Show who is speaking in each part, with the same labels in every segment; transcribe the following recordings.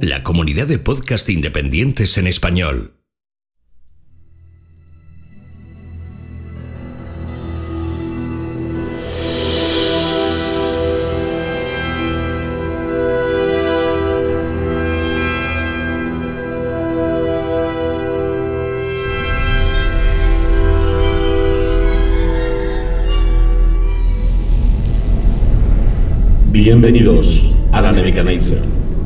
Speaker 1: La comunidad de podcast independientes en español.
Speaker 2: Bienvenidos a la Nebuchadnezzar,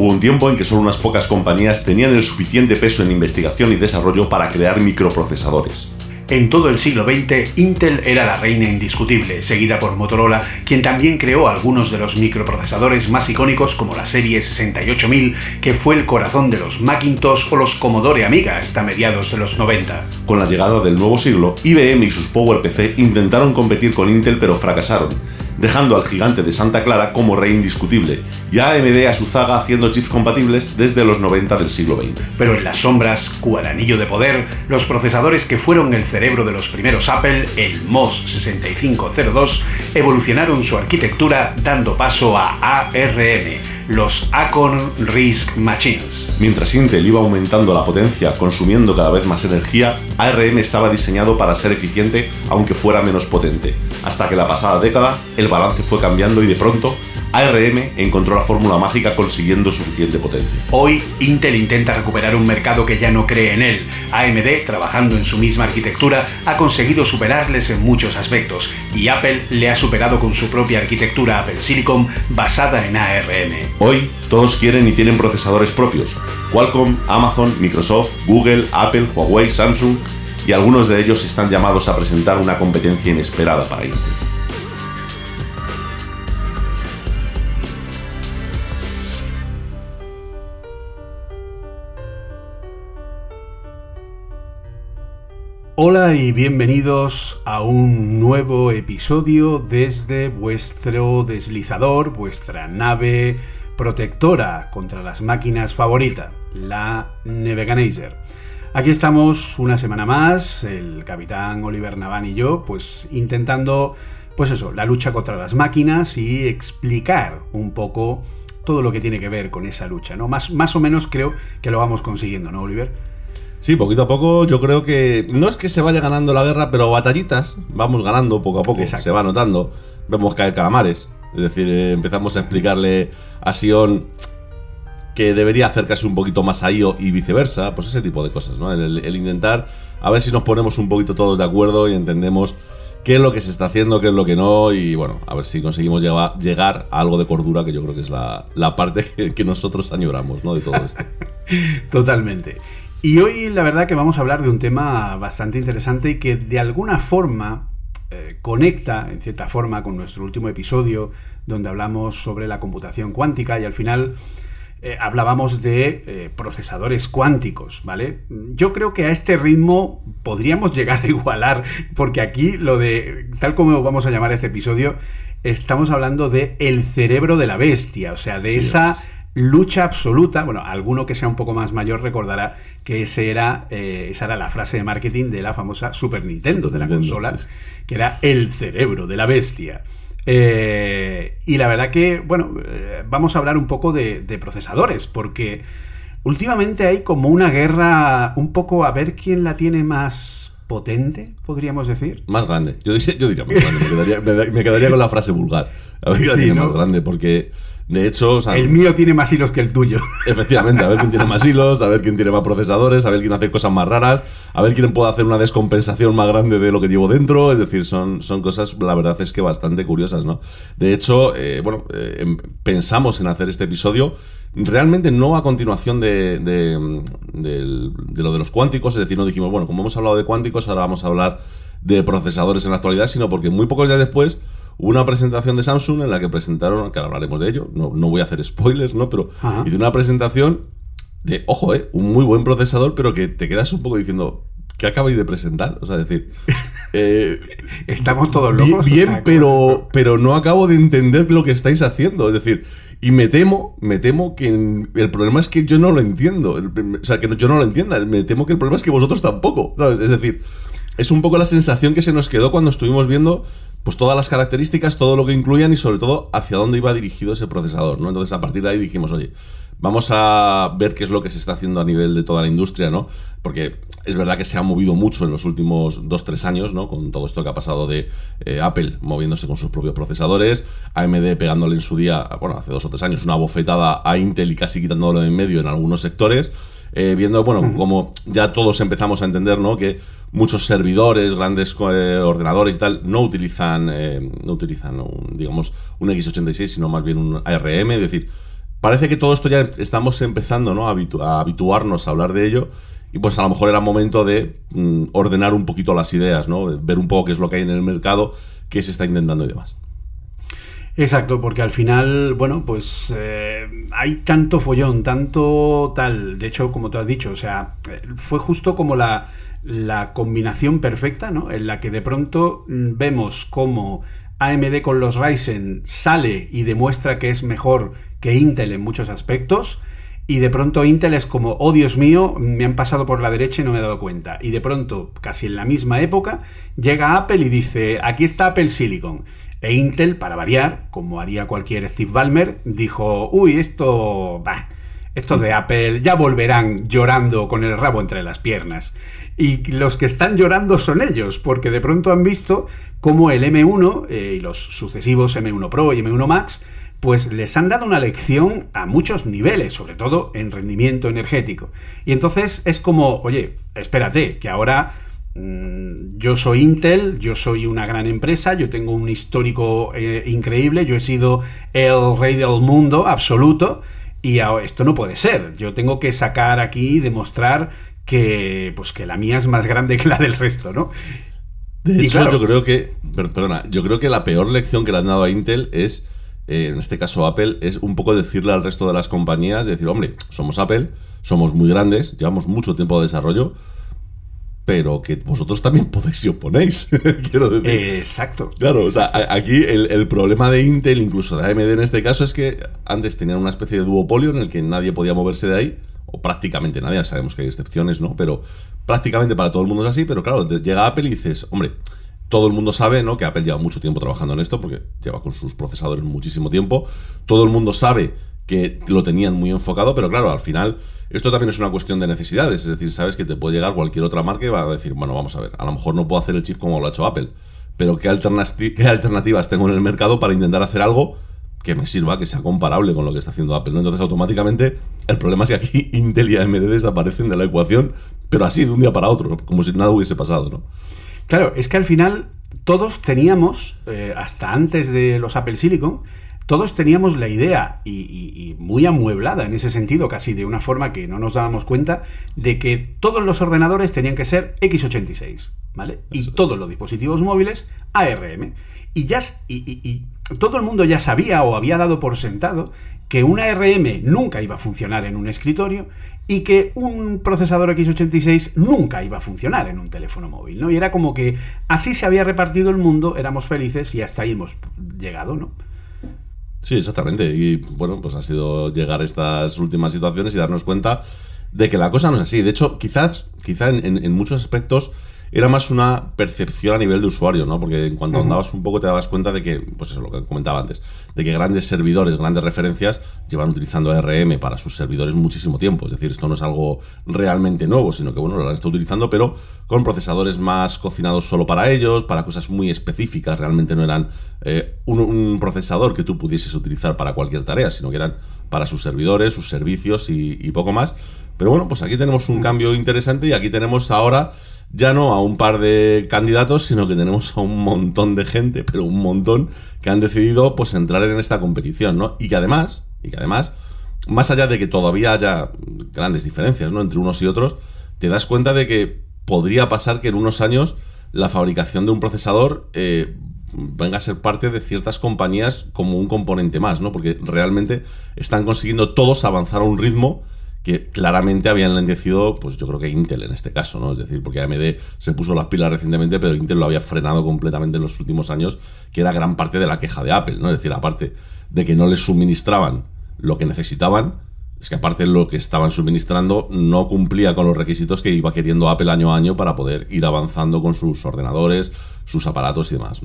Speaker 3: Hubo un tiempo en que solo unas pocas compañías tenían el suficiente peso en investigación y desarrollo para crear microprocesadores.
Speaker 4: En todo el siglo XX, Intel era la reina indiscutible, seguida por Motorola, quien también creó algunos de los microprocesadores más icónicos como la serie 68000, que fue el corazón de los Macintosh o los Commodore Amiga hasta mediados de los 90.
Speaker 3: Con la llegada del nuevo siglo, IBM y sus PowerPC intentaron competir con Intel pero fracasaron, dejando al gigante de Santa Clara como rey indiscutible, y a AMD a su zaga haciendo chips compatibles desde los 90 del siglo XX.
Speaker 4: Pero en las sombras, cual anillo de poder, los procesadores que fueron el cerebro de los primeros Apple, el MOS 6502, evolucionaron su arquitectura dando paso a ARM, los Acon RISC Machines.
Speaker 3: Mientras Intel iba aumentando la potencia, consumiendo cada vez más energía, ARM estaba diseñado para ser eficiente aunque fuera menos potente, hasta que la pasada década el balance fue cambiando y de pronto ARM encontró la fórmula mágica consiguiendo suficiente potencia.
Speaker 4: Hoy Intel intenta recuperar un mercado que ya no cree en él. AMD, trabajando en su misma arquitectura, ha conseguido superarles en muchos aspectos y Apple le ha superado con su propia arquitectura Apple Silicon basada en ARM.
Speaker 3: Hoy todos quieren y tienen procesadores propios. Qualcomm, Amazon, Microsoft, Google, Apple, Huawei, Samsung y algunos de ellos están llamados a presentar una competencia inesperada para Intel.
Speaker 4: Hola y bienvenidos a un nuevo episodio desde vuestro deslizador, vuestra nave protectora contra las máquinas favorita, la Nebuchadnezzar. Aquí estamos una semana más, el capitán Oliver Navan y yo, pues intentando, pues eso, la lucha contra las máquinas y explicar un poco todo lo que tiene que ver con esa lucha, ¿no? Más, más o menos creo que lo vamos consiguiendo, ¿no, Oliver?
Speaker 3: Sí, poquito a poco yo creo que no es que se vaya ganando la guerra, pero batallitas vamos ganando poco a poco,
Speaker 4: Exacto.
Speaker 3: se va notando. Vemos caer calamares, es decir, eh, empezamos a explicarle a Sion que debería acercarse un poquito más a Io y viceversa, pues ese tipo de cosas, ¿no? El, el intentar a ver si nos ponemos un poquito todos de acuerdo y entendemos qué es lo que se está haciendo, qué es lo que no, y bueno, a ver si conseguimos llegar a algo de cordura, que yo creo que es la, la parte que, que nosotros añoramos, ¿no? De todo esto.
Speaker 4: Totalmente. Y hoy la verdad que vamos a hablar de un tema bastante interesante y que de alguna forma eh, conecta, en cierta forma, con nuestro último episodio donde hablamos sobre la computación cuántica y al final eh, hablábamos de eh, procesadores cuánticos, ¿vale? Yo creo que a este ritmo podríamos llegar a igualar, porque aquí lo de, tal como vamos a llamar este episodio, estamos hablando de el cerebro de la bestia, o sea, de
Speaker 3: Sí,
Speaker 4: esa lucha absoluta. Bueno, alguno que sea un poco más mayor recordará que ese era, eh, esa era la frase de marketing de la famosa Super Nintendo,
Speaker 3: Super
Speaker 4: de la
Speaker 3: Nintendo,
Speaker 4: consola,
Speaker 3: sí,
Speaker 4: que era el cerebro de la bestia. Eh, y la verdad que, bueno, eh, vamos a hablar un poco de, de procesadores, porque últimamente hay como una guerra un poco a ver quién la tiene más potente, podríamos decir.
Speaker 3: Más grande. Yo diría, yo diría más grande. Me quedaría, me da- me quedaría con la frase vulgar. A ver quién la tiene
Speaker 4: ¿no?
Speaker 3: más grande, porque de hecho, o sea,
Speaker 4: El mío tiene más hilos que el tuyo.
Speaker 3: Efectivamente, a ver quién tiene más hilos, a ver quién tiene más procesadores, a ver quién hace cosas más raras, a ver quién puede hacer una descompensación más grande de lo que llevo dentro. Es decir, son, son cosas, la verdad es que bastante curiosas, ¿no? De hecho, eh, bueno, eh, em- pensamos en hacer este episodio realmente no a continuación de, de- del- de lo de los cuánticos, es decir, no dijimos, bueno, como hemos hablado de cuánticos, ahora vamos a hablar de procesadores en la actualidad, sino porque muy pocos días después una presentación de Samsung en la que presentaron, que ahora hablaremos de ello, no, no voy a hacer spoilers, ¿no? Pero
Speaker 4: Ajá.
Speaker 3: hizo una presentación de, ojo, ¿eh? Un muy buen procesador, pero que te quedas un poco diciendo, ¿qué acabáis de presentar? O sea, decir, eh,
Speaker 4: Estamos todos
Speaker 3: Bien,
Speaker 4: locos.
Speaker 3: bien, pero, pero no acabo de entender lo que estáis haciendo. Es decir, y me temo, me temo que el problema es que yo no lo entiendo. El- o sea, que no- yo no lo entienda. Me temo que el problema es que vosotros tampoco. ¿sabes? Es decir, es un poco la sensación que se nos quedó cuando estuvimos viendo pues todas las características, todo lo que incluían y sobre todo hacia dónde iba dirigido ese procesador, ¿no? Entonces a partir de ahí dijimos, oye, vamos a ver qué es lo que se está haciendo a nivel de toda la industria, ¿no? Porque es verdad que se ha movido mucho en los últimos 2-3 años, ¿no? Con todo esto que ha pasado de eh, Apple moviéndose con sus propios procesadores, AMD pegándole en su día, bueno, hace dos o tres años, una bofetada a Intel y casi quitándolo en medio en algunos sectores. Eh, viendo, bueno, como ya todos empezamos a entender, ¿no? Que muchos servidores, grandes eh, ordenadores y tal, no utilizan, eh, no utilizan, un, digamos, un x86, sino más bien un ARM, es decir, parece que todo esto ya estamos empezando ¿no? a, habitu- a habituarnos a hablar de ello. Y pues a lo mejor era momento de mm, ordenar un poquito las ideas, ¿no? Ver un poco qué es lo que hay en el mercado, qué se está intentando y demás.
Speaker 4: Exacto, porque al final, bueno, pues eh, hay tanto follón, tanto tal. De hecho, como tú has dicho, o sea, eh, fue justo como la, la combinación perfecta, ¿no? En la que de pronto mm, vemos cómo AMD con los Ryzen sale y demuestra que es mejor que Intel en muchos aspectos. Y de pronto Intel es como, oh Dios mío, me han pasado por la derecha y no me he dado cuenta. Y de pronto, casi en la misma época, llega Apple y dice, aquí está Apple Silicon. E Intel, para variar, como haría cualquier Steve Ballmer, dijo, uy, esto... Bah, estos de Apple ya volverán llorando con el rabo entre las piernas. Y los que están llorando son ellos, porque de pronto han visto cómo el M1 eh, y los sucesivos M1 Pro y M1 Max pues les han dado una lección a muchos niveles, sobre todo en rendimiento energético. Y entonces es como, oye, espérate, que ahora yo soy Intel, yo soy una gran empresa, yo tengo un histórico eh, increíble, yo he sido el rey del mundo absoluto, y esto no puede ser. Yo tengo que sacar aquí y demostrar que, pues, que la mía es más grande que la del resto, ¿no?
Speaker 3: De
Speaker 4: Y
Speaker 3: hecho,
Speaker 4: claro-
Speaker 3: yo creo que, per- perdona, yo creo que la peor lección que le han dado a Intel es, eh, en este caso Apple, es un poco decirle al resto de las compañías, decir, hombre, somos Apple, somos muy grandes, llevamos mucho tiempo de desarrollo, pero que vosotros también podéis si os ponéis. Quiero decir.
Speaker 4: Exacto.
Speaker 3: Claro, o sea, aquí el, el problema de Intel, incluso de AMD en este caso, es que antes tenían una especie de duopolio en el que nadie podía moverse de ahí, o prácticamente nadie, sabemos que hay excepciones, ¿no? Pero prácticamente para todo el mundo es así, pero claro, llega Apple y dices, hombre, todo el mundo sabe, ¿no? Que Apple lleva mucho tiempo trabajando en esto, porque lleva con sus procesadores muchísimo tiempo. Todo el mundo sabe que lo tenían muy enfocado, pero claro, al final esto también es una cuestión de necesidades, es decir, sabes que te puede llegar cualquier otra marca y va a decir, bueno, vamos a ver, a lo mejor no puedo hacer el chip como lo ha hecho Apple, pero ¿qué, alternati- qué alternativas tengo en el mercado para intentar hacer algo que me sirva, que sea comparable con lo que está haciendo Apple? Entonces, automáticamente, el problema es que aquí Intel y AMD desaparecen de la ecuación, pero así de un día para otro, como si nada hubiese pasado, ¿no?
Speaker 4: Claro, es que al final todos teníamos, eh, hasta antes de los Apple Silicon, todos teníamos la idea, y, y- y muy amueblada en ese sentido, casi de una forma que no nos dábamos cuenta, de que todos los ordenadores tenían que ser x86, ¿vale? Y todos los dispositivos móviles ARM. Y, ya, y todo el mundo ya sabía o había dado por sentado que una ARM nunca iba a funcionar en un escritorio y que un procesador x86 nunca iba a funcionar en un teléfono móvil, ¿no? Y era como que así se había repartido el mundo, éramos felices y hasta ahí hemos llegado, ¿no?
Speaker 3: Sí, exactamente. Y bueno, pues ha sido llegar a estas últimas situaciones y darnos cuenta de que la cosa no es así. De hecho, quizás, quizá en, en- en muchos aspectos, era más una percepción a nivel de usuario, ¿no? Porque en cuanto andabas un poco te dabas cuenta de que, pues eso, lo que comentaba antes, de que grandes servidores, grandes referencias llevan utilizando ARM para sus servidores muchísimo tiempo. Es decir, esto no es algo realmente nuevo, sino que, bueno, lo han estado utilizando, pero con procesadores más cocinados solo para ellos, para cosas muy específicas. Realmente no eran eh, un, procesador que tú pudieses utilizar para cualquier tarea, sino que eran para sus servidores, sus servicios y poco más. Pero bueno, pues aquí tenemos un cambio interesante y aquí tenemos ahora ya no a un par de candidatos, sino que tenemos a un montón de gente, pero un montón, que han decidido pues entrar en esta competición, ¿no? Y que además, y que además, más allá de que todavía haya grandes diferencias, ¿no? Entre unos y otros, te das cuenta de que podría pasar que en unos años la fabricación de un procesador eh, venga a ser parte de ciertas compañías como un componente más, ¿no? Porque realmente están consiguiendo todos avanzar a un ritmo que claramente habían enlentecido, pues yo creo que Intel en este caso, ¿no? Es decir, porque AMD se puso las pilas recientemente, pero Intel lo había frenado completamente en los últimos años, que era gran parte de la queja de Apple, ¿no? Es decir, aparte de que no les suministraban lo que necesitaban, es que aparte lo que estaban suministrando no cumplía con los requisitos que iba queriendo Apple año a año para poder ir avanzando con sus ordenadores, sus aparatos y demás.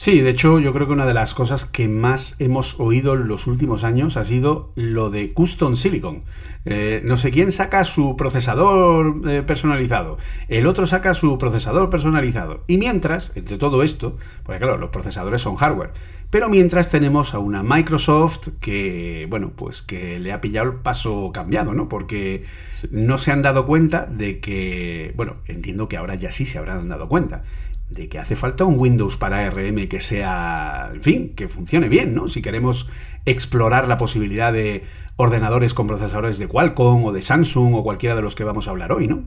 Speaker 4: Sí, de hecho yo creo que una de las cosas que más hemos oído en los últimos años ha sido lo de Custom Silicon. Eh, no sé quién saca su procesador eh, personalizado, el otro saca su procesador personalizado. Y mientras, entre todo esto, porque claro, los procesadores son hardware, pero mientras tenemos a una Microsoft que, bueno, pues que le ha pillado el paso cambiado, ¿no? Porque no se han dado cuenta de que, bueno, entiendo que ahora ya sí se habrán dado cuenta de que hace falta un Windows para ARM que sea, en fin, que funcione bien, ¿no? Si queremos explorar la posibilidad de ordenadores con procesadores de Qualcomm o de Samsung o cualquiera de los que vamos a hablar hoy, ¿no?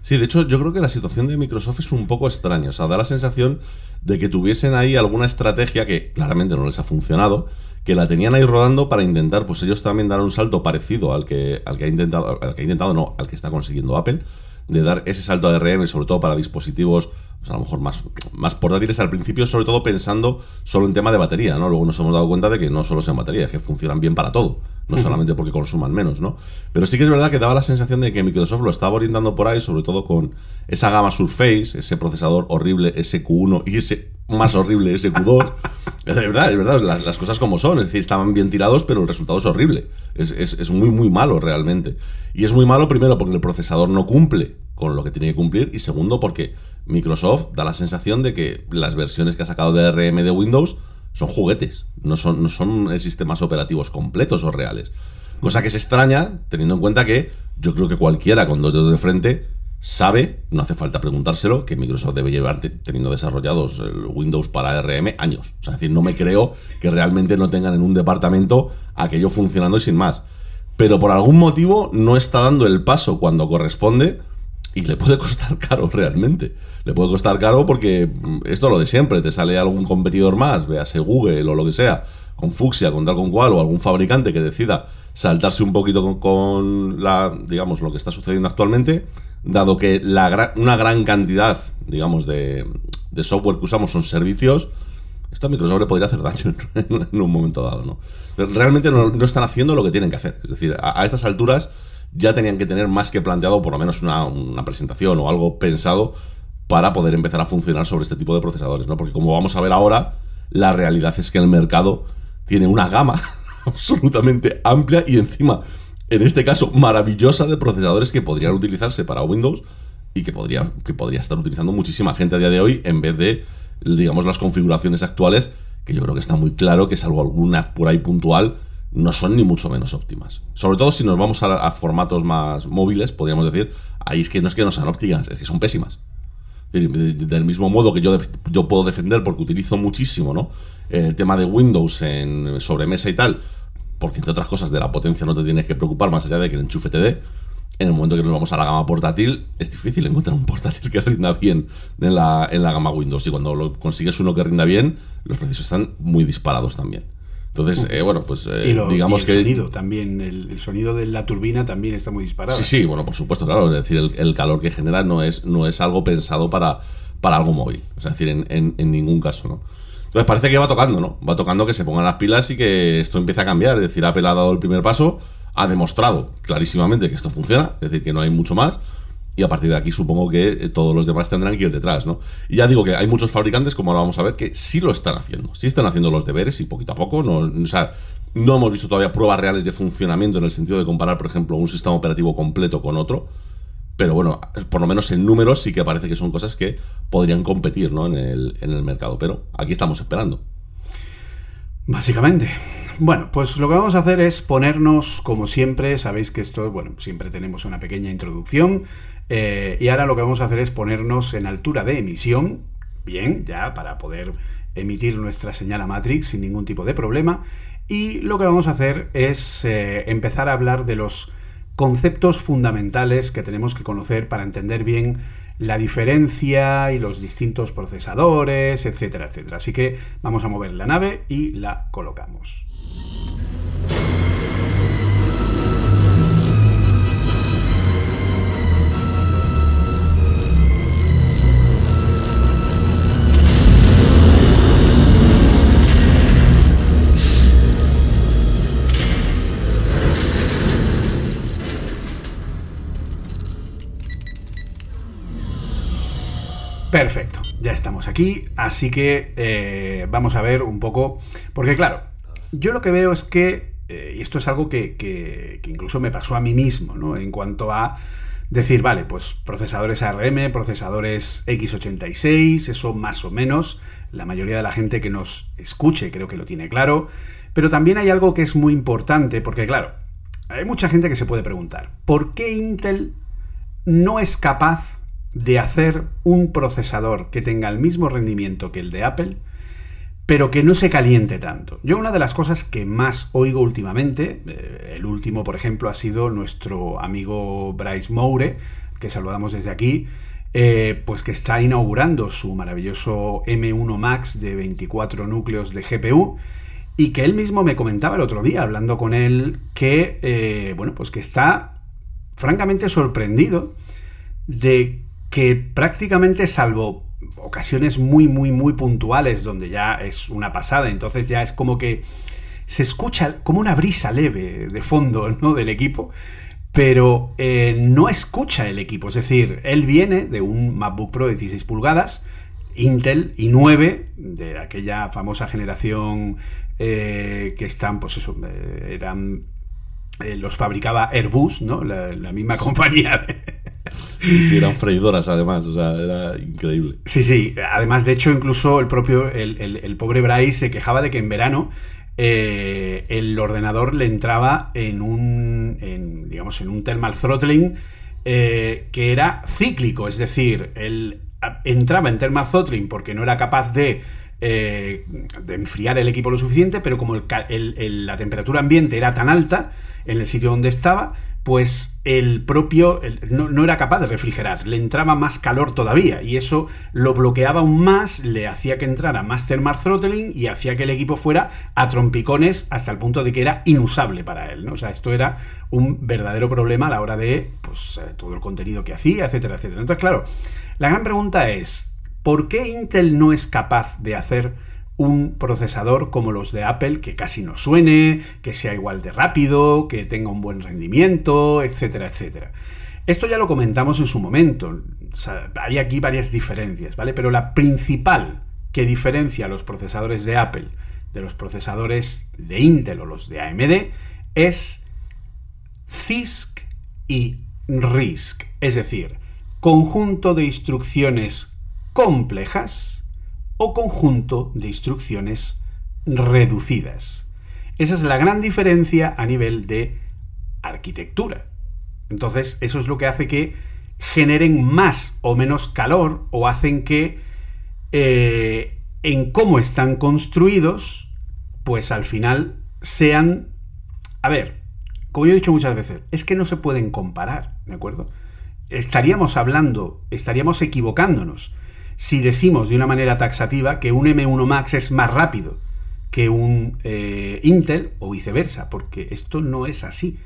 Speaker 3: Sí, de hecho, yo creo que la situación de Microsoft es un poco extraña. O sea, da la sensación de que tuviesen ahí alguna estrategia que claramente no les ha funcionado, que la tenían ahí rodando para intentar, pues ellos también dar un salto parecido al que, al que ha intentado, al que ha intentado, no, al que está consiguiendo Apple, de dar ese salto a RM, sobre todo para dispositivos pues a lo mejor más, más portátiles al principio, sobre todo pensando solo en tema de batería, ¿no? Luego nos hemos dado cuenta de que no solo sean baterías, que funcionan bien para todo, no solamente porque consuman menos, ¿no? Pero sí que es verdad que daba la sensación de que Microsoft lo estaba orientando por ahí, sobre todo con esa gama Surface, ese procesador horrible SQ1 y ese más horrible SQ2. es verdad, es verdad, las, cosas como son, es decir, estaban bien tirados, pero el resultado es horrible. Es, es muy, muy malo realmente. Y es muy malo primero porque el procesador no cumple con lo que tiene que cumplir y segundo porque Microsoft da la sensación de que las versiones que ha sacado de RM de Windows son juguetes, no son, no son sistemas operativos completos o reales. Cosa que se extraña teniendo en cuenta que yo creo que cualquiera con dos dedos de frente sabe, no hace falta preguntárselo, que Microsoft debe llevar teniendo desarrollados el Windows para RM años. O sea, es decir, no me creo que realmente no tengan en un departamento aquello funcionando y sin más. Pero por algún motivo no está dando el paso cuando corresponde y le puede costar caro realmente. Le puede costar caro porque mm, esto es lo de siempre. Te sale algún competidor más, véase Google o lo que sea, con Fuxia, con tal con cual, o algún fabricante que decida saltarse un poquito con, la, digamos, lo que está sucediendo actualmente, dado que la, una gran cantidad, digamos, de, de, software que usamos son servicios, esto a Microsoft le podría hacer daño en, un momento dado, ¿no? Realmente no, están haciendo lo que tienen que hacer. Es decir, a estas alturas ya tenían que tener más que planteado por lo menos una, presentación o algo pensado para poder empezar a funcionar sobre este tipo de procesadores, ¿no? Porque como vamos a ver ahora, la realidad es que el mercado tiene una gama absolutamente amplia y encima, en este caso, maravillosa de procesadores que podrían utilizarse para Windows y que podría, que podría estar utilizando muchísima gente a día de hoy en vez de, digamos, las configuraciones actuales, que yo creo que está muy claro que es algo alguna por ahí puntual no son ni mucho menos óptimas. Sobre todo si nos vamos a, formatos más móviles, podríamos decir, ahí es que no es que no sean óptimas, es que son pésimas. Del mismo modo que yo, yo puedo defender, porque utilizo muchísimo ¿no? el tema de Windows en sobremesa y tal, porque entre otras cosas de la potencia no te tienes que preocupar más allá de que el enchufe te dé. En el momento que nos vamos a la gama portátil, es difícil encontrar un portátil que rinda bien en la, en la gama Windows. Y cuando lo consigues uno que rinda bien, los precios están muy disparados también. Entonces, eh, bueno, pues eh, digamos que.
Speaker 4: El sonido también, el, sonido de la turbina también está muy disparado.
Speaker 3: Sí, sí, bueno, por supuesto, claro. Es decir, el, calor que genera no es, no es algo pensado para, para algo móvil. Es decir, en, en, ningún caso, ¿no? Entonces parece que va tocando, ¿no? Va tocando que se pongan las pilas y que esto empiece a cambiar. Es decir, Apple ha dado el primer paso, ha demostrado clarísimamente que esto funciona, es decir, que no hay mucho más. Y a partir de aquí supongo que eh, todos los demás tendrán que ir detrás, ¿no? Y ya digo que hay muchos fabricantes, como ahora vamos a ver, que sí lo están haciendo. Sí están haciendo los deberes y poquito a poco. No, o sea, no hemos visto todavía pruebas reales de funcionamiento en el sentido de comparar, por ejemplo, un sistema operativo completo con otro. Pero bueno, por lo menos en números sí que parece que son cosas que podrían competir ¿no? en, el, en el mercado. Pero aquí estamos esperando.
Speaker 4: Básicamente. Bueno, pues lo que vamos a hacer es ponernos, como siempre, sabéis que esto, bueno, siempre tenemos una pequeña introducción, eh, y ahora lo que vamos a hacer es ponernos en altura de emisión, bien, ya para poder emitir nuestra señal a Matrix sin ningún tipo de problema, y lo que vamos a hacer es eh, empezar a hablar de los conceptos fundamentales que tenemos que conocer para entender bien la diferencia y los distintos procesadores, etcétera, etcétera. Así que vamos a mover la nave y la colocamos. Aquí, así que eh, vamos a ver un poco, porque claro, yo lo que veo es que, eh, y esto es algo que, incluso me pasó a mí mismo, ¿no? En cuanto a decir, vale, pues procesadores ARM, procesadores x86, eso más o menos, la mayoría de la gente que nos escuche creo que lo tiene claro, pero también hay algo que es muy importante, porque claro, hay mucha gente que se puede preguntar, ¿por qué Intel no es capaz de hacer un procesador que tenga el mismo rendimiento que el de Apple, pero que no se caliente tanto. Yo una de las cosas que más oigo últimamente, eh, el último por ejemplo ha sido nuestro amigo Bryce Moure, que saludamos desde aquí, eh, pues que está inaugurando su maravilloso M1 Max de 24 núcleos de GPU y que él mismo me comentaba el otro día hablando con él que, eh, bueno, pues que está francamente sorprendido de que prácticamente salvo ocasiones muy, muy, muy puntuales donde ya es una pasada, entonces ya es como que se escucha como una brisa leve de fondo ¿no? del equipo, pero eh, no escucha el equipo, es decir, él viene de un MacBook Pro de 16 pulgadas, Intel i9, de aquella famosa generación eh, que están, pues eso, eh, eran los fabricaba Airbus, ¿no? La, la misma compañía.
Speaker 3: Sí, eran freidoras además, o sea, era increíble.
Speaker 4: Sí, sí, además, de hecho, incluso el propio, el, pobre Bryce se quejaba de que en verano eh, el ordenador le entraba en un, digamos, en un thermal throttling eh, que era cíclico, es decir, él entraba en thermal throttling porque no era capaz de eh, de enfriar el equipo lo suficiente, pero como la temperatura ambiente era tan alta en el sitio donde estaba, pues el propio no, era capaz de refrigerar, le entraba más calor todavía y eso lo bloqueaba aún más, le hacía que entrara más thermal throttling y hacía que el equipo fuera a trompicones hasta el punto de que era inusable para él, ¿no? O sea, esto era un verdadero problema a la hora de pues, eh, todo el contenido que hacía, etcétera, etcétera. Entonces, claro, la gran pregunta es, ¿por qué Intel no es capaz de hacer un procesador como los de Apple que casi no suene, que sea igual de rápido, que tenga un buen rendimiento, etcétera, etcétera. Esto ya lo comentamos en su momento. hay aquí varias diferencias, ¿vale? Pero la principal que diferencia a los procesadores de Apple de los procesadores de Intel o los de AMD es CISC y RISC, es decir, conjunto de instrucciones complejas o conjunto de instrucciones reducidas. Esa es la gran diferencia a nivel de arquitectura. Entonces, eso es lo que hace que generen más o menos calor o hacen que eh, en cómo están construidos, pues al final sean... A ver, como yo he dicho muchas veces, es que no se pueden comparar, ¿de acuerdo? Estaríamos hablando, estaríamos equivocándonos si decimos de una manera taxativa que un M1 Max es más rápido que un eh, Intel o viceversa, porque esto no es así.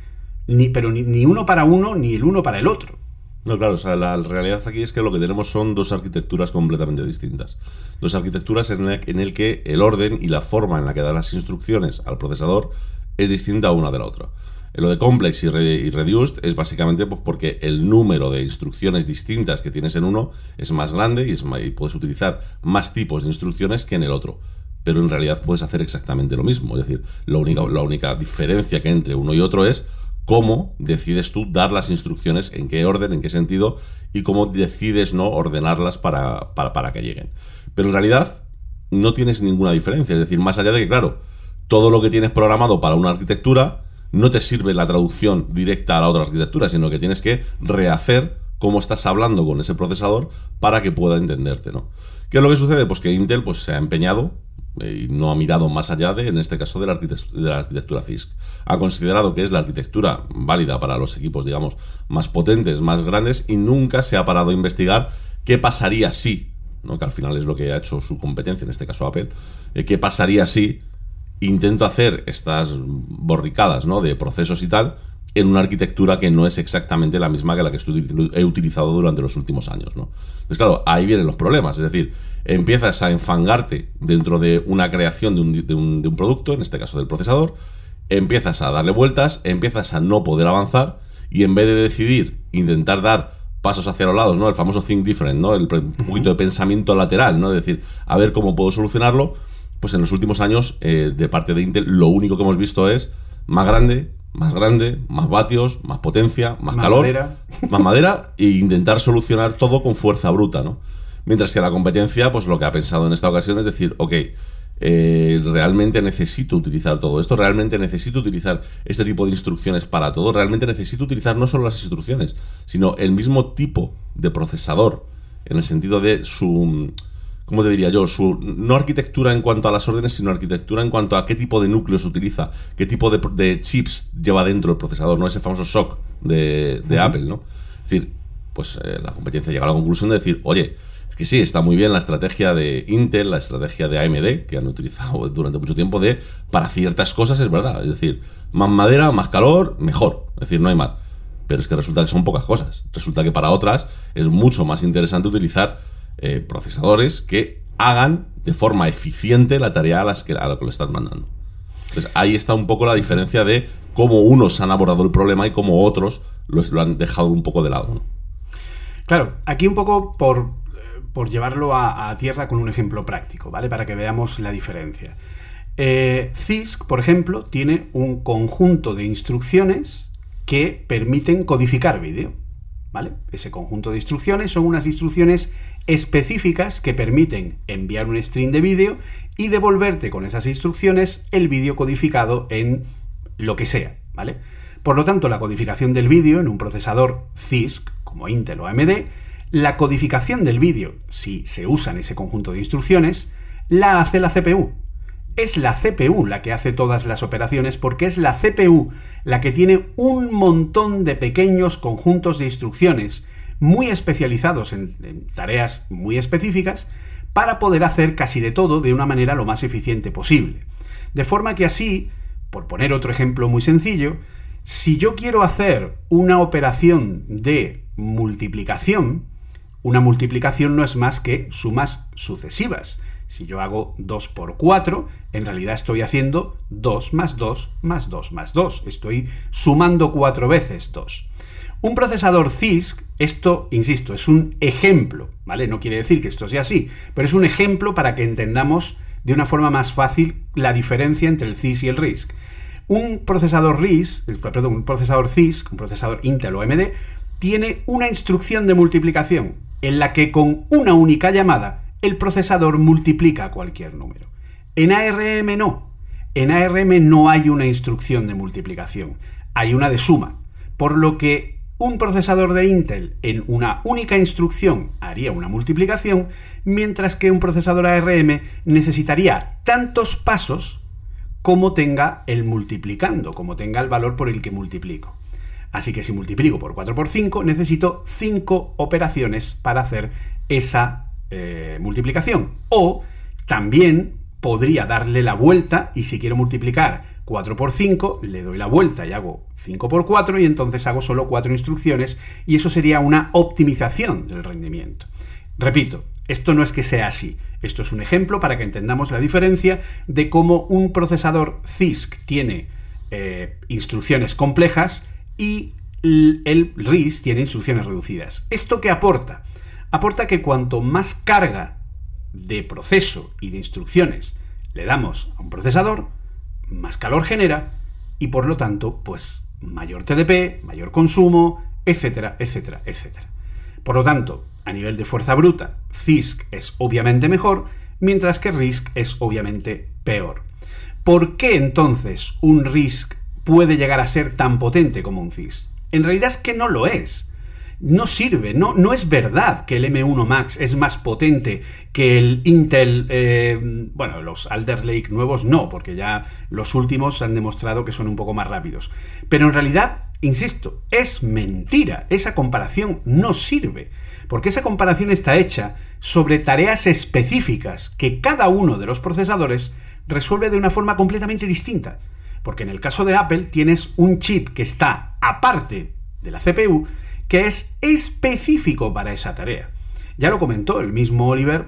Speaker 4: Ni, pero ni, uno para uno ni el uno para el otro.
Speaker 3: No, claro, o sea, la realidad aquí es que lo que tenemos son dos arquitecturas completamente distintas. Dos arquitecturas en el, en el que el orden y la forma en la que da las instrucciones al procesador es distinta una de la otra. Lo de complex y, reduced es básicamente pues, porque el número de instrucciones distintas que tienes en uno es más grande y, es y puedes utilizar más tipos de instrucciones que en el otro. Pero en realidad puedes hacer exactamente lo mismo. Es decir, la única, la única diferencia que entre uno y otro es cómo decides tú dar las instrucciones, en qué orden, en qué sentido, y cómo decides no ordenarlas para, para, que lleguen. Pero en realidad no tienes ninguna diferencia. Es decir, más allá de que, claro, todo lo que tienes programado para una arquitectura no te sirve la traducción directa a la otra arquitectura, sino que tienes que rehacer cómo estás hablando con ese procesador para que pueda entenderte, ¿no? ¿Qué es lo que sucede? Pues que Intel pues, se ha empeñado y no ha mirado más allá de, en este caso, de la, arquitectura, de la arquitectura CISC. Ha considerado que es la arquitectura válida para los equipos, digamos, más potentes, más grandes, y nunca se ha parado a investigar qué pasaría si, ¿no? que al final es lo que ha hecho su competencia, en este caso Apple, eh, qué pasaría si intento hacer estas borricadas ¿no? de procesos y tal en una arquitectura que no es exactamente la misma que la que he utilizado durante los últimos años. ¿no? Entonces, claro, ahí vienen los problemas. Es decir, empiezas a enfangarte dentro de una creación de un, de un, producto, en este caso del procesador, empiezas a darle vueltas, empiezas a no poder avanzar y en vez de decidir intentar dar pasos hacia los lados, ¿no? El famoso think different, ¿no? El un poquito de pensamiento lateral, ¿no? Es decir, a ver cómo puedo solucionarlo, pues en los últimos años, eh, de parte de Intel, lo único que hemos visto es más grande, más grande, más vatios, más potencia, más, calor, madera. más madera e intentar solucionar todo con fuerza bruta, ¿no? Mientras que la competencia, pues lo que ha pensado en esta ocasión es decir, ok, eh, realmente necesito utilizar todo esto, realmente necesito utilizar este tipo de instrucciones para todo, realmente necesito utilizar no solo las instrucciones, sino el mismo tipo de procesador, en el sentido de su ¿cómo te diría yo? Su, no arquitectura en cuanto a las órdenes, sino arquitectura en cuanto a qué tipo de núcleos utiliza, qué tipo de, chips lleva dentro el procesador, ¿no? Ese famoso SOC de, Apple, ¿no? Es decir, pues eh, la competencia llega a la conclusión de decir, oye, es que sí, está muy bien la estrategia de Intel, la estrategia de AMD, que han utilizado durante mucho tiempo, de para ciertas cosas es verdad. Es decir, más madera, más calor, mejor. Es decir, no hay más. Pero es que resulta que son pocas cosas. Resulta que para otras es mucho más interesante utilizar eh, procesadores que hagan de forma eficiente la tarea a, las que, a lo que le están mandando. Entonces ahí está un poco la diferencia de cómo unos han abordado el problema y cómo otros lo, han dejado un poco de lado.
Speaker 4: Claro, aquí un poco por, por llevarlo a, tierra con un ejemplo práctico, ¿vale? Para que veamos la diferencia. Eh, CISC, por ejemplo, tiene un conjunto de instrucciones que permiten codificar vídeo. ¿Vale? Ese conjunto de instrucciones son unas instrucciones específicas que permiten enviar un stream de vídeo y devolverte con esas instrucciones el vídeo codificado en lo que sea, ¿vale? Por lo tanto, la codificación del vídeo en un procesador CISC, como Intel o AMD, la codificación del vídeo, si se usa en ese conjunto de instrucciones, la hace la CPU. Es la CPU la que hace todas las operaciones porque es la CPU la que tiene un montón de pequeños conjuntos de instrucciones muy especializados en, tareas muy específicas para poder hacer casi de todo de una manera lo más eficiente posible. De forma que así, por poner otro ejemplo muy sencillo, si yo quiero hacer una operación de multiplicación, una multiplicación no es más que sumas sucesivas. Si yo hago 2 por 4, en realidad estoy haciendo 2 más 2 más 2 más 2. Estoy sumando 4 veces 2. Un procesador CISC, esto, insisto, es un ejemplo, ¿vale? No quiere decir que esto sea así, pero es un ejemplo para que entendamos de una forma más fácil la diferencia entre el CISC y el RISC. Un procesador RISC, perdón, un procesador CISC, un procesador Intel o AMD, tiene una instrucción de multiplicación en la que con una única llamada el procesador multiplica cualquier número. En ARM no. En ARM no hay una instrucción de multiplicación, hay una de suma, por lo que un procesador de Intel en una única instrucción haría una multiplicación, mientras que un procesador ARM necesitaría tantos pasos como tenga el multiplicando, como tenga el valor por el que multiplico. Así que si multiplico por 4 por 5, necesito 5 operaciones para hacer esa eh, multiplicación. O también podría darle la vuelta y si quiero multiplicar 4 por 5, le doy la vuelta y hago 5 por 4 y entonces hago solo 4 instrucciones y eso sería una optimización del rendimiento. Repito, esto no es que sea así, esto es un ejemplo para que entendamos la diferencia de cómo un procesador CISC tiene eh, instrucciones complejas y el RIS tiene instrucciones reducidas. ¿Esto qué aporta? Aporta que cuanto más carga de proceso y de instrucciones le damos a un procesador, más calor genera y por lo tanto, pues mayor TDP, mayor consumo, etcétera, etcétera, etcétera. Por lo tanto, a nivel de fuerza bruta, CISC es obviamente mejor, mientras que RISC es obviamente peor. ¿Por qué entonces un RISC puede llegar a ser tan potente como un CISC? En realidad es que no lo es. No sirve, no, no es verdad que el M1 Max es más potente que el Intel, eh, bueno, los Alder Lake nuevos no, porque ya los últimos han demostrado que son un poco más rápidos. Pero en realidad, insisto, es mentira, esa comparación no sirve, porque esa comparación está hecha sobre tareas específicas que cada uno de los procesadores resuelve de una forma completamente distinta. Porque en el caso de Apple tienes un chip que está aparte de la CPU, que es específico para esa tarea. Ya lo comentó el mismo Oliver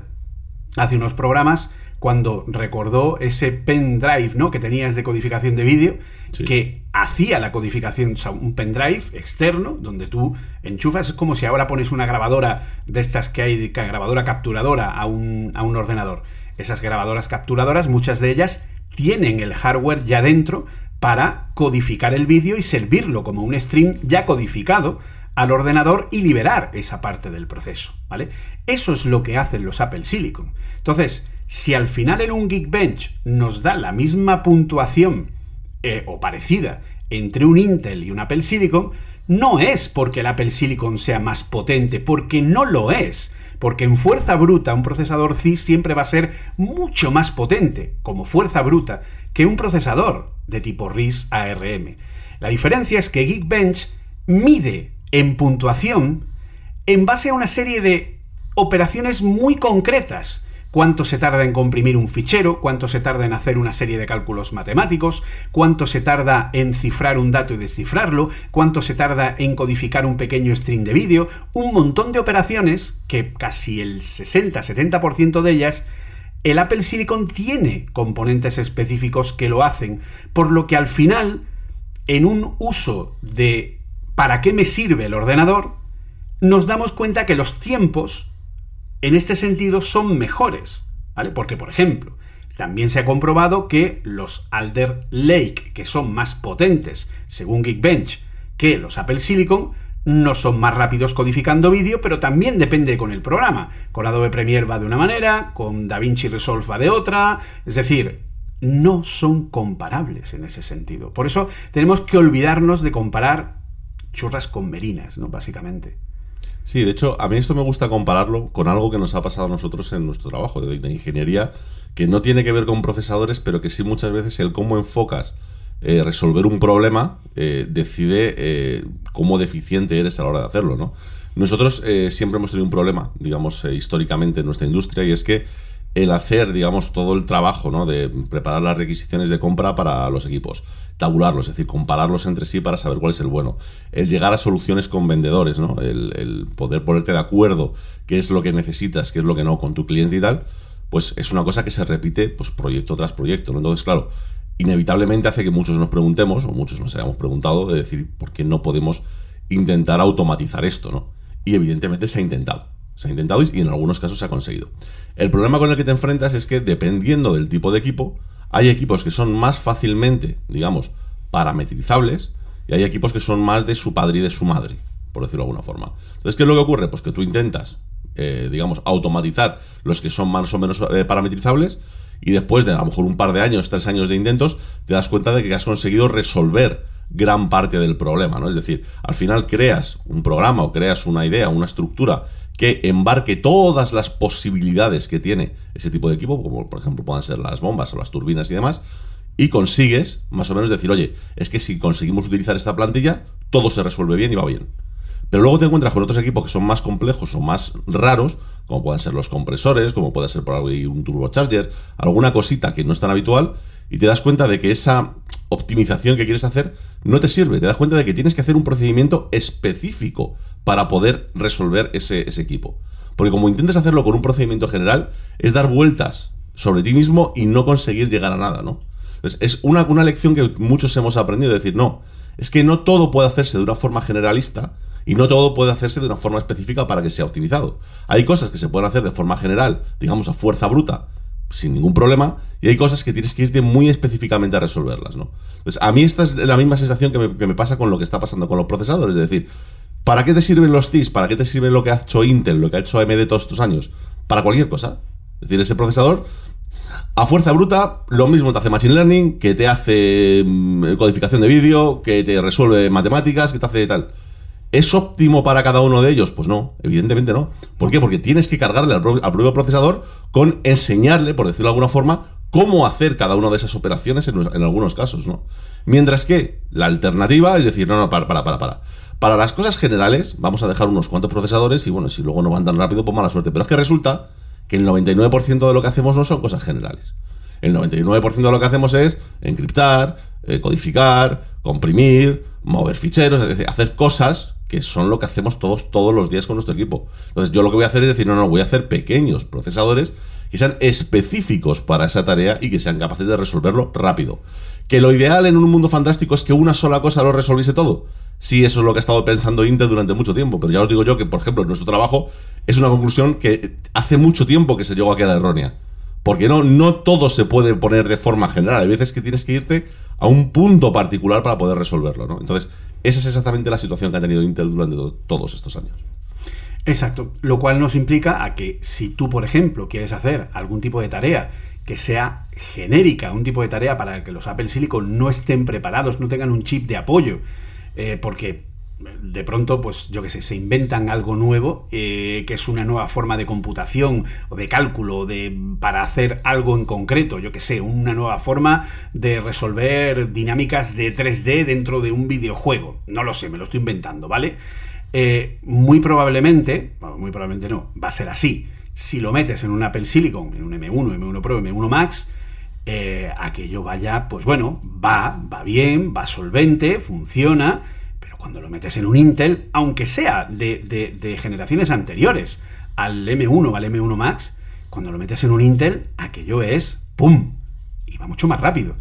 Speaker 4: hace unos programas cuando recordó ese pendrive ¿no? que tenías de codificación de vídeo, que hacía la codificación, o sea, un pendrive externo, donde tú enchufas, es como si ahora pones una grabadora de estas que hay, grabadora capturadora a un, a un ordenador. Esas grabadoras capturadoras, muchas de ellas tienen el hardware ya dentro para codificar el vídeo y servirlo como un stream ya codificado al ordenador y liberar esa parte del proceso, ¿vale? Eso es lo que hacen los Apple Silicon. Entonces, si al final en un Geekbench nos da la misma puntuación eh, o parecida entre un Intel y un Apple Silicon, no es porque el Apple Silicon sea más potente, porque no lo es. Porque en fuerza bruta un procesador CIS siempre va a ser mucho más potente, como fuerza bruta, que un procesador de tipo RIS ARM. La diferencia es que Geekbench mide en puntuación en base a una serie de operaciones muy concretas. Cuánto se tarda en comprimir un fichero, cuánto se tarda en hacer una serie de cálculos matemáticos, cuánto se tarda en cifrar un dato y descifrarlo, cuánto se tarda en codificar un pequeño string de vídeo, un montón de operaciones que casi el 60-70% de ellas el Apple Silicon tiene componentes específicos que lo hacen, por lo que al final, en un uso de ¿para qué me sirve el ordenador? nos damos cuenta que los tiempos, en este sentido, son mejores. ¿Vale? Porque, por ejemplo, también se ha comprobado que los Alder Lake, que son más potentes, según Geekbench, que los Apple Silicon, no son más rápidos codificando vídeo, pero también depende con el programa. Con Adobe Premiere va de una manera, con DaVinci Resolve va de otra. Es decir, no son comparables en ese sentido. Por eso tenemos que olvidarnos de comparar churras con merinas, ¿no? Básicamente.
Speaker 3: Sí, de hecho, a mí esto me gusta compararlo con algo que nos ha pasado a nosotros en nuestro trabajo de, ingeniería, que no tiene que ver con procesadores, pero que sí muchas veces el cómo enfocas eh, resolver un problema eh, decide eh, cómo deficiente eres a la hora de hacerlo, ¿no? Nosotros siempre hemos tenido un problema, digamos, históricamente en nuestra industria, y es que el hacer, digamos, todo el trabajo, ¿no? De preparar las requisiciones de compra para los equipos, tabularlos, es decir, compararlos entre sí para saber cuál es el bueno. El llegar a soluciones con vendedores, ¿no? El, poder ponerte de acuerdo qué es lo que necesitas, qué es lo que no con tu cliente y tal, pues es una cosa que se repite pues proyecto tras proyecto, ¿no? Entonces, claro, inevitablemente hace que muchos nos preguntemos, o muchos nos hayamos preguntado, de decir, ¿por qué no podemos intentar automatizar esto, ¿no? Y evidentemente se ha intentado. Se ha intentado y en algunos casos se ha conseguido. El problema con el que te enfrentas es que dependiendo del tipo de equipo, hay equipos que son más fácilmente, digamos, parametrizables y hay equipos que son más de su padre y de su madre, por decirlo de alguna forma. Entonces, ¿qué es lo que ocurre? Pues que tú intentas, eh, digamos, automatizar los que son más o menos eh, parametrizables y después de a lo mejor un par de años, tres años de intentos, te das cuenta de que has conseguido resolver gran parte del problema, ¿no? Es decir, al final creas un programa o creas una idea, una estructura que embarque todas las posibilidades que tiene ese tipo de equipo, como por ejemplo puedan ser las bombas o las turbinas y demás, y consigues más o menos decir, oye, es que si conseguimos utilizar esta plantilla, todo se resuelve bien y va bien. Pero luego te encuentras con otros equipos que son más complejos o más raros, como pueden ser los compresores, como puede ser por ahí un turbocharger, alguna cosita que no es tan habitual, y te das cuenta de que esa optimización que quieres hacer no te sirve. Te das cuenta de que tienes que hacer un procedimiento específico para poder resolver ese, equipo. Porque como intentes hacerlo con un procedimiento general, es dar vueltas sobre ti mismo y no conseguir llegar a nada, ¿no? Es una, una lección que muchos hemos aprendido, decir, no, es que no todo puede hacerse de una forma generalista y no todo puede hacerse de una forma específica para que sea optimizado. Hay cosas que se pueden hacer de forma general, digamos a fuerza bruta, sin ningún problema, y hay cosas que tienes que irte muy específicamente a resolverlas, ¿no? Entonces, a mí esta es la misma sensación que me, que me pasa con lo que está pasando con los procesadores, es decir, ¿para qué te sirven los TIS? ¿Para qué te sirve lo que ha hecho Intel, lo que ha hecho AMD todos estos años? Para cualquier cosa. Es decir, ese procesador a fuerza bruta, lo mismo te hace Machine Learning, que te hace mm, codificación de vídeo, que te resuelve matemáticas, que te hace tal. ¿Es óptimo para cada uno de ellos? Pues no, evidentemente no. ¿Por qué? Porque tienes que cargarle al, pro- al propio procesador con enseñarle, por decirlo de alguna forma, cómo hacer cada una de esas operaciones en, en algunos casos, ¿no? Mientras que la alternativa es decir, no, no, para, para, para, para. Para las cosas generales, vamos a dejar unos cuantos procesadores y bueno, si luego no van tan rápido, pues mala suerte. Pero es que resulta que el 99% de lo que hacemos no son cosas generales. El 99% de lo que hacemos es encriptar, eh, codificar, comprimir, mover ficheros, es decir, hacer cosas que son lo que hacemos todos todos los días con nuestro equipo. Entonces, yo lo que voy a hacer es decir, no, no, voy a hacer pequeños procesadores que sean específicos para esa tarea y que sean capaces de resolverlo rápido. Que lo ideal en un mundo fantástico es que una sola cosa lo resolviese todo. Sí, eso es lo que ha estado pensando Intel durante mucho tiempo, pero ya os digo yo que, por ejemplo, nuestro trabajo es una conclusión que hace mucho tiempo que se llegó a quedar errónea. Porque no, no todo se puede poner de forma general. Hay veces que tienes que irte a un punto particular para poder resolverlo, ¿no? Entonces, esa es exactamente la situación que ha tenido Intel durante to- todos estos años.
Speaker 4: Exacto, lo cual nos implica a que si tú, por ejemplo, quieres hacer algún tipo de tarea que sea genérica, un tipo de tarea para que los Apple Silicon no estén preparados, no tengan un chip de apoyo, eh, porque de pronto, pues yo qué sé, se inventan algo nuevo, eh, que es una nueva forma de computación o de cálculo de, para hacer algo en concreto, yo qué sé, una nueva forma de resolver dinámicas de 3D dentro de un videojuego. No lo sé, me lo estoy inventando, ¿vale? Eh, muy probablemente, bueno, muy probablemente no, va a ser así. Si lo metes en un Apple Silicon, en un M1, M1 Pro, M1 Max, eh, aquello vaya, pues bueno, va, va bien, va solvente, funciona, pero cuando lo metes en un Intel, aunque sea de, de- generaciones anteriores al M1 o al M1 Max, cuando lo metes en un Intel, aquello es ¡pum! Y va mucho más rápido.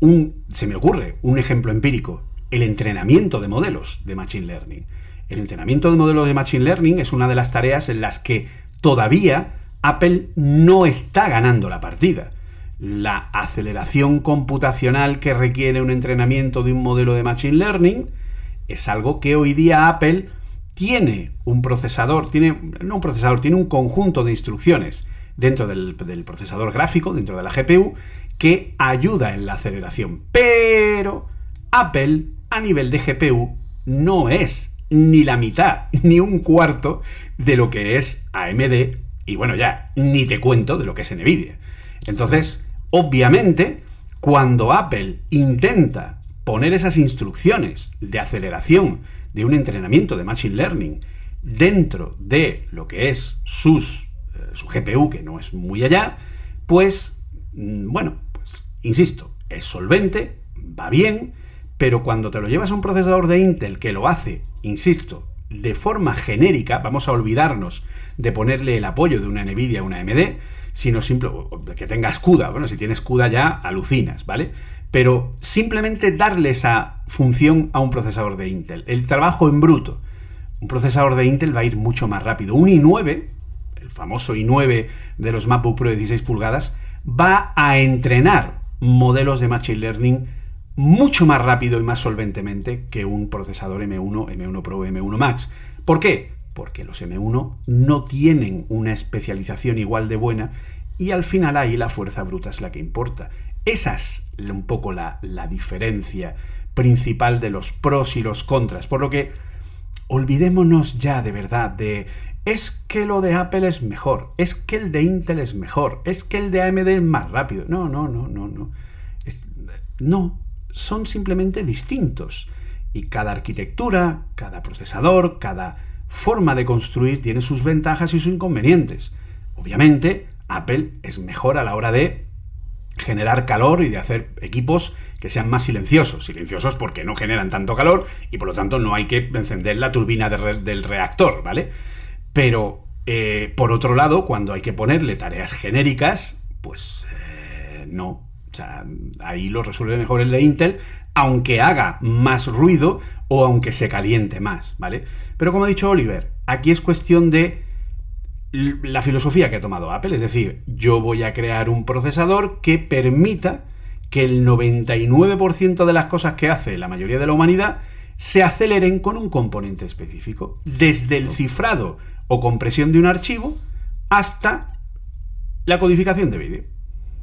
Speaker 4: Un, se me ocurre un ejemplo empírico, el entrenamiento de modelos de Machine Learning. El entrenamiento de modelos de Machine Learning es una de las tareas en las que todavía Apple no está ganando la partida. La aceleración computacional que requiere un entrenamiento de un modelo de Machine Learning es algo que hoy día Apple tiene un procesador, tiene, no un procesador, tiene un conjunto de instrucciones dentro del, del procesador gráfico, dentro de la GPU, que ayuda en la aceleración. Pero Apple, a nivel de GPU, no es ni la mitad, ni un cuarto de lo que es AMD, y bueno, ya, ni te cuento de lo que es Nvidia. Entonces, obviamente, cuando Apple intenta poner esas instrucciones de aceleración de un entrenamiento de Machine Learning dentro de lo que es sus, eh, su GPU, que no es muy allá, pues, mm, bueno, pues, insisto, es solvente, va bien, pero cuando te lo llevas a un procesador de Intel que lo hace, insisto, de forma genérica, vamos a olvidarnos de ponerle el apoyo de una Nvidia o una AMD, sino simple, que tenga CUDA. Bueno, si tienes CUDA ya alucinas, ¿vale? Pero simplemente darle esa función a un procesador de Intel. El trabajo en bruto. Un procesador de Intel va a ir mucho más rápido. Un i9, el famoso i9 de los MacBook Pro de 16 pulgadas, va a entrenar modelos de Machine Learning mucho más rápido y más solventemente que un procesador M1, M1 Pro, M1 Max. ¿Por qué? Porque los M1 no tienen una especialización igual de buena y al final ahí la fuerza bruta es la que importa. Esa es un poco la, la diferencia principal de los pros y los contras. Por lo que olvidémonos ya de verdad de es que lo de Apple es mejor, es que el de Intel es mejor, es que el de AMD es más rápido. No, no, no, no, no. No, son simplemente distintos. Y cada arquitectura, cada procesador, cada forma de construir tiene sus ventajas y sus inconvenientes. Obviamente, Apple es mejor a la hora de generar calor y de hacer equipos que sean más silenciosos. Silenciosos porque no generan tanto calor y por lo tanto no hay que encender la turbina del reactor, ¿vale? Pero, eh, por otro lado, cuando hay que ponerle tareas genéricas, pues eh, no. O sea, ahí lo resuelve mejor el de Intel, aunque haga más ruido o aunque se caliente más, ¿vale? Pero como ha dicho Oliver, aquí es cuestión de la filosofía que ha tomado Apple, es decir, yo voy a crear un procesador que permita que el 99% de las cosas que hace la mayoría de la humanidad se aceleren con un componente específico, desde el cifrado o compresión de un archivo hasta la codificación de vídeo.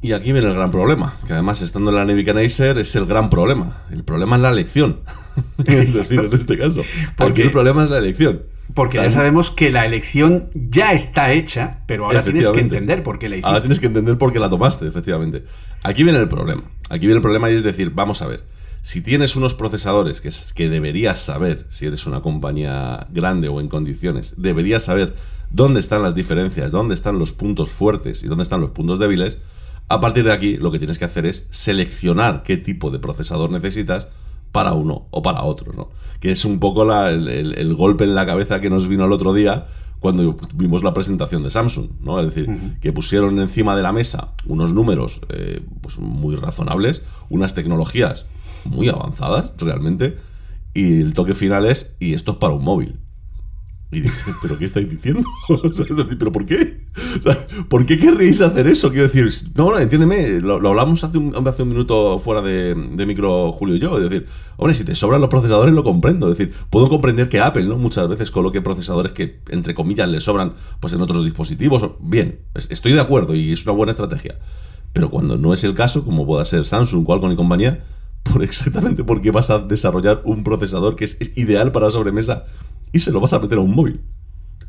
Speaker 3: Y aquí viene el gran problema, que además estando en la Navigator es el gran problema. El problema es la elección. es decir, en este caso. Porque el problema es la elección.
Speaker 4: Porque ya sabemos que la elección ya está hecha, pero ahora tienes que entender por qué la hiciste.
Speaker 3: Ahora tienes que entender por qué la tomaste, efectivamente. Aquí viene el problema. Aquí viene el problema y es decir, vamos a ver. Si tienes unos procesadores que, que deberías saber, si eres una compañía grande o en condiciones, deberías saber dónde están las diferencias, dónde están los puntos fuertes y dónde están los puntos débiles, a partir de aquí lo que tienes que hacer es seleccionar qué tipo de procesador necesitas para uno o para otro, ¿no? Que es un poco el, golpe en la cabeza que nos vino el otro día cuando vimos la presentación de Samsung, ¿no? Es decir, que pusieron encima de la mesa unos números eh, pues muy razonables, unas tecnologías muy avanzadas realmente, y el toque final es, y esto es para un móvil. Y dices, ¿pero qué estáis diciendo? ¿pero por qué? ¿Por qué querréis hacer eso? Quiero decir, no, no, entiéndeme, lo, hablamos hace un, hace un minuto fuera de, micro Julio y yo. Es decir, hombre, si te sobran los procesadores lo comprendo. Es decir, puedo comprender que Apple, ¿no? Muchas veces coloque procesadores que, entre comillas, le sobran pues en otros dispositivos. Bien, estoy de acuerdo y es una buena estrategia. Pero cuando no es el caso, como pueda ser Samsung, Qualcomm y compañía, por exactamente porque vas a desarrollar un procesador que es, ideal para sobremesa y se lo vas a meter a un móvil.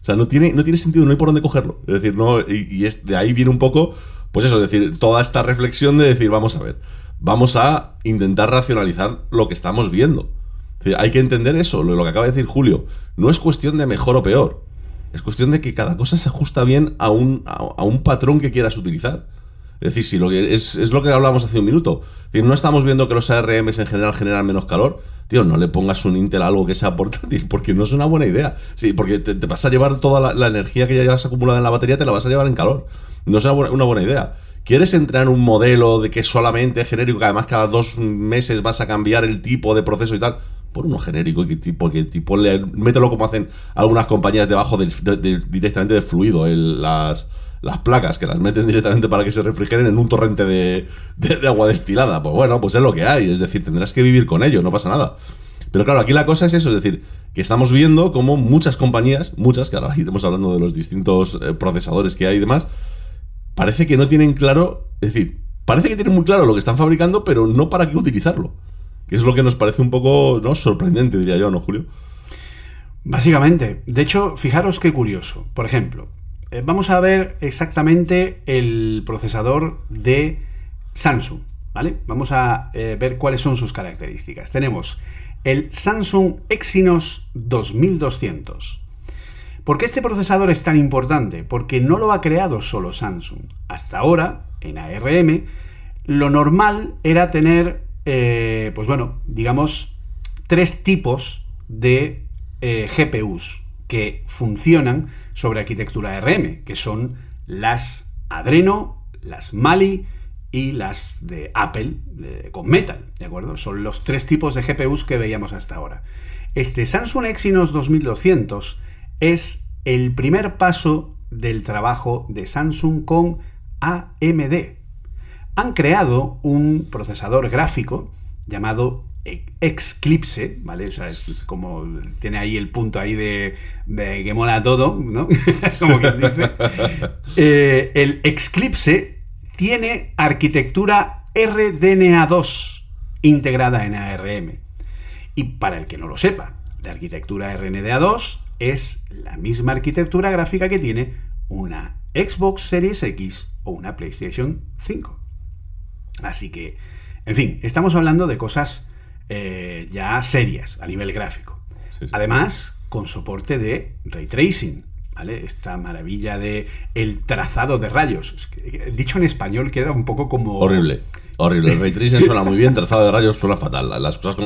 Speaker 3: O sea, no tiene, no tiene sentido, no hay por dónde cogerlo. Es decir, no, y, es, de ahí viene un poco, pues eso, es decir, toda esta reflexión de decir, vamos a ver, vamos a intentar racionalizar lo que estamos viendo. hay que entender eso, lo, que acaba de decir Julio. No es cuestión de mejor o peor. Es cuestión de que cada cosa se ajusta bien a un, a un patrón que quieras utilizar. Es decir, si lo que es, lo que hablábamos hace un minuto. no estamos viendo que los ARMs en general generan menos calor. Tío, no le pongas un Intel a algo que sea portátil, porque no es una buena idea. Sí, porque te, vas a llevar toda la, energía que ya llevas acumulada en la batería, te la vas a llevar en calor. No es una buena, idea. ¿Quieres entrar en un modelo de que solamente es genérico, que además cada dos meses vas a cambiar el tipo de proceso y tal? Por uno genérico que tipo, que tipo le, mételo como hacen algunas compañías debajo directamente de fluido, el, las, las placas que las meten directamente para que se refrigeren en un torrente de, agua destilada. Pues bueno, pues es lo que hay. Es decir, tendrás que vivir con ello, no pasa nada. Pero claro, aquí la cosa es eso, es decir, que estamos viendo como muchas compañías, muchas, que ahora iremos hablando de los distintos eh, procesadores que hay y demás, parece que no tienen claro, es decir, parece que tienen muy claro lo que están fabricando, pero no para qué utilizarlo. Que es lo que nos parece un poco ¿no? sorprendente, diría yo, ¿no, Julio?
Speaker 4: Básicamente. De hecho, fijaros qué curioso. Por ejemplo, vamos a ver exactamente el procesador de Samsung, ¿vale? Vamos a eh, ver cuáles son sus características. Tenemos el Samsung Exynos 2200. ¿Por qué este procesador es tan importante? Porque no lo ha creado solo Samsung. Hasta ahora, en ARM, lo normal era tener, eh, pues bueno, digamos, tres tipos de GPUs que funcionan sobre arquitectura RM, que son las Adreno, las Mali y las de Apple con Metal, ¿de acuerdo? Son los tres tipos de GPUs que veíamos hasta ahora. Este Samsung Exynos 2200 es el primer paso del trabajo de Samsung con AMD. Han creado un procesador gráfico llamado Exclipse, ¿vale? O sea, es como tiene ahí el punto ahí de, que mola todo, ¿no? como quien dice. Eh, el Exclipse tiene arquitectura RDNA2 integrada en ARM. Y para el que no lo sepa, la arquitectura RDNA2 es la misma arquitectura gráfica que tiene una Xbox Series X o una PlayStation 5. Así que, en fin, estamos hablando de cosas eh, ya serias a nivel gráfico. Además, con soporte de ray tracing. ¿vale? Esta maravilla de el trazado de rayos. Que, dicho en español queda un poco como...
Speaker 3: Horrible. Horrible. El ray tracing suena muy bien, trazado de rayos suena fatal. Las cosas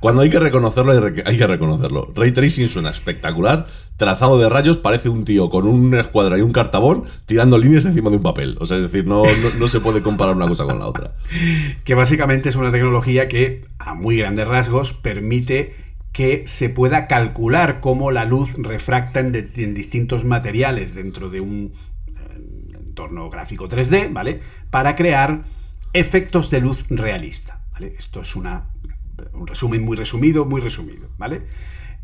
Speaker 3: cuando hay que reconocerlo, hay, que reconocerlo. Ray tracing suena espectacular. Trazado de rayos parece un tío con una escuadra y un cartabón tirando líneas encima de un papel. O sea, es decir, no, se puede comparar una cosa con la otra.
Speaker 4: que básicamente es una tecnología que, a muy grandes rasgos, permite que se pueda calcular cómo la luz refracta en, en distintos materiales dentro de un eh, entorno gráfico 3D, ¿vale? Para crear efectos de luz realista, ¿vale? Esto es una, un resumen muy resumido, muy resumido, ¿vale?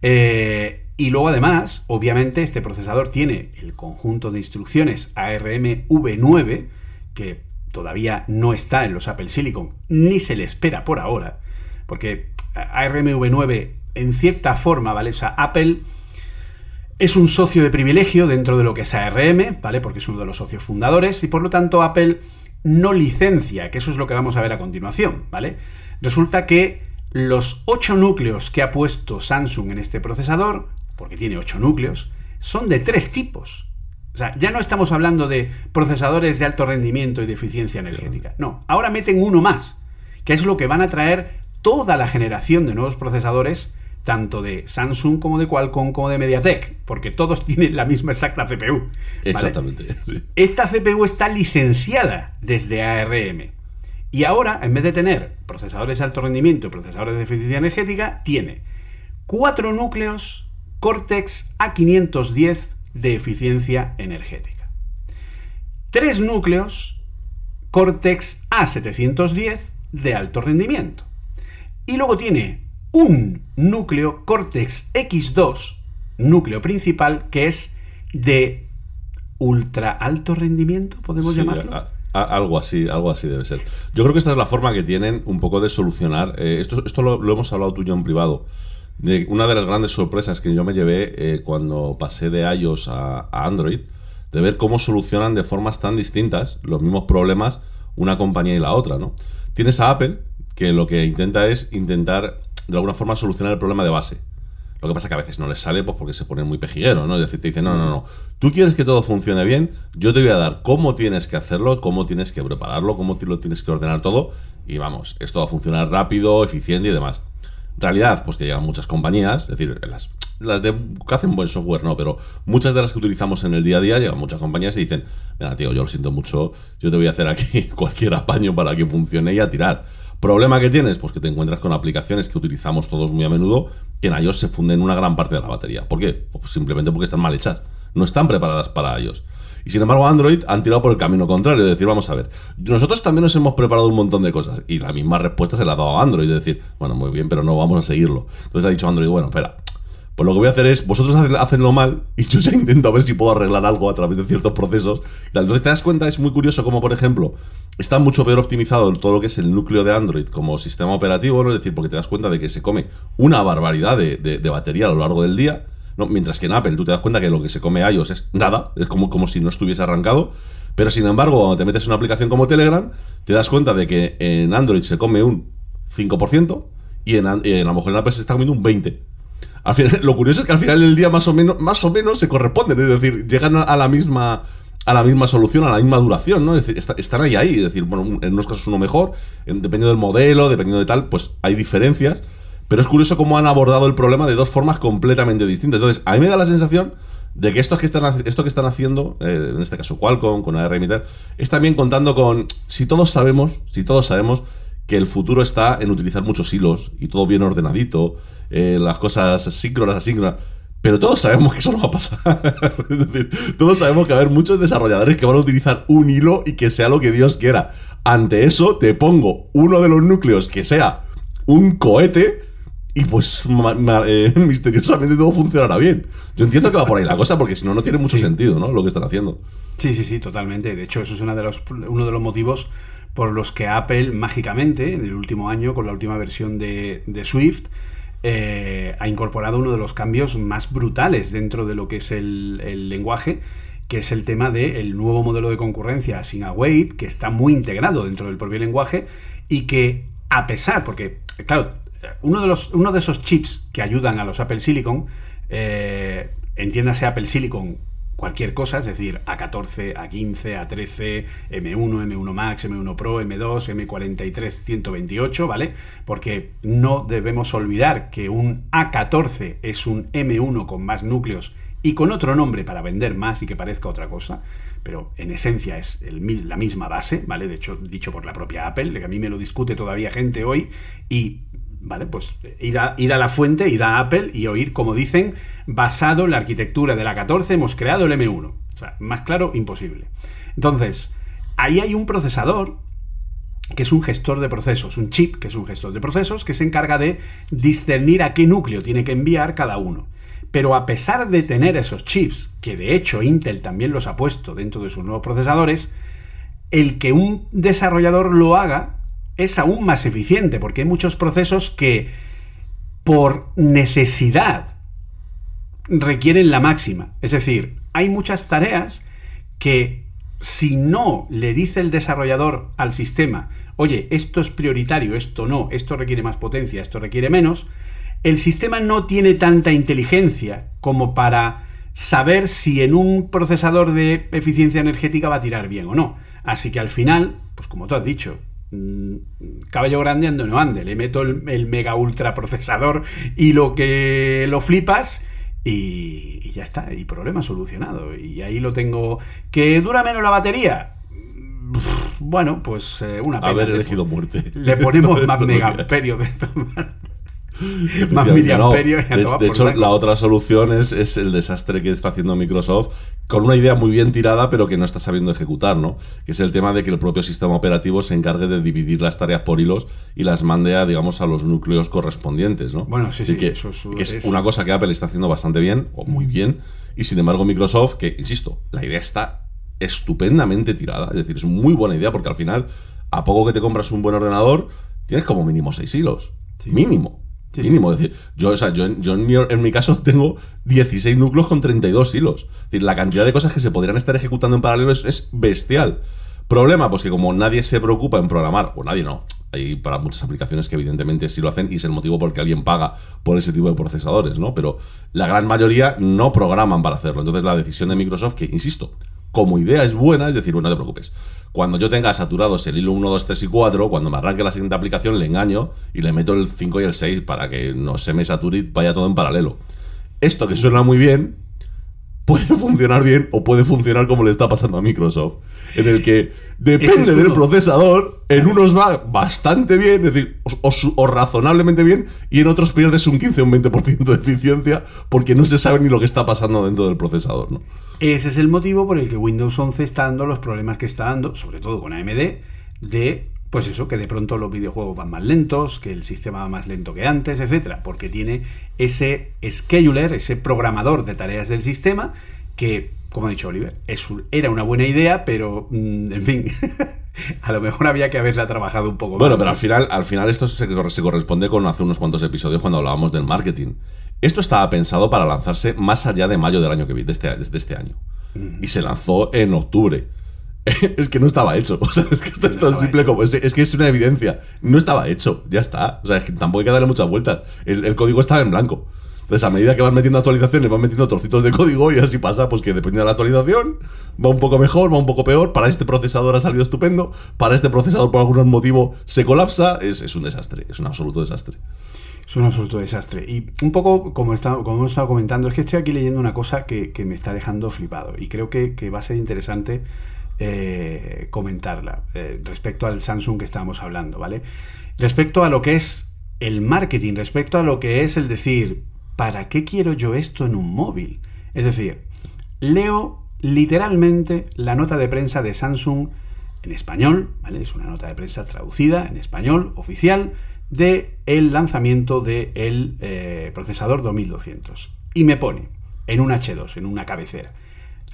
Speaker 4: Eh, y luego además, obviamente, este procesador tiene el conjunto de instrucciones ARM V9, que todavía no está en los Apple Silicon, ni se le espera por ahora, porque ARM V9, en cierta forma, ¿vale? O Apple es un socio de privilegio dentro de lo que es ARM, ¿vale? Porque es uno de los socios fundadores y por lo tanto Apple no licencia, que eso es lo que vamos a ver a continuación, ¿vale? Resulta que los 8 núcleos que ha puesto Samsung en este procesador, porque tiene 8 núcleos, son de tres tipos. O sea, ya no estamos hablando de procesadores de alto rendimiento y de eficiencia energética. No, ahora meten uno más, que es lo que van a traer toda la generación de nuevos procesadores, tanto de Samsung como de Qualcomm como de MediaTek, porque todos tienen la misma exacta CPU. ¿vale?
Speaker 3: Exactamente. sí.
Speaker 4: Esta CPU está licenciada desde ARM. Y ahora, en vez de tener procesadores de alto rendimiento y procesadores de eficiencia energética, tiene cuatro núcleos Cortex A510 de eficiencia energética. Tres núcleos Cortex A710 de alto rendimiento. Y luego tiene un núcleo Cortex X2, núcleo principal, que es de ultra alto rendimiento, podemos
Speaker 3: Sí,
Speaker 4: llamarlo.
Speaker 3: a- a- algo así, algo así debe ser. Yo creo que esta es la forma que tienen un poco de solucionar. eh, esto esto lo, lo hemos hablado tú y yo en privado. De una de las grandes sorpresas que yo me llevé eh, cuando pasé de iOS a, a Android, de ver cómo solucionan de formas tan distintas los mismos problemas una compañía y la otra, ¿no? Tienes a Apple, que lo que intenta es intentar de alguna forma solucionar el problema de base. Lo que pasa que a veces no les sale pues porque se ponen muy pejigueros, ¿no? Es decir, te dicen, no, no, no, tú quieres que todo funcione bien, yo te voy a dar cómo tienes que hacerlo, cómo tienes que prepararlo, cómo te lo tienes que ordenar todo, y vamos, esto va a funcionar rápido, eficiente y demás. Realidad, pues que llegan muchas compañías, es decir, las, las de, que hacen buen software, no, pero muchas de las que utilizamos en el día a día, llegan muchas compañías y dicen, mira, tío, yo lo siento mucho, yo te voy a hacer aquí cualquier apaño para que funcione y a tirar. ¿Problema que tienes? Pues que te encuentras con aplicaciones que utilizamos todos muy a menudo que en iOS se funden una gran parte de la batería. ¿Por qué? Pues simplemente porque están mal hechas. No están preparadas para iOS. Y sin embargo, Android han tirado por el camino contrario, de decir, vamos a ver, nosotros también nos hemos preparado un montón de cosas. Y la misma respuesta se la ha dado a Android, de decir, bueno, muy bien, pero no vamos a seguirlo. Entonces ha dicho Android, bueno, espera, pues lo que voy a hacer es, vosotros hacen- hacenlo mal y yo ya intento a ver si puedo arreglar algo a través de ciertos procesos. Entonces te das cuenta, es muy curioso como, por ejemplo, está mucho peor optimizado todo lo que es el núcleo de Android como sistema operativo, ¿no? Es decir, porque te das cuenta de que se come una barbaridad de, de- batería a lo largo del día. ¿no? Mientras que en Apple tú te das cuenta que lo que se come iOS es nada, es como, como si no estuviese arrancado. Pero sin embargo, cuando te metes en una aplicación como Telegram, te das cuenta de que en Android se come un 5% y en, en- a lo mejor en Apple se está comiendo un 20%. Al final, lo curioso es que al final del día más o menos, más o menos se corresponden, es decir, llegan a, la misma a la misma solución, a la misma duración, ¿no? Es decir, está- están ahí, ahí, es decir, en unos casos uno mejor, en- dependiendo del modelo, dependiendo de tal, pues hay diferencias, pero es curioso cómo han abordado el problema de dos formas completamente distintas. Entonces, a mí me da la sensación de que esto que están, esto que están haciendo, eh, en este caso Qualcomm, con ARM y tal, es también contando con, si todos sabemos, si todos sabemos que el futuro está en utilizar muchos hilos y todo bien ordenadito, eh, las cosas síncronas, asíncronas. Pero todos sabemos que eso no va a pasar. es decir, todos sabemos que va a haber muchos desarrolladores que van a utilizar un hilo y que sea lo que Dios quiera. Ante eso, te pongo uno de los núcleos que sea un cohete y pues ma- ma- eh, misteriosamente todo funcionará bien. Yo entiendo que va por ahí la cosa porque si no, no tiene mucho sentido, ¿no? Lo que están haciendo.
Speaker 4: Sí, sí, sí, totalmente. De hecho, eso es una de los, uno de los motivos por los que Apple mágicamente, en el último año, con la última versión de, de Swift, eh, ha incorporado uno de los cambios más brutales dentro de lo que es el, lenguaje, que es el tema del nuevo modelo de concurrencia sin await, que está muy integrado dentro del propio lenguaje y que, a pesar, porque, claro, uno de, los, uno de esos chips que ayudan a los Apple Silicon, eh, entiéndase Apple Silicon cualquier cosa, es decir, A14, A15, A13, M1, M1 Max, M1 Pro, M2, M43, 128, ¿vale? Porque no debemos olvidar que un A14 es un M1 con más núcleos y con otro nombre para vender más y que parezca otra cosa, pero en esencia es la misma base, ¿vale? De hecho, dicho por la propia Apple, que a mí me lo discute todavía gente hoy y ¿vale? Pues ir a, ir a la fuente, ir a Apple y oír, como dicen, basado en la arquitectura de la 14 hemos creado el M1. O sea, más claro, imposible. Entonces, ahí hay un procesador que es un gestor de procesos, un chip que es un gestor de procesos que se encarga de discernir a qué núcleo tiene que enviar cada uno. Pero a pesar de tener esos chips, que de hecho Intel también los ha puesto dentro de sus nuevos procesadores, el que un desarrollador lo haga es aún más eficiente, porque hay muchos procesos que por necesidad requieren la máxima. Es decir, hay muchas tareas que si no le dice el desarrollador al sistema, oye, esto es prioritario, esto no, esto requiere más potencia, esto requiere menos, el sistema no tiene tanta inteligencia como para saber si en un procesador de eficiencia energética va a tirar bien o no. Así que al final, pues como tú has dicho, caballo grande ando no ande, le meto el, mega ultra procesador y lo que lo flipas y, ya está, y problema solucionado. Y ahí lo tengo. ¿Que dura menos la batería? Bueno, pues eh, una
Speaker 3: pena. Haber elegido muerte.
Speaker 4: Le ponemos más megamperio de
Speaker 3: más miliamperio. de, hecho, la otra solución es, es, el desastre que está haciendo Microsoft con una idea muy bien tirada, pero que no está sabiendo ejecutar, ¿no? Que es el tema de que el propio sistema operativo se encargue de dividir las tareas por hilos y las mande a, digamos, a los núcleos correspondientes, ¿no?
Speaker 4: Bueno, sí, sí.
Speaker 3: Que, que es, una cosa que Apple está haciendo bastante bien, o muy bien, y sin embargo Microsoft, que, insisto, la idea está estupendamente tirada, es decir, es muy buena idea porque al final, a poco que te compras un buen ordenador, tienes como mínimo seis hilos. Mínimo mínimo. Es decir, yo, en, mi, caso tengo 16 núcleos con 32 hilos. Es decir, la cantidad de cosas que se podrían estar ejecutando en paralelo es, bestial. Problema, pues que como nadie se preocupa en programar, o nadie no, hay para muchas aplicaciones que evidentemente sí lo hacen y es el motivo por el que alguien paga por ese tipo de procesadores, ¿no? Pero la gran mayoría no programan para hacerlo. Entonces la decisión de Microsoft, que insisto, como idea es buena, es decir, bueno, no te preocupes. Cuando yo tenga saturados el hilo 1, 2, 3 y 4, cuando me arranque la siguiente aplicación, le engaño y le meto el 5 y el 6 para que no se me sature y vaya todo en paralelo. Esto que suena muy bien, puede funcionar bien o puede funcionar como le está pasando a Microsoft, en el que depende del procesador, en unos va bastante bien, es decir, o, razonablemente bien, y en otros pierdes un 15 o un 20% de eficiencia porque no se sabe ni lo que está pasando dentro del procesador. ¿no?
Speaker 4: Ese es el motivo por el que Windows 11 está dando los problemas que está dando, sobre todo con AMD, de pues eso, que de pronto los videojuegos van más lentos, que el sistema va más lento que antes, etcétera, porque tiene ese scheduler, ese programador de tareas del sistema que, como ha dicho Oliver, era una buena idea, pero mm, en fin, a lo mejor había que haberla trabajado un poco
Speaker 3: más. Bueno, pero al final, al final esto se, se corresponde con hace unos cuantos episodios cuando hablábamos del marketing. Esto estaba pensado para lanzarse más allá de mayo del año que viene, de este, de este año. Y se lanzó en octubre. es que no estaba hecho. O sea, es que esto es tan simple como. Es, es, que es una evidencia. No estaba hecho, ya está. O sea, es que tampoco hay que darle muchas vueltas. El, código estaba en blanco. Entonces, a medida que van metiendo actualizaciones, van metiendo trocitos de código y así pasa, pues que depende de la actualización, va un poco mejor, va un poco peor. Para este procesador ha salido estupendo, para este procesador por algún motivo se colapsa. Es, es un desastre, es un absoluto desastre.
Speaker 4: Es un absoluto desastre. Y un poco, como, está, como hemos estado comentando, es que estoy aquí leyendo una cosa que, me está dejando flipado. Y creo que, que va a ser interesante eh, comentarla eh, respecto al Samsung que estábamos hablando, ¿vale? Respecto a lo que es el marketing, respecto a lo que es el decir, ¿para qué quiero yo esto en un móvil? Es decir, leo literalmente la nota de prensa de Samsung en español, ¿vale? Es una nota de prensa traducida en español, oficial, de el lanzamiento del de eh, procesador 2200. Y me pone en un H2, en una cabecera.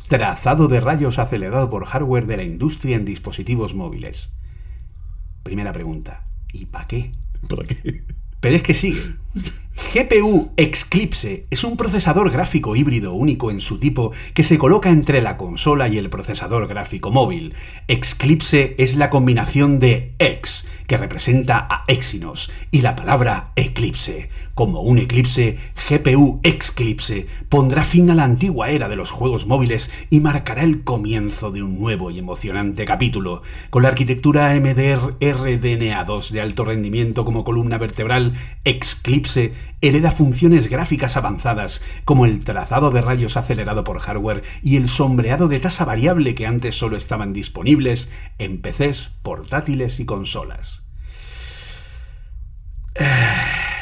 Speaker 4: Trazado de rayos acelerado por hardware de la industria en dispositivos móviles. Primera pregunta. ¿Y para qué?
Speaker 3: ¿Para qué?
Speaker 4: Pero es que sigue. GPU Exclipse es un procesador gráfico híbrido único en su tipo que se coloca entre la consola y el procesador gráfico móvil. Exclipse es la combinación de X que representa a Exynos, y la palabra eclipse. Como un eclipse, GPU Exclipse pondrá fin a la antigua era de los juegos móviles y marcará el comienzo de un nuevo y emocionante capítulo. Con la arquitectura AMD RDNA2 de alto rendimiento como columna vertebral, Exclipse hereda funciones gráficas avanzadas como el trazado de rayos acelerado por hardware y el sombreado de tasa variable que antes solo estaban disponibles en PCs, portátiles y consolas.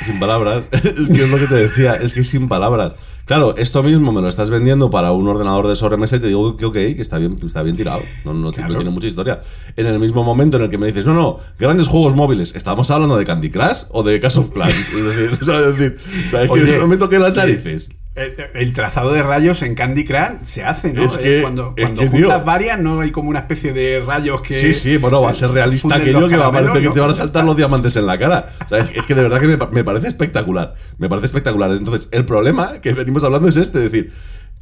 Speaker 3: Sin palabras. es que es lo que te decía, es que sin palabras. Claro, esto mismo me lo estás vendiendo para un ordenador de sobremesa y te digo que ok, que está bien, está bien tirado. No, no,
Speaker 4: Claro.
Speaker 3: no tiene mucha historia. En el mismo momento en el que me dices, no, no, grandes juegos móviles, ¿estamos hablando de Candy Crush o de Clash of Clans? Es decir, o sea, es decir, o sea, es que
Speaker 4: Oye,
Speaker 3: no me toqué las
Speaker 4: eh,
Speaker 3: narices.
Speaker 4: El, el trazado de rayos en Candy Crush se hace, ¿no?
Speaker 3: Es
Speaker 4: Eh,
Speaker 3: que-
Speaker 4: cuando
Speaker 3: es
Speaker 4: cuando
Speaker 3: tío-
Speaker 4: juntas varias, no hay como una especie de rayos que.
Speaker 3: Sí, sí, bueno, va a ser realista aquello que va a parecer que te van a saltar los diamantes en la cara. O sea, es, es que de verdad que me, me parece espectacular. Me parece espectacular. Entonces, el problema que venimos hablando es este: es decir,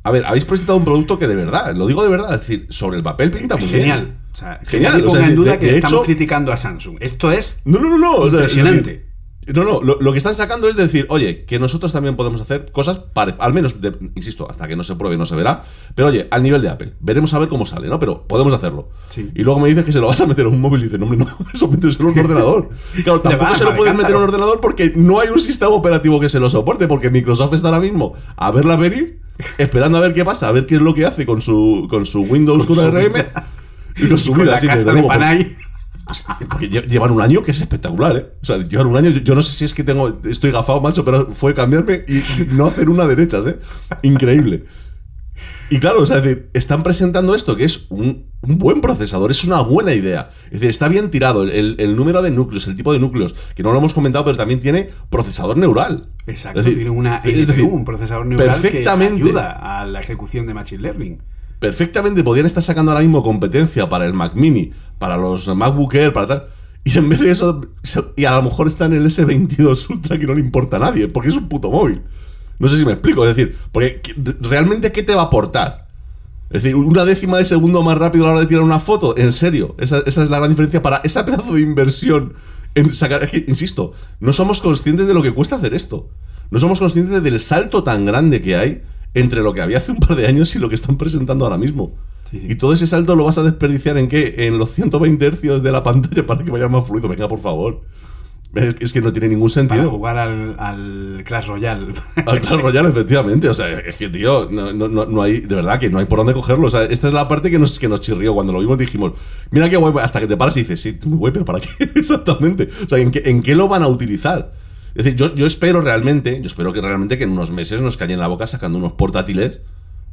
Speaker 3: a ver, habéis presentado un producto que de verdad, lo digo de verdad, es decir, sobre el papel pinta muy
Speaker 4: Genial.
Speaker 3: bien.
Speaker 4: O sea, que
Speaker 3: Genial,
Speaker 4: nadie
Speaker 3: o sea,
Speaker 4: en duda
Speaker 3: de-
Speaker 4: que
Speaker 3: de
Speaker 4: estamos
Speaker 3: hecho-
Speaker 4: criticando a Samsung. Esto es
Speaker 3: No, no, no, no. o sea, es
Speaker 4: impresionante.
Speaker 3: No, no, lo, lo que están sacando es decir, oye, que nosotros también podemos hacer cosas, pare- al menos, de- insisto, hasta que no se pruebe no se verá, pero oye, al nivel de Apple, veremos a ver cómo sale, ¿no? Pero podemos hacerlo.
Speaker 4: Sí.
Speaker 3: Y luego me dices que se lo vas a meter en un móvil y dices, no, hombre, no, eso méteselo en un ordenador. Claro, tampoco
Speaker 4: va,
Speaker 3: se lo pueden meter en un ordenador porque no hay un sistema operativo que se lo soporte, porque Microsoft está ahora mismo a verla venir, esperando a ver qué pasa, a ver qué es lo que hace con su, con su Windows con,
Speaker 4: Con su
Speaker 3: ARM
Speaker 4: vida.
Speaker 3: y con su vida. así que, pues, porque lle- llevan un año que es espectacular, ¿eh? O sea, llevan un año. Yo, yo no sé si es que tengo, estoy gafado, macho, pero fue cambiarme y no hacer una derechas, ¿eh? Increíble. Y claro, o sea, es decir, están presentando esto que es un, un buen procesador, es una buena idea. Es decir, está bien tirado el, el- el número de núcleos, el tipo de núcleos, que no lo hemos comentado, pero también tiene procesador neural.
Speaker 4: Exacto,
Speaker 3: Es decir,
Speaker 4: tiene una
Speaker 3: es
Speaker 4: LPU,
Speaker 3: decir,
Speaker 4: un procesador neural
Speaker 3: perfectamente.
Speaker 4: que ayuda a la ejecución de Machine Learning.
Speaker 3: perfectamente podrían estar sacando ahora mismo competencia para el Mac Mini, para los MacBook Air, para tal. Y en vez de eso, y a lo mejor está en el S22 Ultra que no le importa a nadie, porque es un puto móvil. No sé si me explico, es decir, porque ¿qué- realmente ¿qué te va a aportar? Es decir, una décima de segundo más rápido a la hora de tirar una foto, en serio, esa, esa es la gran diferencia para esa pedazo de inversión en sacar. Es que, insisto, no somos conscientes de lo que cuesta hacer esto. No somos conscientes del salto tan grande que hay entre lo que había hace un par de años y lo que están presentando ahora mismo.
Speaker 4: Sí, sí.
Speaker 3: Y todo ese salto lo vas a desperdiciar en qué? En los 120 hercios de la pantalla para que vaya más fluido. Venga, por favor. Es, es que no tiene ningún
Speaker 4: Para
Speaker 3: sentido.
Speaker 4: jugar al, al Clash Royale.
Speaker 3: Al Clash Royale, efectivamente. O sea, es que, tío, no, no, no, no hay, de verdad que no hay por dónde cogerlo. O sea, esta es la parte que nos, que nos chirrió. Cuando lo vimos dijimos, mira qué guay, hasta que te paras y dices, sí, muy guay, pero ¿para qué? Exactamente. O sea, ¿en qué, ¿en qué lo van a utilizar? Es decir, yo, yo espero realmente, yo espero que realmente que en unos meses nos callen la boca sacando unos portátiles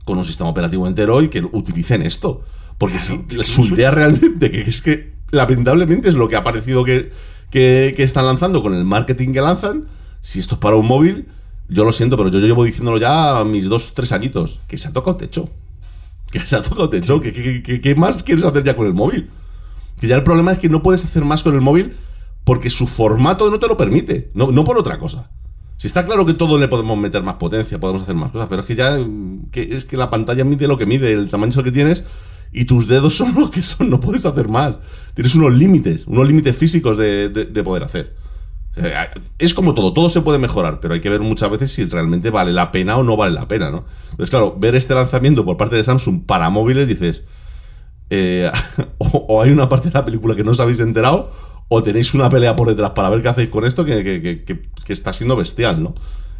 Speaker 3: con un sistema operativo entero y que utilicen esto. Porque
Speaker 4: Claro,
Speaker 3: si su idea realmente, que es que lamentablemente es lo que ha parecido que, que, que están lanzando con el marketing que lanzan, si esto es para un móvil, yo lo siento, pero yo, yo llevo diciéndolo ya a mis dos, tres añitos, que se ha tocado techo. Que se ha tocado techo. ¿Qué, qué- qué- qué más quieres hacer ya con el móvil? Que ya el problema es que no puedes hacer más con el móvil porque su formato no te lo permite, no, no por otra cosa. Si está claro que todo le podemos meter más potencia, podemos hacer más cosas, pero es que ya es que la pantalla mide lo que mide, el tamaño que tienes y tus dedos son lo que son, no puedes hacer más. Tienes unos límites, unos límites físicos de, de- de poder hacer. Es como todo, todo se puede mejorar, pero hay que ver muchas veces si realmente vale la pena o no vale la pena, ¿no? Entonces, claro, ver este lanzamiento por parte de Samsung para móviles, dices, eh, o hay una parte de la película que no os habéis enterado, o tenéis una pelea por detrás para ver qué hacéis con esto que, que- que- está siendo bestial, ¿no?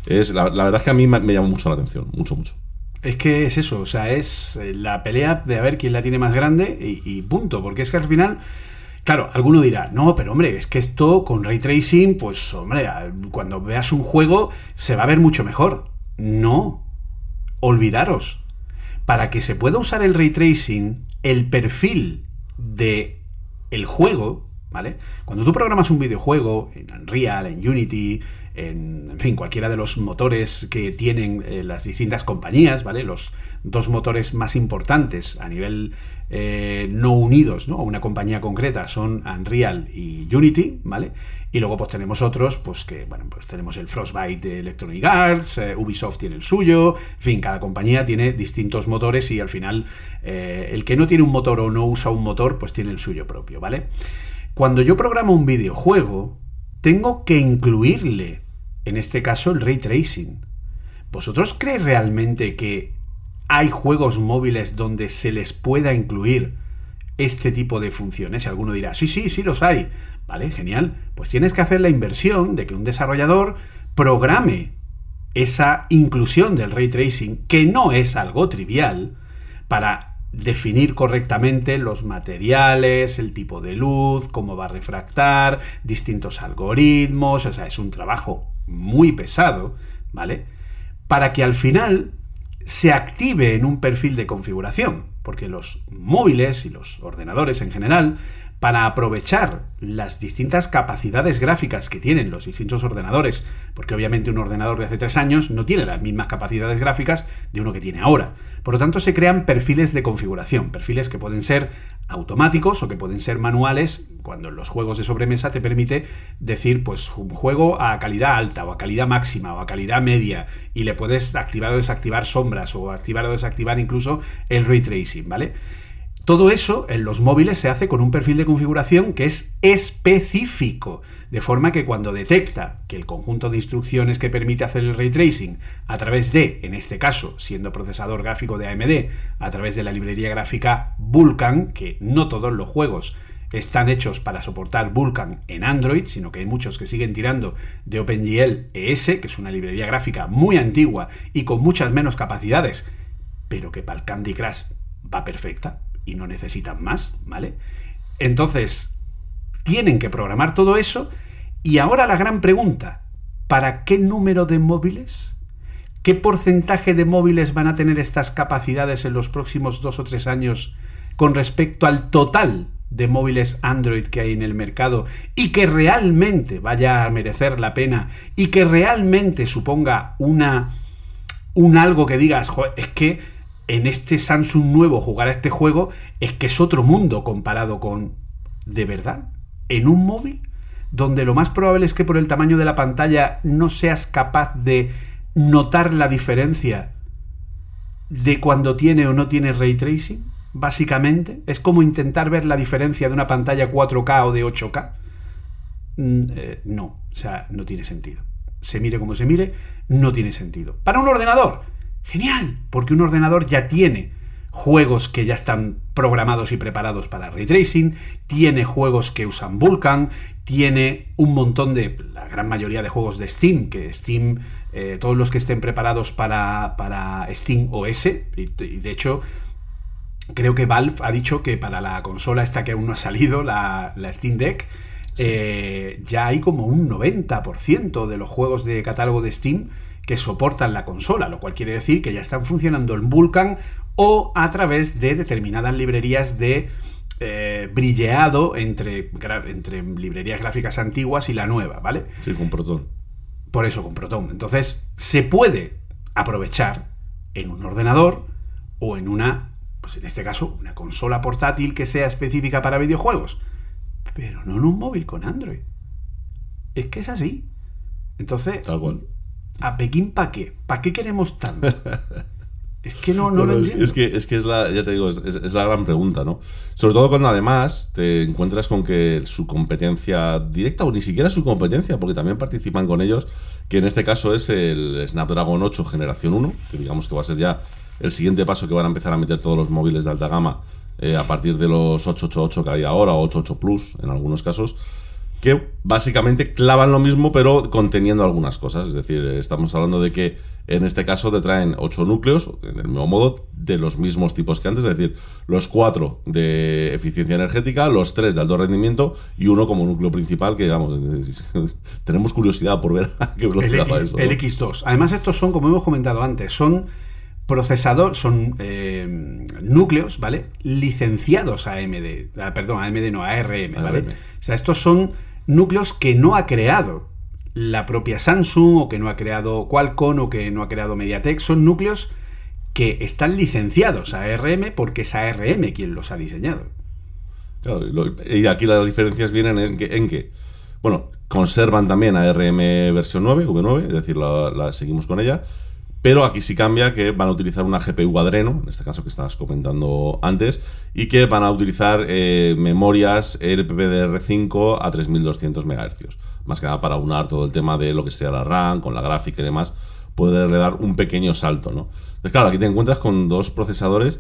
Speaker 3: Es, la, verdad es que a mí me, me llama mucho la atención, mucho, mucho.
Speaker 4: Es que es eso, o sea, es eh, la pelea de a ver quién la tiene más grande y, y punto. Porque es que al final, claro, alguno dirá, no, pero hombre, es que esto con ray tracing, pues hombre, cuando veas un juego se va a ver mucho mejor. No, olvidaros. Para que se pueda usar el ray tracing, el perfil de el juego, ¿vale? Cuando tú programas un videojuego en Unreal, en Unity, en, fin, cualquiera de los motores que tienen eh, las distintas compañías, ¿vale? Los dos motores más importantes a nivel eh, no unidos, ¿no? A una compañía concreta son Unreal y Unity, ¿vale? Y luego pues tenemos otros, pues que, bueno, pues tenemos el Frostbite de Electronic Arts, eh, Ubisoft tiene el suyo, en fin, cada compañía tiene distintos motores y al final el que no tiene un motor o no usa un motor, pues tiene el suyo propio, ¿vale? Cuando yo programo un videojuego, tengo que incluirle, en este caso, el ray tracing. ¿Vosotros creéis realmente que hay juegos móviles donde se les pueda incluir este tipo de funciones? Y alguno dirá, sí, sí, sí los hay. Vale, genial. Pues tienes que hacer la inversión de que un desarrollador programe esa inclusión del ray tracing, que no es algo trivial, para definir correctamente los materiales, el tipo de luz, cómo va a refractar, distintos algoritmos, o sea, es un trabajo muy pesado, ¿vale? Para que al final se active en un perfil de configuración, porque los móviles y los ordenadores en general para aprovechar las distintas capacidades gráficas que tienen los distintos ordenadores, porque obviamente un ordenador de hace tres años no tiene las mismas capacidades gráficas de uno que tiene ahora. Por lo tanto, se crean perfiles de configuración, perfiles que pueden ser automáticos o que pueden ser manuales, cuando los juegos de sobremesa te permite decir, pues, un juego a calidad alta o a calidad máxima o a calidad media, y le puedes activar o desactivar sombras o activar o desactivar incluso el ray tracing, ¿vale? Todo eso en los móviles se hace con un perfil de configuración que es específico, de forma que cuando detecta que el conjunto de instrucciones que permite hacer el ray tracing a través de, en este caso, siendo procesador gráfico de AMD, a través de la librería gráfica Vulkan, que no todos los juegos están hechos para soportar Vulkan en Android, sino que hay muchos que siguen tirando de OpenGL ES, que es una librería gráfica muy antigua y con muchas menos capacidades, pero que para el Candy Crush va perfecta y no necesitan más, ¿vale? Entonces, tienen que programar todo eso y ahora la gran pregunta, ¿para qué número de móviles? ¿Qué porcentaje de móviles van a tener estas capacidades en los próximos dos o tres años con respecto al total de móviles Android que hay en el mercado y que realmente vaya a merecer la pena y que realmente suponga una un algo que digas, es que en este Samsung nuevo jugar a este juego es que es otro mundo comparado con... ¿De verdad? ¿En un móvil? Donde lo más probable es que por el tamaño de la pantalla no seas capaz de notar la diferencia de cuando tiene o no tiene ray tracing, básicamente. Es como intentar ver la diferencia de una pantalla 4K o de 8K. Mm, eh, no, o sea, no tiene sentido. Se mire como se mire, no tiene sentido. Para un ordenador, Genial, porque un ordenador ya tiene juegos que ya están programados y preparados para ray tracing, tiene juegos que usan Vulkan, tiene un montón de, la gran mayoría de juegos de Steam, que Steam, eh, todos los que estén preparados para, para Steam OS, y, de hecho creo que Valve ha dicho que para la consola esta que aún no ha salido, la, Steam Deck, eh, ya hay como un 90% de los juegos de catálogo de Steam que soportan la consola, lo cual quiere decir que ya están funcionando en Vulkan o a través de determinadas librerías de eh, brilleado entre, entre librerías gráficas antiguas y la nueva, ¿vale?
Speaker 3: Sí, con Proton.
Speaker 4: Por eso, con Proton. Entonces, se puede aprovechar en un ordenador o en una, pues en este caso, una consola portátil que sea específica para videojuegos, pero no en un móvil con Android. Es que es así. Entonces,
Speaker 3: Tal cual.
Speaker 4: ¿A Pekín para qué? ¿Para qué queremos tanto? Es que no, no lo entiendo.
Speaker 3: Es, que, es que es la, ya te digo, es, la gran pregunta, ¿no? Sobre todo cuando además te encuentras con que su competencia directa, o ni siquiera su competencia, porque también participan con ellos, que en este caso es el Snapdragon 8 generación 1, que digamos que va a ser ya el siguiente paso que van a empezar a meter todos los móviles de alta gama eh, a partir de los 888 que hay ahora, o 88 Plus en algunos casos que básicamente clavan lo mismo pero conteniendo algunas cosas. Es decir, estamos hablando de que en este caso te traen 8 núcleos, en el mismo modo, de los mismos tipos que antes, es decir, los 4 de eficiencia energética, los 3 de alto rendimiento y uno como núcleo principal que, digamos, tenemos curiosidad por ver a qué velocidad
Speaker 4: va
Speaker 3: eso.
Speaker 4: El X2. Además, estos son, como hemos comentado antes, son procesador, son eh, núcleos, ¿vale? Licenciados a AMD, perdón, a AMD no, a ARM, ¿vale? ARM. O sea, estos son núcleos que no ha creado la propia Samsung o que no ha creado Qualcomm o que no ha creado MediaTek. Son núcleos que están licenciados a ARM porque es ARM quien los ha diseñado.
Speaker 3: Claro, y aquí las diferencias vienen en que, en que bueno, conservan también ARM versión 9, V9, es decir, la, seguimos con ella, Pero aquí sí cambia que van a utilizar una GPU Adreno, en este caso que estabas comentando antes, y que van a utilizar eh, memorias LPDDR5 a 3200 MHz. Más que nada para unar todo el tema de lo que sea la RAM, con la gráfica y demás, poderle dar un pequeño salto, ¿no? Entonces, claro, aquí te encuentras con dos procesadores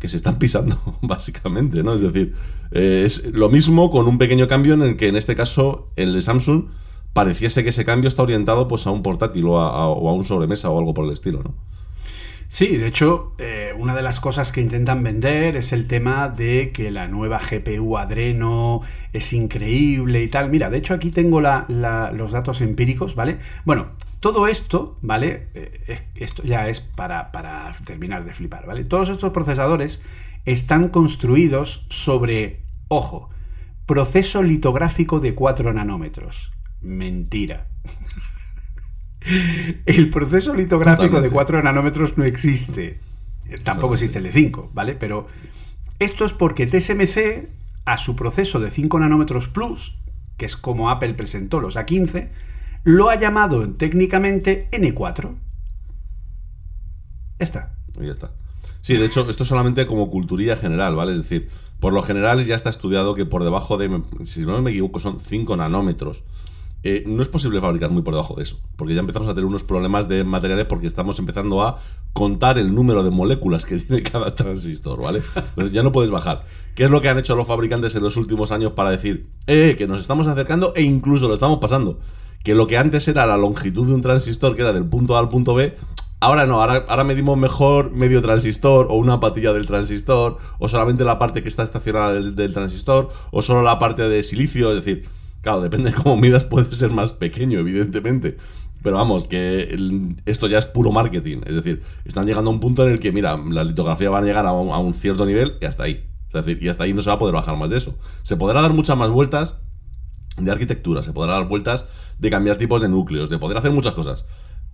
Speaker 3: que se están pisando, básicamente, ¿no? Es decir, eh, es lo mismo con un pequeño cambio en el que en este caso el de Samsung pareciese que ese cambio está orientado pues a un portátil o a, un sobremesa o algo por el estilo, ¿no?
Speaker 4: Sí, de hecho, eh, una de las cosas que intentan vender es el tema de que la nueva GPU Adreno es increíble y tal. Mira, de hecho aquí tengo los datos empíricos, ¿vale? Bueno, todo esto, ¿vale? Eh, es- esto ya es para, para terminar de flipar, ¿vale? Todos estos procesadores están construidos sobre, ojo, proceso litográfico de 4 nanómetros. Mentira. El proceso litográfico
Speaker 3: Totalmente.
Speaker 4: de 4 nanómetros no existe. Tampoco existe el de 5, ¿vale? Pero esto es porque TSMC, a su proceso de 5 nanómetros plus, que es como Apple presentó los A15, lo ha llamado técnicamente N4. Ya está.
Speaker 3: Y ya está. Sí, de hecho, esto es solamente como culturilla general, ¿vale? Es decir, por lo general ya está estudiado que por debajo de, si no me equivoco, son 5 nanómetros. Eh, no es posible fabricar muy por debajo de eso, porque ya empezamos a tener unos problemas de materiales porque estamos empezando a contar el número de moléculas que tiene cada transistor, ¿vale? Entonces ya no puedes bajar. ¿Qué es lo que han hecho los fabricantes en los últimos años para decir, eh, que nos estamos acercando e incluso lo estamos pasando? Que lo que antes era la longitud de un transistor, que era del punto A al punto B, Ahora no, ahora, medimos mejor medio transistor o una patilla del transistor o solamente la parte que está estacionada del, del transistor o solo la parte de silicio, es decir, claro, depende de cómo midas puede ser más pequeño, evidentemente. Pero vamos, que el- esto ya es puro marketing, es decir, están llegando a un punto en el que, mira, la litografía va a llegar a un, a un cierto nivel y hasta ahí. Es decir, y hasta ahí no se va a poder bajar más de eso. Se podrá dar muchas más vueltas de arquitectura, se podrá dar vueltas de cambiar tipos de núcleos, de poder hacer muchas cosas.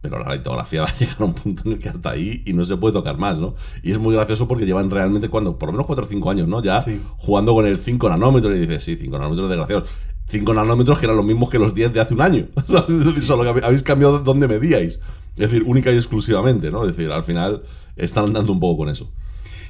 Speaker 3: Pero la litografía va a llegar a un punto en el que hasta ahí y no se puede tocar más, ¿no? Y es muy gracioso porque llevan realmente, cuando por lo menos 4 o 5 años, ¿no? Ya
Speaker 4: Sí.
Speaker 3: jugando con el 5 nanómetros y dices, sí, 5 nanómetros desgraciados. 5 nanómetros que eran los mismos que los 10 de hace un año. Es decir, solo que habéis cambiado dónde medíais. Es decir, única y exclusivamente, ¿no? Es decir, al final están andando un poco con eso.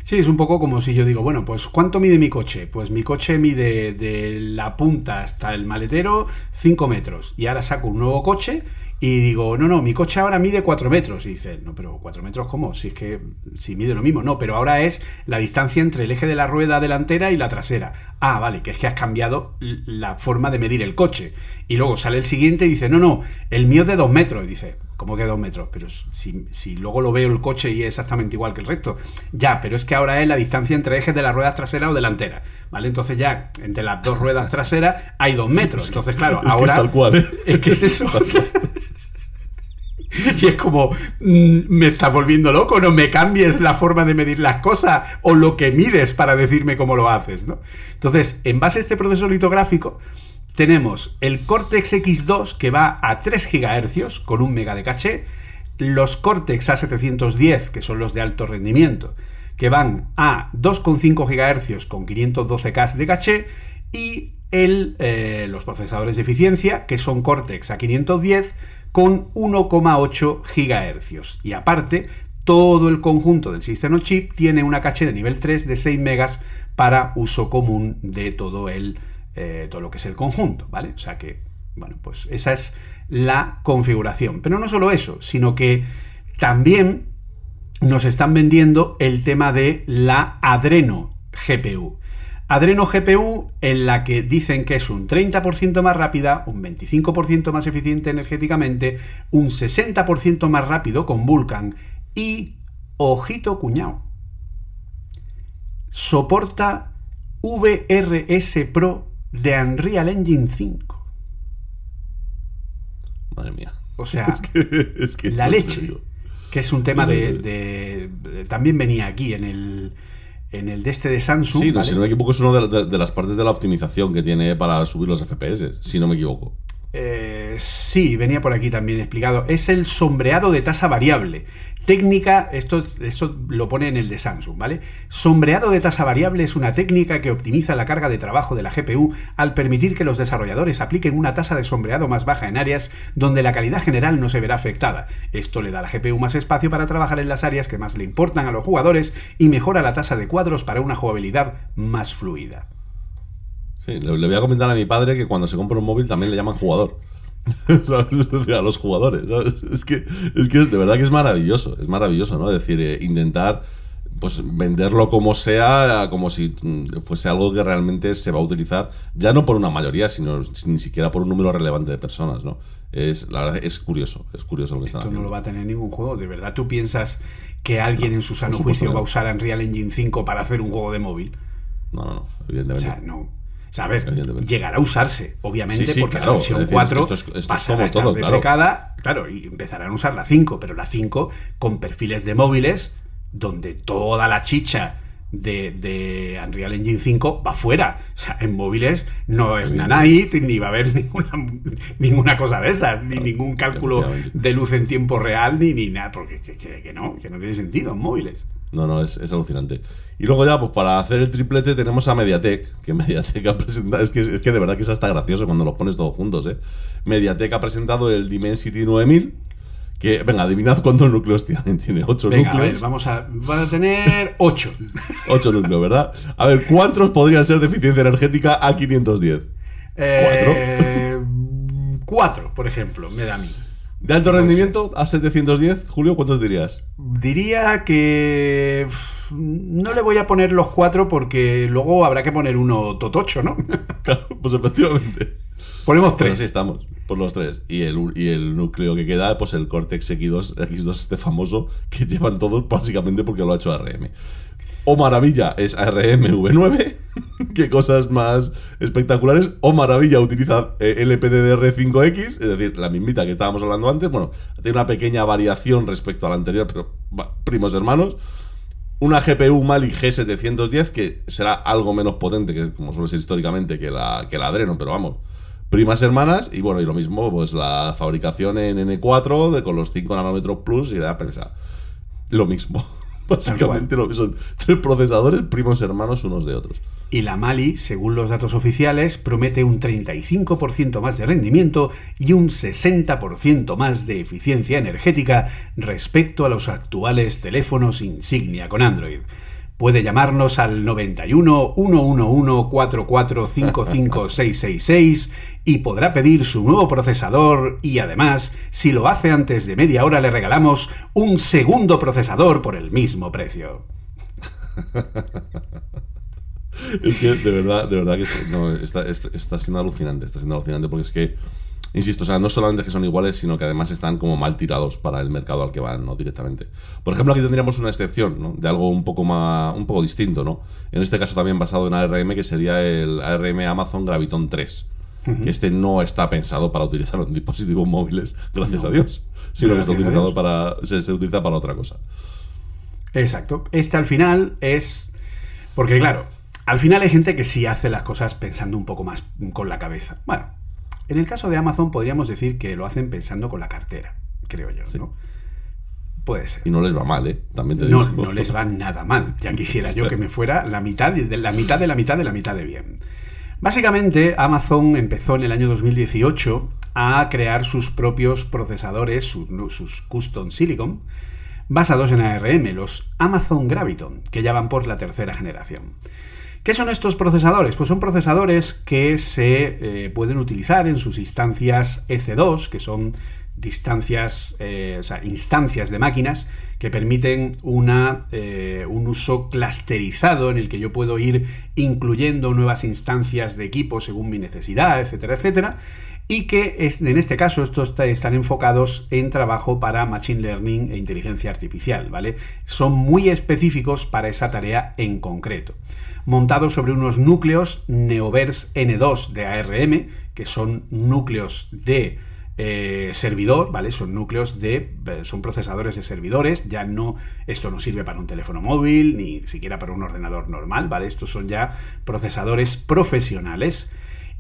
Speaker 4: Sí, es un poco como si yo digo, bueno, pues ¿cuánto mide mi coche? Pues mi coche mide de la punta hasta el maletero 5 metros. Y ahora saco un nuevo coche y digo, no, no, mi coche ahora mide 4 metros. Y dice, no, pero 4 metros ¿cómo? Si es que si mide lo mismo. No, pero ahora es la distancia entre el eje de la rueda delantera y la trasera. Ah, vale, que es que has cambiado la forma de medir el coche. Y luego sale el siguiente y dice, no, no, el mío es de 2 metros. Y dice, ¿cómo que 2 metros? Pero si, si luego lo veo el coche y es exactamente igual que el resto. Ya, pero es que ahora es la distancia entre ejes de las ruedas traseras o delanteras. ¿Vale? Entonces ya, entre las dos ruedas traseras hay 2 metros. Entonces, claro,
Speaker 3: Es que
Speaker 4: ahora...
Speaker 3: es tal cual, ¿eh?
Speaker 4: Es que es eso. o sea, y es como, mm, me estás volviendo loco, no me cambies la forma de medir las cosas o lo que mides para decirme cómo lo haces, ¿no? Entonces, en base a este proceso litográfico, tenemos el Cortex X2 que va a 3 GHz con un mega de caché, los Cortex A710, que son los de alto rendimiento, que van a 2,5 GHz con 512K de caché, y el, eh, los procesadores de eficiencia, que son Cortex A510 con 1,8 GHz. Y aparte, todo el conjunto del sistema chip tiene una caché de nivel 3 de 6 megas para uso común de todo el eh, todo lo que es el conjunto, ¿vale? O sea que, bueno, pues esa es la configuración. Pero no solo eso, sino que también nos están vendiendo el tema de la Adreno GPU. Adreno GPU en la que dicen que es un 30% más rápida, un 25% más eficiente energéticamente, un 60% más rápido con Vulkan y, ojito cuñado, soporta VRS Pro de Unreal Engine 5.
Speaker 3: Madre mía.
Speaker 4: O sea,
Speaker 3: Es que
Speaker 4: la
Speaker 3: no
Speaker 4: leche. Que es un tema de,
Speaker 3: Pero-
Speaker 4: de- de- También venía aquí en el. En el de este de Samsung.
Speaker 3: Sí, no,
Speaker 4: ¿vale?
Speaker 3: si no me equivoco, es una de, de- de las partes de la optimización que tiene para subir los FPS, si no me equivoco.
Speaker 4: Eh, sí, venía por aquí también explicado. Es el sombreado de tasa variable. Técnica, esto, esto lo pone en el de Samsung, ¿vale? Sombreado de tasa variable es una técnica que optimiza la carga de trabajo de la GPU al permitir que los desarrolladores apliquen una tasa de sombreado más baja en áreas donde la calidad general no se verá afectada. Esto le da a la GPU más espacio para trabajar en las áreas que más le importan a los jugadores y mejora la tasa de cuadros para una jugabilidad más fluida.
Speaker 3: Sí, le, le voy a comentar a mi padre que cuando se compra un móvil también le llaman jugador. ¿Sabes? Es decir, a los jugadores. ¿sabes? Es que, es que de verdad que es maravilloso. Es maravilloso, ¿no? Es decir, eh, intentar pues venderlo como sea, como si mm, fuese algo que realmente se va a utilizar, ya no por una mayoría, sino ni siquiera por un número relevante de personas, ¿no? Es, la verdad, es curioso, es curioso lo que están
Speaker 4: Esto no lo va a tener ningún juego. ¿De verdad tú piensas que alguien en su sano juicio va a usar Unreal Engine 5 para hacer un juego de móvil?
Speaker 3: No, no, no,
Speaker 4: O
Speaker 3: evidentemente.
Speaker 4: sea, no. Sea, a ver, llegará a usarse, obviamente,
Speaker 3: Sí, sí,
Speaker 4: porque
Speaker 3: claro,
Speaker 4: la versión
Speaker 3: es decir,
Speaker 4: 4
Speaker 3: esto es- esto es
Speaker 4: pasará
Speaker 3: como
Speaker 4: a estar
Speaker 3: todo, claro.
Speaker 4: deprecada, claro, y empezarán a usar la 5, pero la 5 con perfiles de móviles donde toda la chicha de, de Unreal Engine 5 va fuera. O sea, en móviles no es Nanite, ni va a haber ninguna, ninguna cosa de esas, ni ningún cálculo de luz en tiempo real, ni, ni nada, porque que, que- que no, que no tiene sentido en móviles.
Speaker 3: No, no, es, es alucinante. Y luego ya, pues para hacer el triplete tenemos a Mediatek, que Mediatek ha presentado, es que, es que de verdad que es hasta gracioso cuando los pones todos juntos, ¿eh? Mediatek ha presentado el Dimensity 9000, que, venga, adivinad cuántos núcleos tiene, tiene 8
Speaker 4: Venga, a ver,
Speaker 3: núcleos.
Speaker 4: vamos a, van a tener 8.
Speaker 3: 8 núcleos, ¿verdad? A ver, ¿cuántos podrían ser de eficiencia energética a 510?
Speaker 4: Eh, cuatro, por ejemplo, me da a mí.
Speaker 3: ¿De alto rendimiento a 710, Julio, cuántos dirías?
Speaker 4: Diría que no le voy a poner los cuatro porque luego habrá que poner uno totocho, ¿no?
Speaker 3: Claro, pues efectivamente.
Speaker 4: Ponemos
Speaker 3: Pues así
Speaker 4: tres.
Speaker 3: estamos, por los tres. Y el, y el núcleo que queda, pues el Cortex X2, X2 este famoso, que llevan todos básicamente porque lo ha hecho ARM. O maravilla es ARM V9, que cosas más espectaculares. O maravilla utiliza eh, LPDDR5X, es decir, la mismita que estábamos hablando antes. Bueno, tiene una pequeña variación respecto a la anterior, pero primos hermanos. Una GPU Mali G710 que será algo menos potente que como suele ser históricamente que la, que la Adreno, pero vamos, primas hermanas y bueno, y lo mismo pues la fabricación en N4 de, con los 5 nanómetros plus y da pensar lo mismo. Básicamente lo, son tres procesadores primos hermanos unos de otros.
Speaker 4: Y la Mali, según los datos oficiales, promete un 35% más de rendimiento y un 60% más de eficiencia energética respecto a los actuales teléfonos insignia con Android. Puede llamarnos al 91 111 4455 666 y podrá pedir su nuevo procesador y además, si lo hace antes de media hora le regalamos un segundo procesador por el mismo precio.
Speaker 3: Es que de verdad, de verdad que no, está, está- está siendo alucinante, está siendo alucinante porque es que, insisto, o sea, no solamente que son iguales, sino que además están como mal tirados para el mercado al que van, ¿no? Directamente. Por ejemplo, aquí tendríamos una excepción, ¿no? De algo un poco más, un poco distinto, ¿no? En este caso también basado en ARM, que sería el ARM Amazon Graviton 3. Que este no está pensado para utilizar en dispositivos móviles, gracias a Dios. Sino que está utilizado para. Se, se utiliza para otra cosa.
Speaker 4: Exacto. Este al final es. Porque, claro, al final hay gente que sí hace las cosas pensando un poco más con la cabeza. Bueno, en el caso de Amazon podríamos decir que lo hacen pensando con la cartera, creo yo,
Speaker 3: Sí.
Speaker 4: ¿no? Puede ser.
Speaker 3: Y no les va mal, ¿eh? También te digo.
Speaker 4: No, no les va nada mal. Ya quisiera yo que me fuera la mitad de la mitad de la mitad de la mitad de bien. Básicamente, Amazon empezó en el año 2018 a crear sus propios procesadores, sus, sus custom silicon, basados en ARM, los Amazon Graviton, que ya van por la tercera generación. ¿Qué son estos procesadores? Pues son procesadores que se eh, pueden utilizar en sus instancias EC2, que son distancias, eh, o sea, instancias de máquinas que permiten una, eh, un uso clusterizado en el que yo puedo ir incluyendo nuevas instancias de equipo según mi necesidad, etcétera, etcétera. Y que en este caso estos están enfocados en trabajo para Machine Learning e inteligencia artificial, ¿vale? Son muy específicos para esa tarea en concreto. Montados sobre unos núcleos Neoverse N2 de ARM, que son núcleos de eh, servidor, ¿vale? Son núcleos de. eh, son procesadores de servidores. Ya no. Esto no sirve para un teléfono móvil, ni siquiera para un ordenador normal, ¿vale? Estos son ya procesadores profesionales.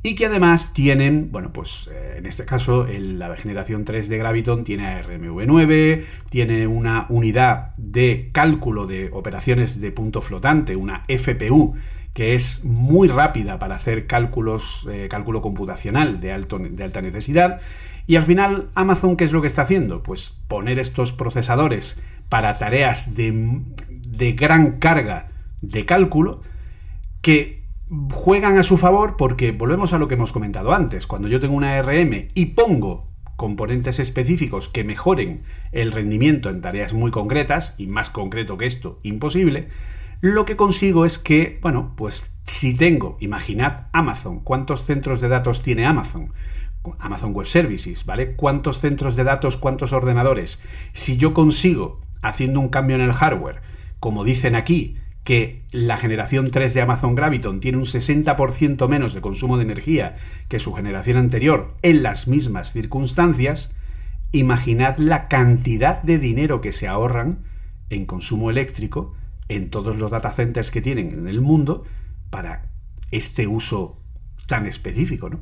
Speaker 4: Y que además tienen, bueno, pues eh, en este caso la generación 3 de Graviton tiene ARMV9, tiene una unidad de cálculo de operaciones de punto flotante, una FPU, que es muy rápida para hacer cálculos, eh, cálculo computacional de, alto, de alta necesidad. Y al final, Amazon, ¿qué es lo que está haciendo? Pues poner estos procesadores para tareas de, de gran carga de cálculo que juegan a su favor porque volvemos a lo que hemos comentado antes. Cuando yo tengo una RM y pongo componentes específicos que mejoren el rendimiento en tareas muy concretas, y más concreto que esto, imposible, lo que consigo es que, bueno, pues si tengo, imaginad Amazon, ¿cuántos centros de datos tiene Amazon? Amazon Web Services, ¿vale? ¿Cuántos centros de datos, cuántos ordenadores? Si yo consigo, haciendo un cambio en el hardware, como dicen aquí, que la generación 3 de Amazon Graviton tiene un 60% menos de consumo de energía que su generación anterior en las mismas circunstancias, imaginad la cantidad de dinero que se ahorran en consumo eléctrico en todos los data centers que tienen en el mundo para este uso tan específico, ¿no?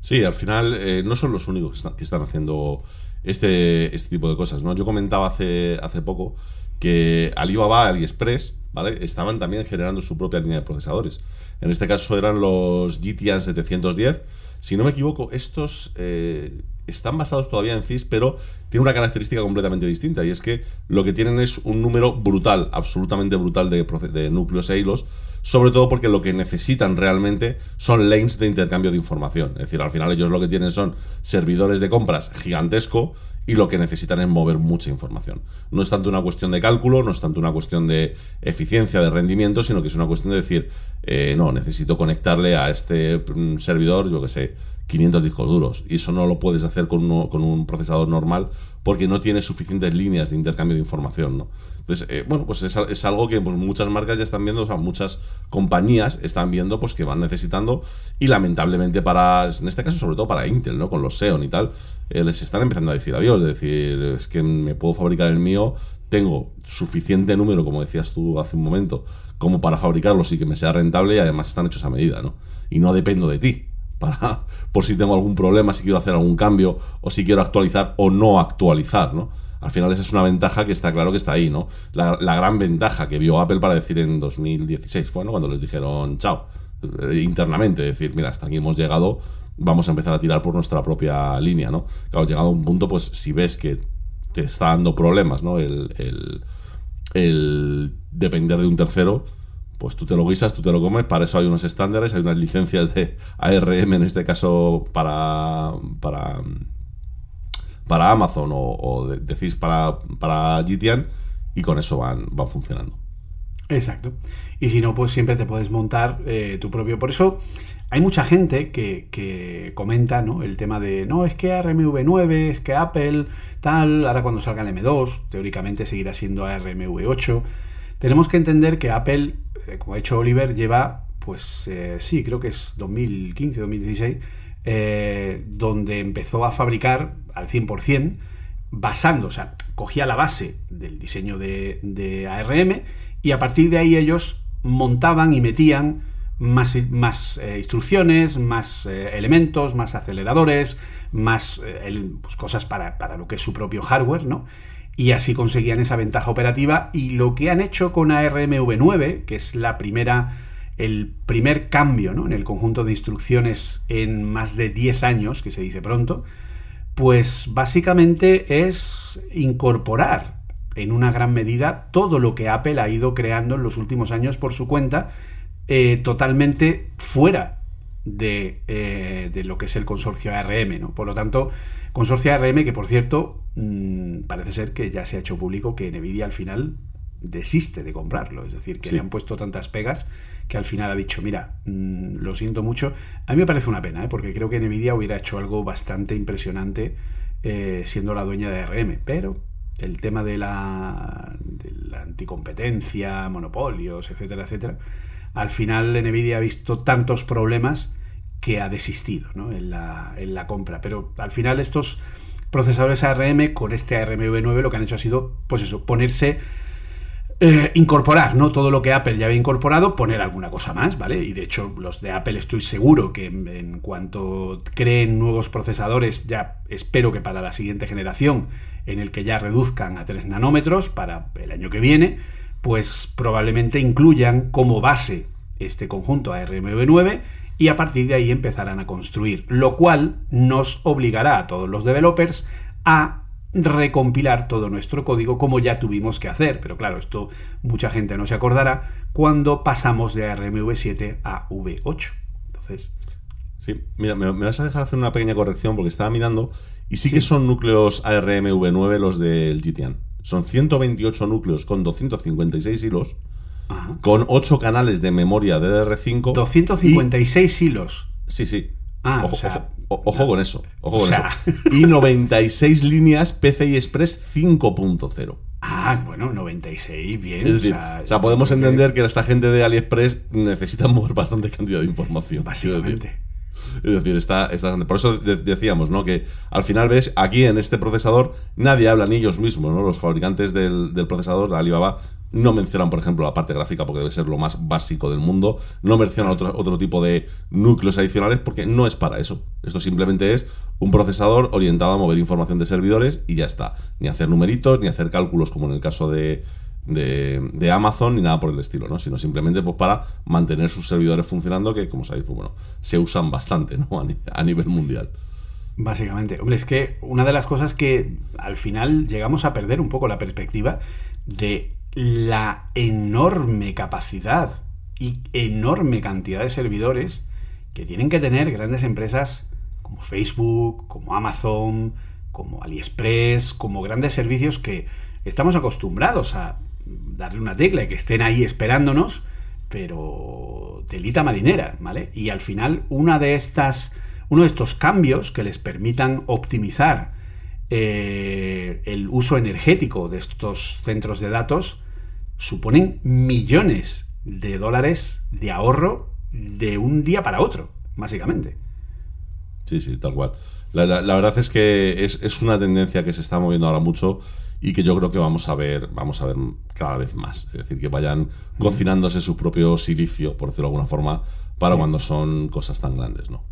Speaker 3: Sí, al final eh, no son los únicos que están, haciendo este, este tipo de cosas, ¿no? Yo comentaba hace, hace poco que Alibaba, AliExpress, ¿vale? Estaban también generando su propia línea de procesadores. En este caso eran los GTN 710. Si no me equivoco, estos eh, están basados todavía en CIS, pero tienen una característica completamente distinta y es que lo que tienen es un número brutal, absolutamente brutal de, de núcleos e hilos, sobre todo porque lo que necesitan realmente son lanes de intercambio de información. Es decir, al final ellos lo que tienen son servidores de compras gigantesco y lo que necesitan es mover mucha información. No es tanto una cuestión de cálculo, no es tanto una cuestión de eficiencia, de rendimiento, sino que es una cuestión de decir, eh, no, necesito conectarle a este mm, servidor, yo que sé, 500 discos duros. Y eso no lo puedes hacer con, con un procesador normal porque no tiene suficientes líneas de intercambio de información, ¿no? Entonces, eh, bueno, pues es, algo que pues, muchas marcas ya están viendo, o sea, muchas compañías están viendo pues que van necesitando y lamentablemente para, en este caso sobre todo para Intel, ¿no? Con los Xeon y tal, eh, les están empezando a decir adiós, es decir, es que me puedo fabricar el mío, tengo suficiente número, como decías tú hace un momento, como para fabricarlos y que me sea rentable y además están hechos a medida, ¿no? Y no dependo de ti, para, por si tengo algún problema, si quiero hacer algún cambio o si quiero actualizar o no actualizar, ¿no? Al final esa es una ventaja que está claro que está ahí, ¿no? La, gran ventaja que vio Apple para decir en 2016 fue, ¿no? Cuando les dijeron, chao, eh, internamente, decir, mira, hasta aquí hemos llegado, vamos a empezar a tirar por nuestra propia línea, ¿no? Claro, llegado a un punto, pues si ves que te está dando problemas, ¿no? El, el depender de un tercero, pues tú te lo guisas, tú te lo comes, para eso hay unos estándares, hay unas licencias de ARM en este caso para, para para Amazon o, decís para, para y con eso van, van funcionando.
Speaker 4: Exacto. Y si no, pues siempre te puedes montar eh, tu propio. Por eso hay mucha gente que, comenta ¿no? el tema de, no, es que ARMV9, es que Apple, tal, ahora cuando salga el M2, teóricamente seguirá siendo ARMV8. Tenemos que entender que Apple, como ha dicho Oliver, lleva, pues eh, sí, creo que es 2015, 2016, donde empezó a fabricar al 100%, basando, o sea, cogía la base del diseño de, ARM y a partir de ahí ellos montaban y metían más, eh, instrucciones, más eh, elementos, más aceleradores, más eh, pues, cosas para, lo que es su propio hardware, ¿no? Y así conseguían esa ventaja operativa. Y lo que han hecho con ARMv9, que es la primera, el primer cambio ¿no? en el conjunto de instrucciones en más de 10 años, que se dice pronto, pues básicamente es incorporar en una gran medida todo lo que Apple ha ido creando en los últimos años por su cuenta, eh, totalmente fuera eh, de, lo que es el consorcio ARM. ¿no? Por lo tanto, consorcio ARM que, por cierto, mm, parece ser que ya se ha hecho público que Nvidia al final desiste de comprarlo. Es decir, que le han puesto tantas pegas que al final ha dicho, mira, mm, lo siento mucho. A mí me parece una pena, ¿eh? porque creo que Nvidia hubiera hecho algo bastante impresionante eh, siendo la dueña de ARM, pero el tema de la, de la anticompetencia, monopolios, etcétera, etcétera, al final Nvidia ha visto tantos problemas que ha desistido en, la, en la compra. Pero al final estos procesadores ARM con este ARMv9 lo que han hecho ha sido, pues eso, ponerse eh, incorporar, ¿no? Todo lo que Apple ya había incorporado, poner alguna cosa más, ¿vale? Y de hecho, los de Apple estoy seguro que en, en cuanto creen nuevos procesadores, ya espero que para la siguiente generación, en el que ya reduzcan a 3 nanómetros para el año que viene, pues probablemente incluyan como base este conjunto ARMv9 y a partir de ahí empezarán a construir, lo cual nos obligará a todos los developers a recompilar todo nuestro código como ya tuvimos que hacer. Pero claro, esto mucha gente no se acordará cuando pasamos de ARMv7 a V8. Entonces...
Speaker 3: Sí, mira, me, vas a dejar hacer una pequeña corrección porque estaba mirando y sí, que son núcleos ARMv9 los del GTN. Son 128 núcleos con 256 hilos, con 8 canales de memoria DDR5.
Speaker 4: 256 hilos.
Speaker 3: Sí, sí.
Speaker 4: Ah,
Speaker 3: ojo,
Speaker 4: o sea,
Speaker 3: ojo, ojo con eso. Ojo
Speaker 4: o
Speaker 3: con
Speaker 4: sea.
Speaker 3: eso. Y 96 líneas PCI Express 5.0.
Speaker 4: Ah, bueno, 96, bien.
Speaker 3: Es decir,
Speaker 4: o sea,
Speaker 3: o sea, podemos entender que esta gente de AliExpress necesita mover bastante cantidad de información.
Speaker 4: Básicamente.
Speaker 3: Es decir, está, está Por eso de- decíamos, ¿no? Que al final ves, aquí en este procesador, nadie habla ni ellos mismos, ¿no? Los fabricantes del, del procesador, Alibaba, no mencionan, por ejemplo, la parte gráfica porque debe ser lo más básico del mundo. No mencionan otro, otro tipo de núcleos adicionales porque no es para eso. Esto simplemente es un procesador orientado a mover información de servidores y ya está. Ni hacer numeritos, ni hacer cálculos como en el caso de, de, Amazon, ni nada por el estilo, ¿no? Sino simplemente pues, para mantener sus servidores funcionando, que como sabéis, pues bueno, se usan bastante, ¿no? A, a nivel mundial.
Speaker 4: Básicamente. Hombre, es que una de las cosas que al final llegamos a perder un poco la perspectiva de la enorme capacidad y enorme cantidad de servidores que tienen que tener grandes empresas como Facebook, como Amazon, como AliExpress, como grandes servicios que estamos acostumbrados a darle una tecla y que estén ahí esperándonos, pero telita marinera, ¿vale? Y al final una de estas, uno de estos cambios que les permitan optimizar eh, el uso energético de estos centros de datos suponen millones de dólares de ahorro de un día para otro, básicamente.
Speaker 3: Sí, sí, tal cual. La, verdad es que es una tendencia que se está moviendo ahora mucho y que yo creo que vamos a ver, vamos a ver cada vez más. Es decir, que vayan cocinándose su propio silicio, por decirlo de alguna forma, para
Speaker 4: Sí.
Speaker 3: cuando son cosas tan grandes, ¿no?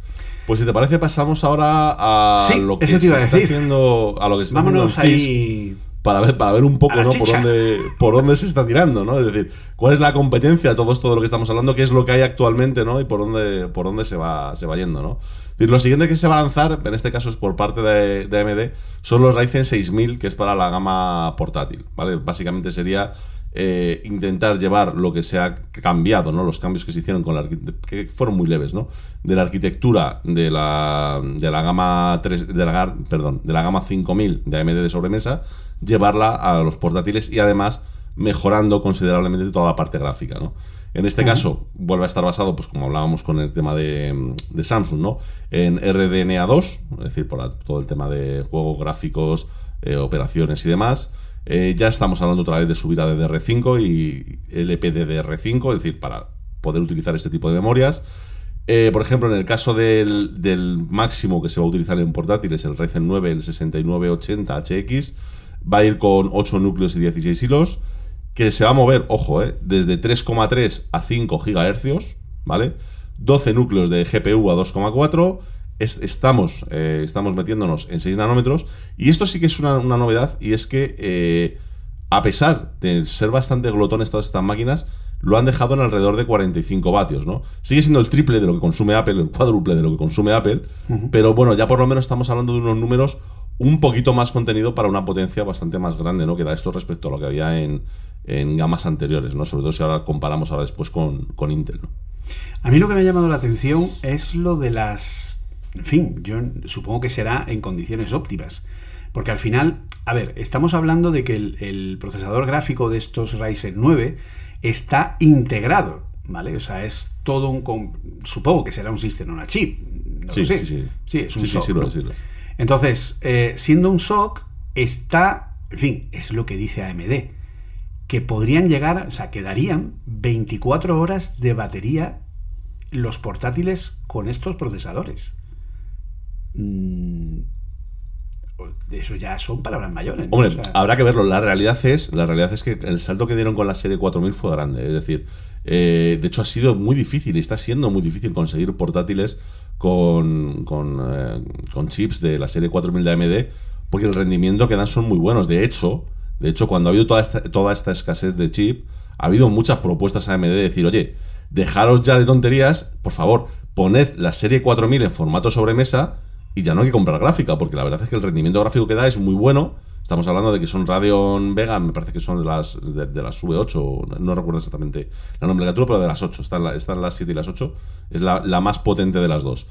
Speaker 3: Pues si te parece, pasamos ahora a
Speaker 4: Sí,
Speaker 3: lo que se está haciendo. A lo que se está
Speaker 4: Vámonos ahí.
Speaker 3: Para ver, para ver un poco ¿no? por, dónde, por dónde se está tirando, ¿no? Es decir, cuál es la competencia de todo esto de lo que estamos hablando, qué es lo que hay actualmente, ¿no? Y por dónde, por dónde se va, se va yendo, ¿no? Es decir, lo siguiente que se va a lanzar, en este caso es por parte de, de AMD, son los Ryzen 6000, que es para la gama portátil, ¿vale? Básicamente sería eh, intentar llevar lo que se ha cambiado, ¿no? Los cambios que se hicieron con la que fueron muy leves, ¿no? De la arquitectura de la, de la gama 3, de la, perdón, de la gama 5000 de AMD de sobremesa, llevarla a los portátiles y además mejorando considerablemente toda la parte gráfica, ¿no? En este caso, vuelve a estar basado, pues como hablábamos con el tema de, de Samsung, ¿no? En RDNA2, es decir, por todo el tema de juegos gráficos, eh, operaciones y demás. Eh, ya estamos hablando otra vez de subir a DDR5 y LPDDR5, es decir, para poder utilizar este tipo de memorias. Eh, por ejemplo, en el caso del, del máximo que se va a utilizar en portátiles, el Ryzen 9, el 6980HX, va a ir con 8 núcleos y 16 hilos, que se va a mover, ojo, eh, desde 3,3 a 5 GHz, ¿vale? 12 núcleos de GPU a 2,4. Es- estamos, eh, estamos metiéndonos en 6 nanómetros. Y esto sí que es una, una novedad, y es que eh, a pesar de ser bastante glotones todas estas máquinas, lo han dejado en alrededor de 45 vatios, ¿no? Sigue siendo el triple de lo que consume Apple, el cuádruple de lo que consume Apple, pero bueno, ya por lo menos estamos hablando de unos números un poquito más contenido para una potencia bastante más grande, ¿no? Que da esto respecto a lo que había en, en gamas anteriores, ¿no? Sobre todo si ahora comparamos ahora después con, con Intel, ¿no?
Speaker 4: A mí lo que me ha llamado la atención es lo de las... En fin, yo supongo que será en condiciones óptimas. Porque al final, a ver, estamos hablando de que el, el procesador gráfico de estos Ryzen 9 está integrado, ¿vale? O sea, es todo un... Supongo que será un System on a chip. No
Speaker 3: Sí,
Speaker 4: lo sé.
Speaker 3: sí, sí.
Speaker 4: Sí, es un
Speaker 3: Sí, sí,
Speaker 4: SoC,
Speaker 3: sí lo
Speaker 4: ¿no?
Speaker 3: lo es.
Speaker 4: Entonces, eh, siendo un SOC, está, en fin, es lo que dice AMD, que podrían llegar, o sea, quedarían 24 horas de batería los portátiles con estos procesadores. Mm, eso ya son palabras mayores.
Speaker 3: Hombre, habrá que verlo. La realidad es, la realidad es que el salto que dieron con la serie 4000 fue grande. Es decir, eh, de hecho ha sido muy difícil y está siendo muy difícil conseguir portátiles con, con, eh, con chips de la serie 4000 de AMD porque el rendimiento que dan son muy buenos. De hecho, de hecho cuando ha habido toda esta, toda esta escasez de chip, ha habido muchas propuestas a AMD de decir, oye, dejaros ya de tonterías, por favor, poned la serie 4000 en formato sobremesa y ya no hay que comprar gráfica, porque la verdad es que el rendimiento gráfico que da es muy bueno. Estamos hablando de que son Radeon Vega, me parece que son de las, de, las V8, no recuerdo exactamente la nomenclatura, pero de las 8, están, están las 7 y las 8, es la, la, más potente de las dos.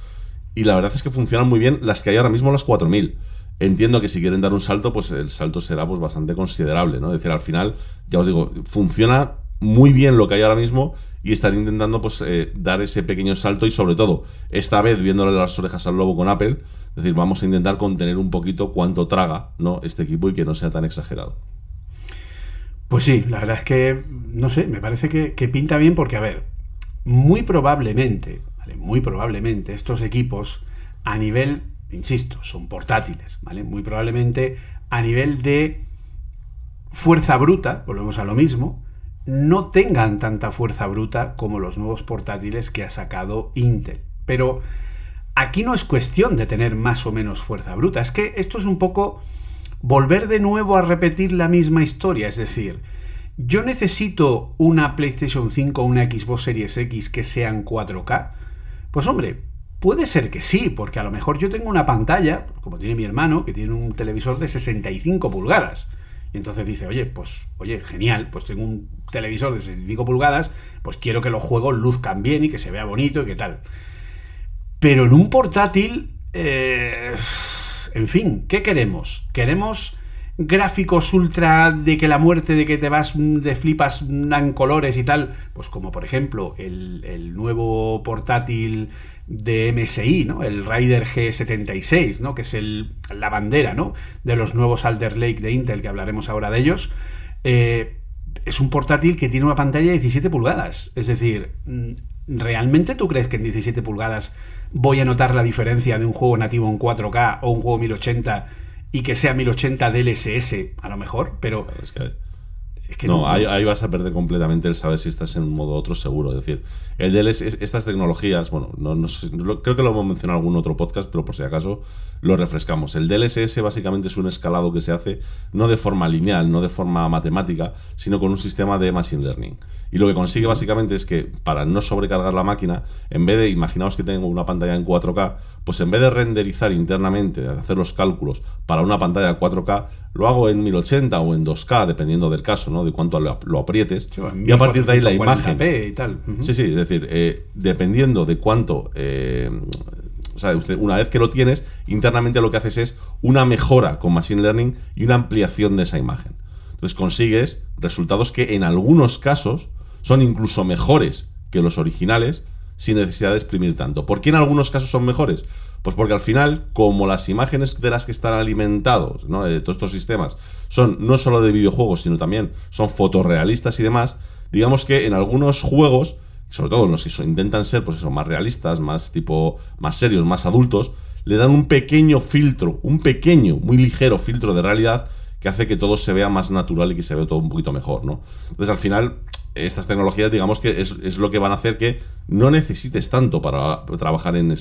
Speaker 3: Y la verdad es que funcionan muy bien las que hay ahora mismo, las 4000. Entiendo que si quieren dar un salto, pues el salto será pues bastante considerable, ¿no? Es decir, al final, ya os digo, funciona muy bien lo que hay ahora mismo y están intentando pues eh, dar ese pequeño salto y sobre todo, esta vez viéndole las orejas al lobo con Apple, decir, vamos a intentar contener un poquito cuánto traga ¿no? este equipo y que no sea tan exagerado.
Speaker 4: Pues sí, la verdad es que, no sé, me parece que, que pinta bien porque, a ver, muy probablemente, ¿vale? muy probablemente estos equipos a nivel, insisto, son portátiles, ¿vale? Muy probablemente a nivel de fuerza bruta, volvemos a lo mismo, no tengan tanta fuerza bruta como los nuevos portátiles que ha sacado Intel. Pero aquí no es cuestión de tener más o menos fuerza bruta, es que esto es un poco volver de nuevo a repetir la misma historia, es decir, yo necesito una PlayStation 5 o una Xbox Series X que sean 4K. Pues hombre, puede ser que sí, porque a lo mejor yo tengo una pantalla, como tiene mi hermano, que tiene un televisor de 65 pulgadas. Y entonces dice, oye, pues, oye, genial, pues tengo un televisor de 65 pulgadas, pues quiero que los juegos luzcan bien y que se vea bonito y qué tal. Pero en un portátil, eh, en fin, ¿qué queremos? ¿Queremos gráficos ultra de que la muerte, de que te vas de flipas en colores y tal? Pues como por ejemplo el, el nuevo portátil de MSI, ¿no? El Rider G76, ¿no? Que es el, la bandera, ¿no? De los nuevos Alder Lake de Intel, que hablaremos ahora de ellos. Eh, es un portátil que tiene una pantalla de 17 pulgadas. Es decir, mm, ¿realmente tú crees que en 17 pulgadas voy a notar la diferencia de un juego nativo en 4K o un juego 1080 y que sea 1080 DLSS, a lo mejor? Pero
Speaker 3: no, ahí, vas a perder completamente el saber si estás en un modo u otro seguro. Es decir, el DLS, estas tecnologías, bueno, no, creo que lo hemos mencionado en algún otro podcast, pero por si acaso lo refrescamos. El DLSS básicamente es un escalado que se hace no de forma lineal, no de forma matemática, sino con un sistema de machine learning. Y lo que consigue básicamente es que para no sobrecargar la máquina, en vez de, imaginaos que tengo una pantalla en 4K, pues en vez de renderizar internamente, hacer los cálculos para una pantalla 4K, lo hago en 1080 o en 2K, dependiendo del caso, ¿no? De cuánto lo, aprietes. y a partir de ahí la imagen.
Speaker 4: Y tal.
Speaker 3: Sí, sí, es decir, eh, dependiendo de cuánto. Eh, o sea, una vez que lo tienes, internamente lo que haces es una mejora con Machine Learning y una ampliación de esa imagen. Entonces consigues resultados que en algunos casos son incluso mejores que los originales sin necesidad de exprimir tanto. ¿Por qué en algunos casos son mejores? Pues porque al final, como las imágenes de las que están alimentados, ¿no? de todos estos sistemas, son no solo de videojuegos, sino también son fotorrealistas y demás, digamos que en algunos juegos, sobre todo en los que intentan ser pues eso, más realistas, más tipo, más serios, más adultos, le dan un pequeño filtro, un pequeño, muy ligero filtro de realidad que hace que todo se vea más natural y que se vea todo un poquito mejor, ¿no? Entonces al final estas tecnologías, digamos que es, lo que van a hacer que no necesites tanto para trabajar en,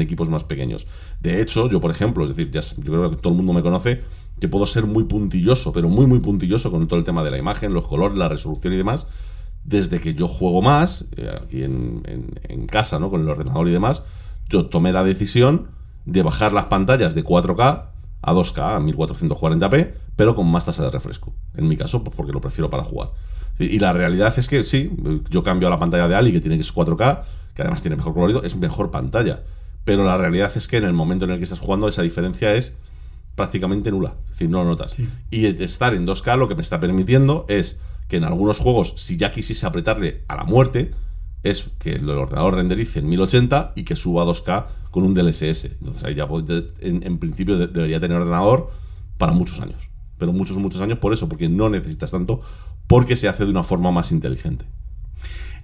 Speaker 3: equipos más pequeños. De hecho, yo, por ejemplo, es decir, ya, yo creo que todo el mundo me conoce, que puedo ser muy puntilloso, pero muy, muy puntilloso con todo el tema de la imagen, los colores, la resolución y demás. Desde que yo juego más, eh, aquí en, casa, ¿no? Con el ordenador y demás, yo tomé la decisión de bajar las pantallas de 4K a 2K, a 1440p, pero con más tasa de refresco. En mi caso, pues porque lo prefiero para jugar. Y la realidad es que sí, yo cambio a la pantalla de Ali, que tiene que es 4K, que además tiene mejor colorido, es mejor pantalla. Pero la realidad es que en el momento en el que estás jugando, esa diferencia es prácticamente nula. Es decir, no lo notas. Y estar en 2K lo que me está permitiendo es que en algunos juegos, si ya quisiese apretarle a la muerte, es que el ordenador renderice en 1080 y que suba a 2K con un DLSS. Entonces ahí ya en, en principio debería tener ordenador para muchos años. Pero muchos, muchos años por eso, porque no necesitas tanto porque se hace de una forma más inteligente.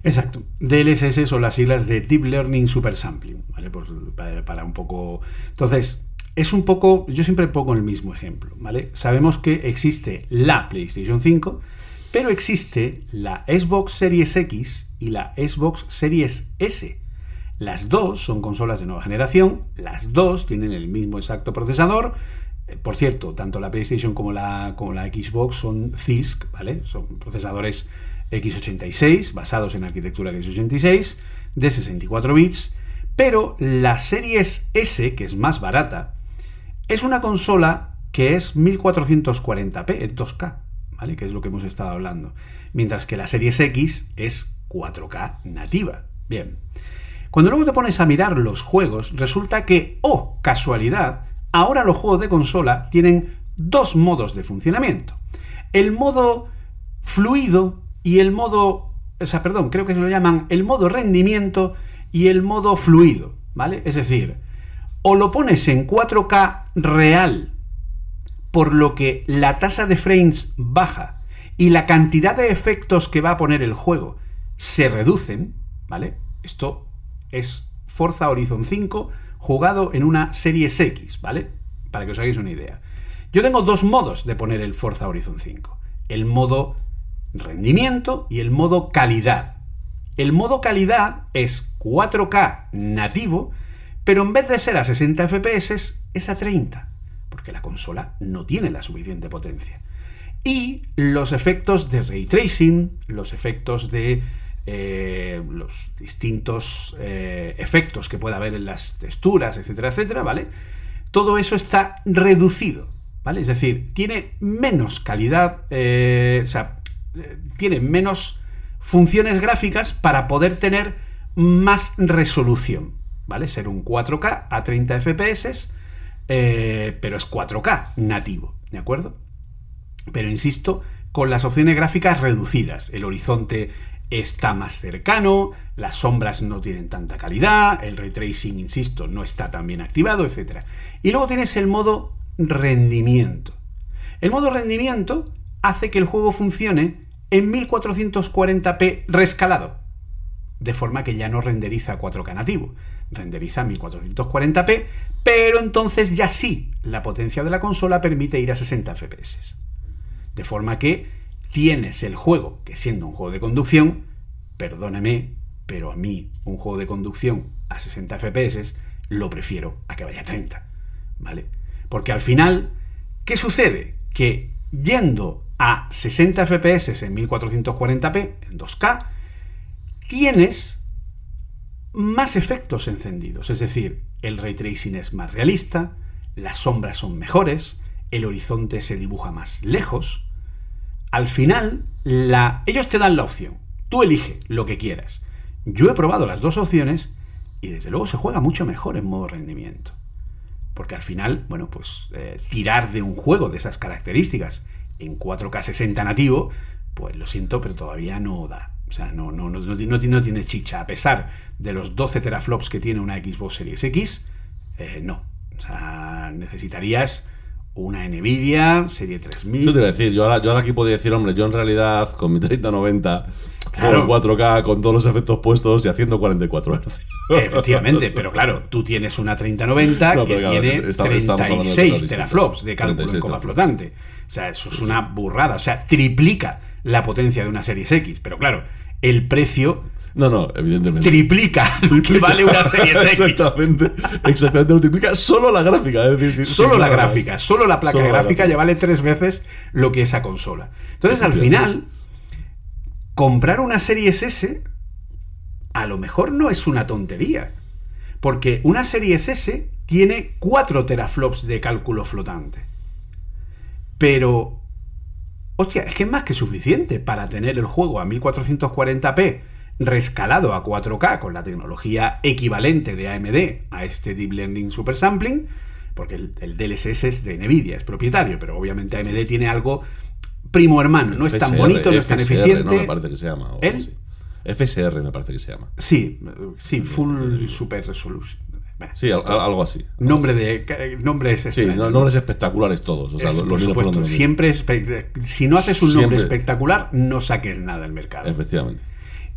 Speaker 4: Exacto. DLSS son las siglas de Deep Learning Super Sampling, ¿vale? Para un poco... Entonces, es un poco, yo siempre pongo el mismo ejemplo, ¿vale? Sabemos que existe la PlayStation 5, pero existe la Xbox Series X y la Xbox Series S. Las dos son consolas de nueva generación, las dos tienen el mismo exacto procesador. Eh, Por cierto, tanto la PlayStation como la, Xbox son CISC, ¿vale? Son procesadores x86 basados en arquitectura x86 de 64 bits, pero la Series S, que es más barata, es una consola que es 1440p en 2K, ¿vale? Que es lo que hemos estado hablando. Mientras que la Series X es 4K nativa. Bien. Cuando luego te pones a mirar los juegos, resulta que, oh, casualidad, ahora los juegos de consola tienen dos modos de funcionamiento. El modo fluido y el modo, o sea, perdón, creo que se lo llaman el modo rendimiento y el modo fluido, ¿vale? Es decir, o lo pones en 4K real, por lo que la tasa de frames baja y la cantidad de efectos que va a poner el juego se reducen, ¿vale? Esto es Forza Horizon 5 jugado en una Series X, ¿vale? Para que os hagáis una idea. Yo tengo dos modos de poner el Forza Horizon 5. El modo rendimiento y el modo calidad. El modo calidad es 4K nativo, pero en vez de ser a 60 FPS es a 30, porque la consola no tiene la suficiente potencia. Y los efectos de ray tracing, los efectos de eh, los distintos eh, efectos que pueda haber en las texturas, etcétera, etcétera, ¿vale? Todo eso está reducido, ¿vale? Es decir, tiene menos calidad, eh, o sea, tiene menos funciones gráficas para poder tener más resolución, ¿vale? Ser un 4K a 30 FPS, eh, pero es 4K nativo, ¿de acuerdo? Pero insisto, con las opciones gráficas reducidas. El horizonte está más cercano, las sombras no tienen tanta calidad, el ray tracing, insisto, no está tan bien activado, etc. Y luego tienes el modo rendimiento. El modo rendimiento hace que el juego funcione en 1440p rescalado, de forma que ya no renderiza 4K nativo, renderiza 1440p, pero entonces ya sí, la potencia de la consola permite ir a 60 FPS. De forma que tienes el juego, que siendo un juego de conducción, perdóname, pero a mí un juego de conducción a 60 FPS lo prefiero a que vaya a 30, ¿vale? Porque al final, ¿qué sucede? Que yendo a 60 FPS en 1440p, en 2K, tienes más efectos encendidos, es decir, el ray tracing es más realista, las sombras son mejores, el horizonte se dibuja más lejos. Al final, la... ellos te dan la opción. Tú elige lo que quieras. Yo he probado las dos opciones y desde luego se juega mucho mejor en modo rendimiento. Porque al final, bueno, pues eh, tirar de un juego de esas características en 4K 60 nativo, pues lo siento, pero todavía no da. O sea, no, no, no, no, no tiene chicha. A pesar de los 12 teraflops que tiene una Xbox Series X, eh, no. O sea, necesitarías una Nvidia Serie 3000.
Speaker 3: Yo te iba a decir, yo ahora, yo ahora aquí podría decir, hombre, yo en realidad con mi 3090,
Speaker 4: Claro.
Speaker 3: con 4K, con todos los efectos puestos y haciendo 44 Hz.
Speaker 4: Efectivamente, pero claro, tú tienes una 3090
Speaker 3: No,
Speaker 4: que
Speaker 3: claro,
Speaker 4: tiene
Speaker 3: cosas
Speaker 4: 36
Speaker 3: distintas.
Speaker 4: teraflops de cálculo en
Speaker 3: 36
Speaker 4: coma flotante. O sea, eso es una burrada. O sea, triplica la potencia de una Series X. Pero claro, el precio
Speaker 3: No, no, evidentemente.
Speaker 4: triplica lo que vale una Series X.
Speaker 3: Exactamente, exactamente, multiplica solo la gráfica. Es decir, sin-
Speaker 4: Solo la
Speaker 3: más.
Speaker 4: gráfica, solo la placa
Speaker 3: Solo la
Speaker 4: gráfica
Speaker 3: gráfica.
Speaker 4: ya vale tres veces lo que esa consola. Entonces, al final, comprar una Series S a lo mejor no es una tontería. Porque una Series S tiene 4 teraflops de cálculo flotante. Pero, hostia, es que es más que suficiente para tener el juego a 1440p rescalado a 4K con la tecnología equivalente de AMD a este Deep Learning Super Sampling, porque el, el DLSS es de Nvidia, es propietario, pero obviamente AMD tiene algo primo hermano, no es tan bonito, no es tan eficiente.
Speaker 3: No, me parece que se llama.
Speaker 4: ¿El?
Speaker 3: FSR me parece que se llama.
Speaker 4: Sí, sí, Full Super Resolution.
Speaker 3: Sí, al- al- algo así. algo
Speaker 4: Nombre
Speaker 3: así.
Speaker 4: de ca- nombres
Speaker 3: Sí,
Speaker 4: extraños.
Speaker 3: no- nombres espectaculares todos. O sea,
Speaker 4: Es,
Speaker 3: los,
Speaker 4: por supuesto, siempre espe- si no haces un nombre espectacular, no saques nada del mercado.
Speaker 3: Efectivamente.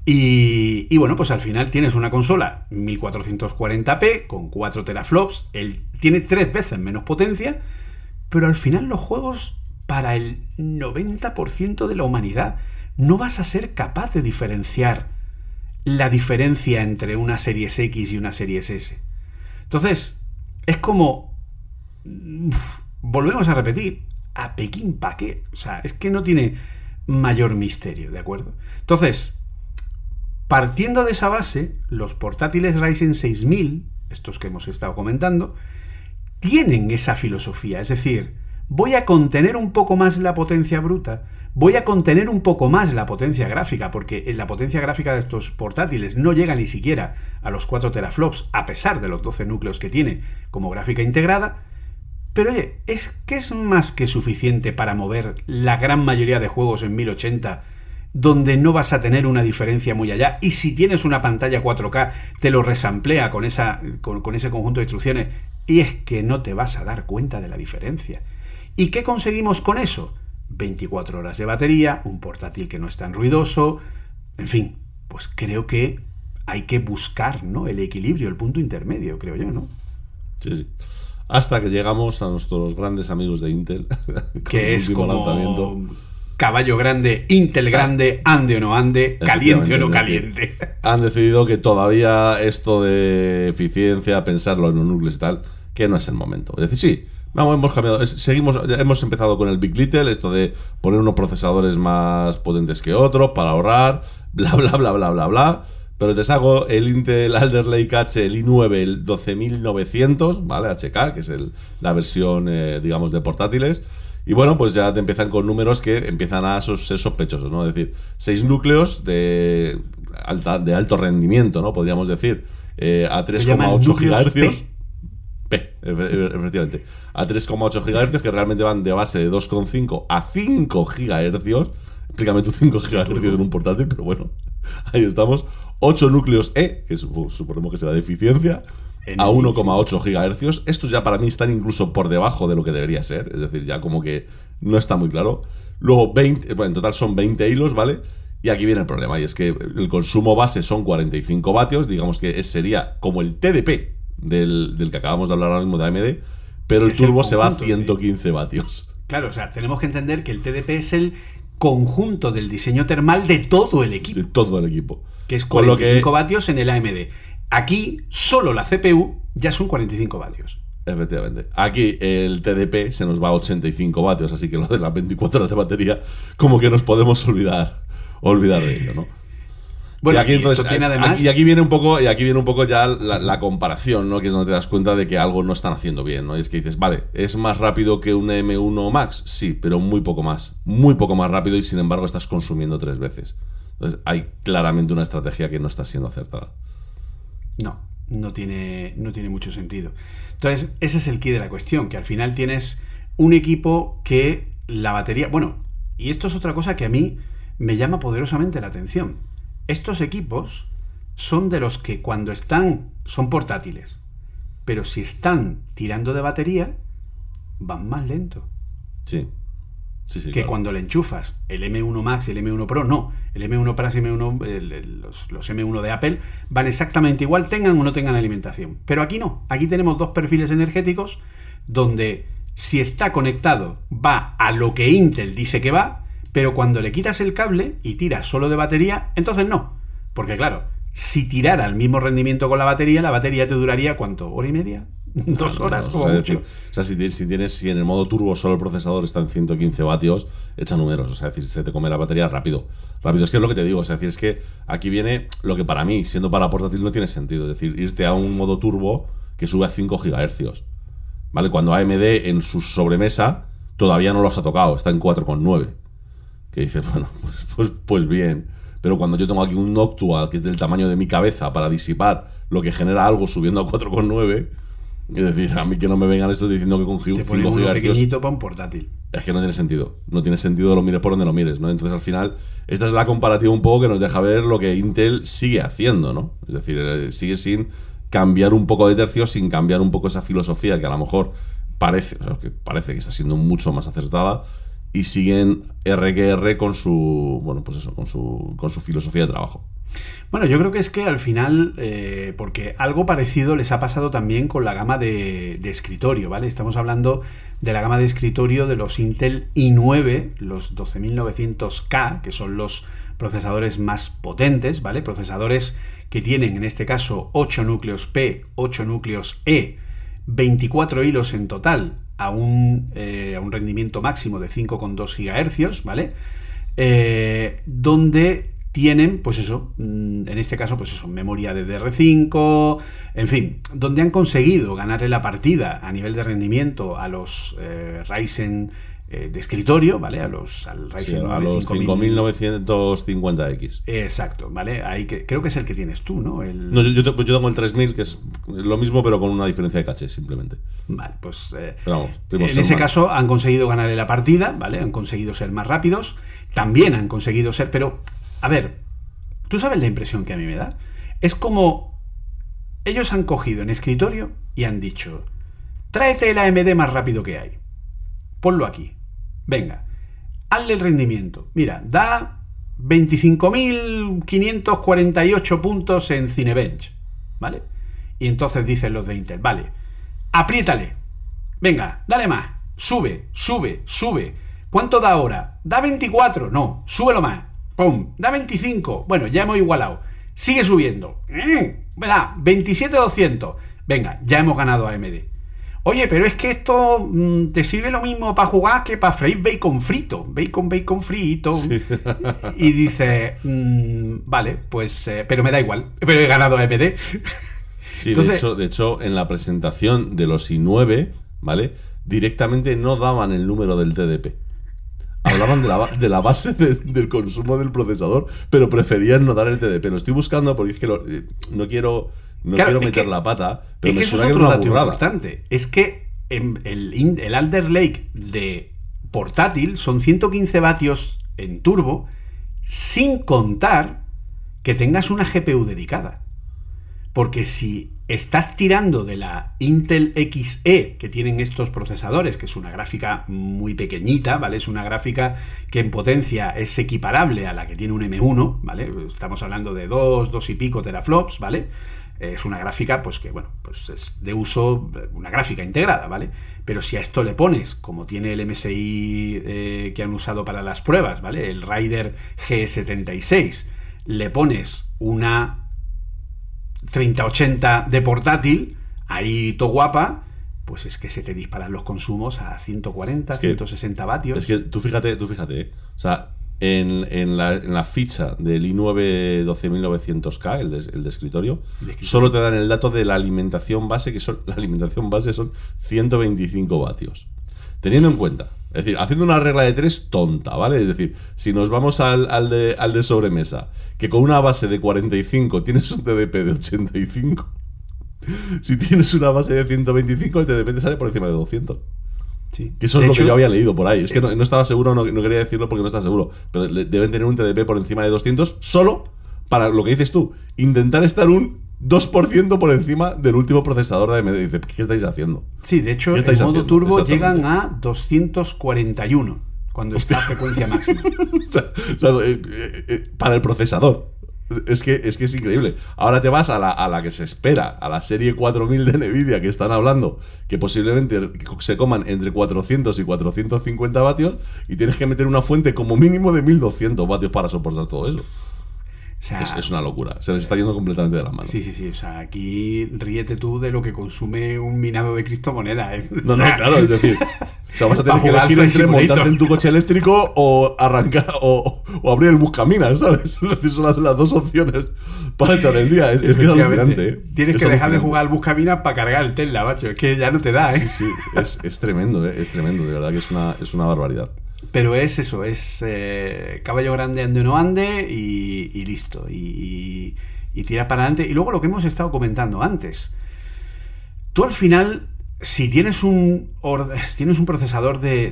Speaker 4: Y, y, bueno, pues al final tienes una consola 1440p con 4 teraflops, el, tiene tres veces menos potencia, pero al final los juegos para el 90% de la humanidad no vas a ser capaz de diferenciar la diferencia entre una Series X y una Series S. Entonces, es como... volvemos a repetir, a Pekín pa' qué. O sea, es que no tiene mayor misterio, ¿de acuerdo? Entonces, partiendo de esa base, los portátiles Ryzen 6000, estos que hemos estado comentando, tienen esa filosofía. Es decir, voy a contener un poco más la potencia bruta, voy a contener un poco más la potencia gráfica, porque la potencia gráfica de estos portátiles no llega ni siquiera a los 4 teraflops, a pesar de los 12 núcleos que tiene como gráfica integrada. Pero oye, es que es más que suficiente para mover la gran mayoría de juegos en 1080 donde no vas a tener una diferencia muy allá. Y si tienes una pantalla 4K, te lo resamplea con, con, ese conjunto de instrucciones. Y es que no te vas a dar cuenta de la diferencia. ¿Y qué conseguimos con eso? 24 horas de batería, un portátil que no es tan ruidoso, en fin, pues creo que hay que buscar ¿no? el equilibrio, el punto intermedio, creo yo, ¿no?
Speaker 3: Sí, sí. Hasta que llegamos a nuestros grandes amigos de Intel,
Speaker 4: que es como lanzamiento. caballo grande, Intel grande, ande o no ande, caliente o no caliente.
Speaker 3: Han decidido que todavía esto de eficiencia, pensarlo en un núcleo y tal, que no es el momento. Es decir, sí, Vamos, hemos cambiado. Seguimos, hemos empezado con el Big Little, esto de poner unos procesadores más potentes que otros para ahorrar, bla, bla, bla, bla, bla, bla. Pero te saco el Intel Alder Lake H, el i9, el 12900, ¿vale? HK, que es el, la versión, eh, digamos, de portátiles. Y bueno, pues ya te empiezan con números que empiezan a ser sospechosos, ¿no? Es decir, seis núcleos de, alta, de alto rendimiento, ¿no? Podríamos decir, eh, a 3,8 GHz. P, efectivamente. A 3,8 GHz, que realmente van de base de 2,5 a 5 GHz. Explícame tú 5 GHz en un portátil, pero bueno, ahí estamos. 8 núcleos E, que suponemos que será de eficiencia, a 1,8 GHz. Estos ya para mí están incluso por debajo de lo que debería ser, es decir, ya como que no está muy claro. Luego 20, bueno, en total son 20 hilos, ¿vale? Y aquí viene el problema, y es que el consumo base son 45 vatios, digamos que sería como el TDP del, del, que acabamos de hablar ahora mismo de AMD, pero el turbo se va a 115 vatios.
Speaker 4: Claro, o sea, tenemos que entender que el TDP es el conjunto del diseño termal de todo el equipo.
Speaker 3: De todo el equipo.
Speaker 4: Que es 45 que... vatios en el AMD. Aquí, solo la CPU ya son 45 vatios.
Speaker 3: Efectivamente. Aquí el TDP se nos va a 85 vatios, así que lo de las 24 horas de batería, como que nos podemos olvidar, olvidar de ello, ¿no?
Speaker 4: Bueno,
Speaker 3: y aquí, entonces,
Speaker 4: tiene además...
Speaker 3: y aquí viene un poco, y aquí viene un poco ya la, la, comparación, ¿no? Que es donde te das cuenta de que algo no están haciendo bien, ¿no? Y es que dices, vale, ¿es más rápido que un M1 Max? Sí, pero muy poco más. Muy poco más rápido y sin embargo estás consumiendo tres veces. Entonces hay claramente una estrategia que no está siendo acertada.
Speaker 4: No, no tiene, no tiene mucho sentido. Entonces, ese es el key de la cuestión, que al final tienes un equipo que la batería... Bueno, y esto es otra cosa que a mí me llama poderosamente la atención estos equipos son de los que cuando están, son portátiles, pero si están tirando de batería, van más lento.
Speaker 3: Sí. Sí, sí,
Speaker 4: que
Speaker 3: claro.
Speaker 4: cuando le enchufas el M1 Max y el M1 Pro, no. El M1 Pro y M1, el, el, los, los, M1 de Apple van exactamente igual, tengan o no tengan alimentación. Pero aquí no. Aquí tenemos dos perfiles energéticos donde si está conectado va a lo que Intel dice que va, pero cuando le quitas el cable y tiras solo de batería, entonces no. Porque claro, si tirara el mismo rendimiento con la batería, la batería te duraría ¿cuánto? ¿Hora y media? Dos
Speaker 3: no,
Speaker 4: horas,
Speaker 3: no,
Speaker 4: como
Speaker 3: o sea,
Speaker 4: mucho.
Speaker 3: Decir, o sea, si, si, tienes, si en el modo turbo solo el procesador está en 115 vatios, echa números. O sea, es decir, se te come la batería rápido. Rápido, es que es lo que te digo. O sea, es decir, es que aquí viene lo que para mí, siendo para portátil, no tiene sentido. Es decir, irte a un modo turbo que sube a 5 GHz. ¿Vale? Cuando AMD en su sobremesa todavía no los ha tocado, está en 4,9 que dices, bueno, pues, pues, pues, bien. Pero cuando yo tengo aquí un Noctua que es del tamaño de mi cabeza para disipar lo que genera algo subiendo a 4,9, es decir, a mí que no me vengan estos diciendo que con 5
Speaker 4: GHz. pequeñito para un portátil.
Speaker 3: Es que no tiene sentido. No tiene sentido lo mires por donde lo mires, ¿no? Entonces al final, esta es la comparativa un poco que nos deja ver lo que Intel sigue haciendo, ¿no? Es decir, eh, sigue sin cambiar un poco de tercio, sin cambiar un poco esa filosofía que a lo mejor parece, o sea, que parece que está siendo mucho más acertada y siguen R que R con su, bueno, pues eso, con su, con su filosofía de trabajo.
Speaker 4: Bueno, yo creo que es que al final, eh, porque algo parecido les ha pasado también con la gama de, de, escritorio, ¿vale? Estamos hablando de la gama de escritorio de los Intel i9, los 12900K, que son los procesadores más potentes, ¿vale? Procesadores que tienen en este caso 8 núcleos P, 8 núcleos E, 24 hilos en total a un, eh, a un rendimiento máximo de 5,2 GHz, ¿vale? Eh, donde tienen, pues eso, mm, en este caso, pues eso, memoria de DR5, en fin, donde han conseguido ganarle la partida a nivel de rendimiento a los eh, Ryzen eh, de escritorio, ¿vale? A los, al
Speaker 3: Ryzen sí, a los 5950X.
Speaker 4: Exacto, ¿vale? Ahí que, creo que es el que tienes tú, ¿no? El...
Speaker 3: No, yo, yo, yo, tengo el 3000, que es lo mismo, pero con una diferencia de caché, simplemente.
Speaker 4: Vale, pues. Eh,
Speaker 3: vamos,
Speaker 4: en ese caso han conseguido ganarle la partida, ¿vale? Han conseguido ser más rápidos. También han conseguido ser, pero a ver, ¿tú sabes la impresión que a mí me da? Es como ellos han cogido en escritorio y han dicho, tráete el AMD más rápido que hay. Ponlo aquí. Venga, hazle el rendimiento. Mira, da 25.548 puntos en Cinebench. ¿Vale? Y entonces dicen los de Intel, vale, apriétale. Venga, dale más. Sube, sube, sube. ¿Cuánto da ahora? Da 24. No, súbelo más. ¡Pum! Da 25. Bueno, ya hemos igualado. Sigue subiendo. Mm, ¿Verdad? 27,200. Venga, ya hemos ganado a AMD. Oye, pero es que esto mmm, te sirve lo mismo para jugar que para freír bacon frito. Bacon, bacon frito. Sí. Y dice, mmm, vale, pues, eh, pero me da igual. Pero he ganado AMD.
Speaker 3: Sí, Entonces, de, hecho, de hecho, en la presentación de los i9, ¿vale? Directamente no daban el número del TDP hablaban de la, de la base de, del consumo del procesador, pero preferían no dar el TDP. Lo estoy buscando porque es que lo, eh, no quiero, no claro, quiero meter
Speaker 4: que,
Speaker 3: la pata, pero
Speaker 4: es
Speaker 3: me
Speaker 4: que
Speaker 3: suena
Speaker 4: eso es
Speaker 3: que
Speaker 4: otro
Speaker 3: es una
Speaker 4: dato
Speaker 3: burrada.
Speaker 4: importante. Es que en el, el Alder Lake de portátil son 115 vatios en turbo, sin contar que tengas una GPU dedicada. Porque si estás tirando de la Intel XE que tienen estos procesadores, que es una gráfica muy pequeñita, ¿vale? Es una gráfica que en potencia es equiparable a la que tiene un M1, ¿vale? Estamos hablando de 2, 2 y pico teraflops, ¿vale? Es una gráfica, pues que, bueno, pues es de uso, una gráfica integrada, ¿vale? Pero si a esto le pones, como tiene el MSI eh, que han usado para las pruebas, ¿vale? El Rider G76, le pones una 3080 de portátil, ahí to guapa, pues es que se te disparan los consumos a 140,
Speaker 3: Es que-
Speaker 4: 160 vatios.
Speaker 3: Es que tú fíjate, tú fíjate, ¿eh? o sea, en, en la, en la ficha del i9 12900K, el de, el de escritorio, solo te dan el dato de la alimentación base, que son la alimentación base son 125 vatios. Teniendo en cuenta, es decir, haciendo una regla de tres tonta, ¿vale? Es decir, si nos vamos al, al de, al de sobremesa, que con una base de 45 tienes un TDP de 85, si tienes una base de 125, el TDP te sale por encima de 200.
Speaker 4: Sí.
Speaker 3: Que eso
Speaker 4: De
Speaker 3: es lo que yo había leído por ahí. Es que no, no estaba seguro, no, no quería decirlo porque no estaba seguro. Pero le- deben tener un TDP por encima de 200 solo para lo que dices tú. Intentar estar un 2% por encima del último procesador de AMD. Dice, ¿qué estáis haciendo?
Speaker 4: Sí, de hecho,
Speaker 3: ¿Qué
Speaker 4: en modo turbo llegan a 241 cuando está a frecuencia máxima.
Speaker 3: O sea, o sea, eh, eh, eh, para el procesador. Es que, es que es increíble. Ahora te vas a la, a la que se espera, a la serie 4000 de Nvidia que están hablando, que posiblemente se coman entre 400 y 450 vatios, y tienes que meter una fuente como mínimo de 1200 vatios para soportar todo eso.
Speaker 4: O sea,
Speaker 3: Es, es una locura. Se les está yendo completamente de las manos.
Speaker 4: Sí, sí, sí. O sea, aquí ríete tú de lo que consume un minado de criptomonedas. ¿eh?
Speaker 3: No, no, claro, es decir, o sea, vas a tener que elegir entre montarte en tu coche eléctrico o arrancar o, o abrir el buscaminas, ¿sabes? Es son las, las dos opciones para echar el día. Es, es que es
Speaker 4: efectivamente.
Speaker 3: alucinante, ¿eh?
Speaker 4: Tienes
Speaker 3: Es
Speaker 4: que dejar de jugar al buscaminas para cargar el Tesla, macho. Es que ya no te da, ¿eh?
Speaker 3: Sí, sí, es, es tremendo, ¿eh? Es tremendo, de verdad que es una, es una barbaridad.
Speaker 4: Pero es eso, es eh, caballo grande ande o no ande y, y listo. Y, y, para adelante. Y luego lo que hemos estado comentando antes. Tú al final, si tienes un, tienes un procesador de,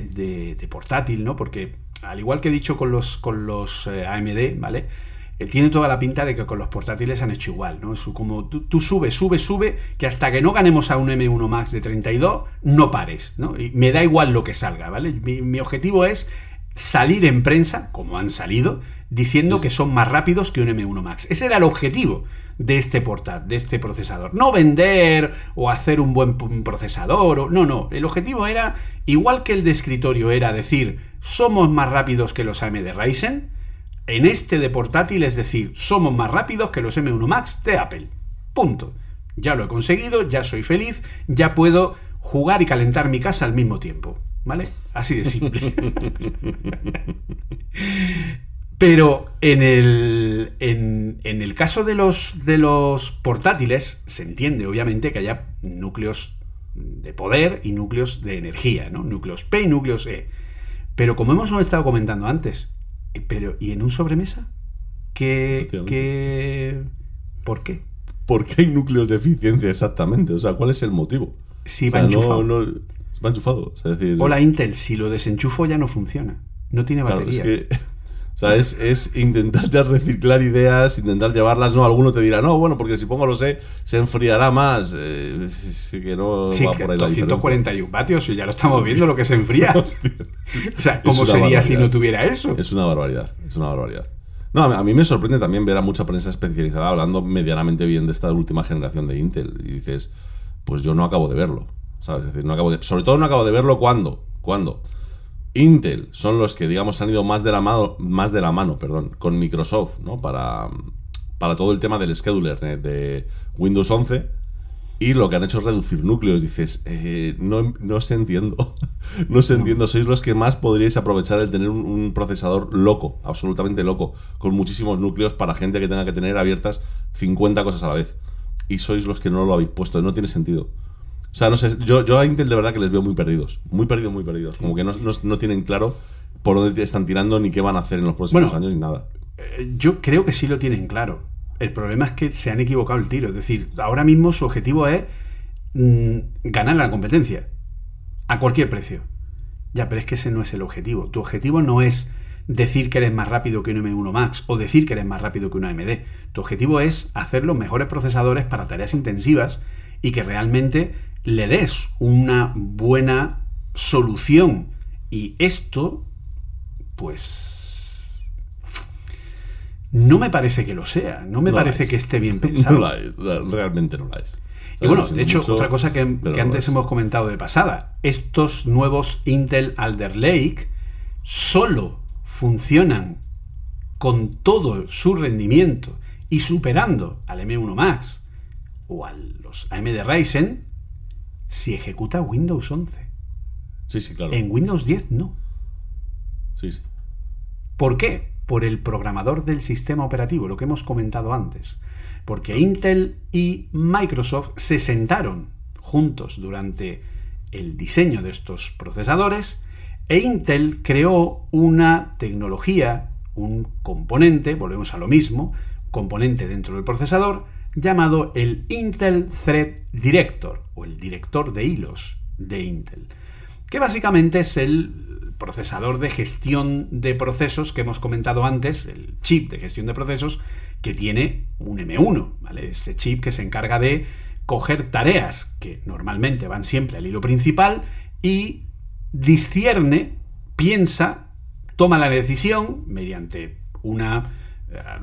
Speaker 4: de- portátil, ¿no? Porque al igual que he dicho con los, con los eh, AMD, ¿vale? Eh, tiene toda la pinta de que con los portátiles han hecho igual, ¿no? Es como tú, tú sube, sube, sube, que hasta que no ganemos a un M1 Max de 32, no pares, ¿no? Y me da igual lo que salga, ¿vale? Mi objetivo es salir en prensa, como han salido, diciendo
Speaker 3: Sí,
Speaker 4: que son más rápidos que un M1 Max. Ese era el objetivo de este portal, de este procesador. No vender o hacer un buen procesador. o- no, no. El objetivo era, igual que el de escritorio era decir, somos más rápidos que los AMD Ryzen, en este de portátil es decir, somos más rápidos que los M1 Max de Apple. Punto. Ya lo he conseguido, ya soy feliz, ya puedo jugar y calentar mi casa al mismo tiempo. ¿Vale? Así de simple. Pero en el, en, en el caso de los, de los portátiles, se entiende obviamente que haya núcleos de poder y núcleos de energía, ¿no? Núcleos P y núcleos E. Pero como hemos estado comentando antes, eh, pero ¿y en un sobremesa? ¿Qué, qué, ¿Por qué?
Speaker 3: ¿Por qué hay núcleos de eficiencia exactamente? O sea, ¿cuál es el motivo?
Speaker 4: Si
Speaker 3: O sea,
Speaker 4: va enchufado.
Speaker 3: no, no- va enchufado. O sea, es decir,
Speaker 4: Hola Intel, si lo desenchufo ya no funciona. No tiene
Speaker 3: claro,
Speaker 4: batería.
Speaker 3: es que. O sea, es, es intentar ya reciclar ideas, intentar llevarlas. No, alguno te dirá, no, bueno, porque si pongo los E se enfriará más. Eh, sí que no
Speaker 4: Sí,
Speaker 3: va
Speaker 4: que
Speaker 3: por ahí la diferencia.
Speaker 4: 241 vatios y ya lo estamos viendo lo que se enfría. O sea, ¿cómo sería si no tuviera eso?
Speaker 3: Es una barbaridad, es una barbaridad. No, a mí me sorprende también ver a mucha prensa especializada hablando medianamente bien de esta última generación de Intel. Y dices, pues yo no acabo de verlo. ¿Sabes? Es decir, no acabo de. Sobre todo no acabo de verlo cuando. Cuando. Intel son los que, digamos, han ido más de la mano, más de la mano, perdón, con Microsoft, ¿no? Para, para todo el tema del scheduler eh, de Windows 11. Y lo que han hecho es reducir núcleos. Dices, eh, no, no os entiendo. no os entiendo. Sois los que más podríais aprovechar el tener un, un procesador loco, absolutamente loco, con muchísimos núcleos para gente que tenga que tener abiertas 50 cosas a la vez. Y sois los que no lo habéis puesto. No tiene sentido. O sea, no sé, yo, yo a Intel de verdad que les veo muy perdidos. Muy perdidos, muy perdidos. Como que no, no- no tienen claro por dónde están tirando ni qué van a hacer en los próximos
Speaker 4: Bueno.
Speaker 3: años ni nada.
Speaker 4: Eh, Yo creo que sí lo tienen claro. El problema es que se han equivocado el tiro. Es decir, ahora mismo su objetivo es mm, ganar la competencia. A cualquier precio. Ya, pero es que ese no es el objetivo. Tu objetivo no es decir que eres más rápido que un M1 Max o decir que eres más rápido que una AMD. Tu objetivo es hacer los mejores procesadores para tareas intensivas y que realmente le des una buena solución. Y esto, pues... No me parece que lo sea, no me
Speaker 3: No
Speaker 4: parece que esté bien pensado.
Speaker 3: No la es, realmente no la es.
Speaker 4: Y bueno, de hecho,
Speaker 3: mucho,
Speaker 4: otra cosa que, que antes
Speaker 3: es.
Speaker 4: hemos comentado de pasada, estos nuevos Intel Alder Lake solo funcionan con todo su rendimiento y superando al M1 Max o a los AMD Ryzen si ejecuta Windows 11.
Speaker 3: Sí, sí, claro.
Speaker 4: En Windows 10 no.
Speaker 3: Sí, sí.
Speaker 4: ¿Por qué? Por el programador del sistema operativo, lo que hemos comentado antes. Porque Intel y Microsoft se sentaron juntos durante el diseño de estos procesadores e Intel creó una tecnología, un componente, volvemos a lo mismo, componente dentro del procesador, llamado el Intel Thread Director o el director de hilos de Intel que básicamente es el procesador de gestión de procesos que hemos comentado antes, el chip de gestión de procesos que tiene un M1, ¿vale? Ese chip que se encarga de coger tareas que normalmente van siempre al hilo principal y discierne, piensa, toma la decisión mediante una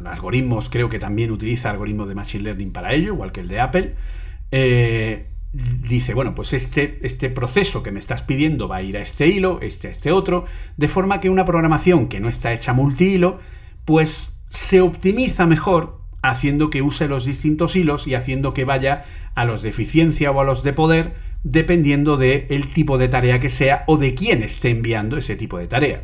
Speaker 4: algoritmos, creo que también utiliza algoritmos de machine learning para ello, igual que el de Apple. eh, dice, bueno, pues este, este proceso que me estás pidiendo va a ir a este hilo, este a este otro, de forma que una programación que no está hecha multihilo, pues se optimiza mejor haciendo que use los distintos hilos y haciendo que vaya a los de eficiencia o a los de poder, dependiendo del tipo de tarea que sea o de quién esté enviando ese tipo de tarea.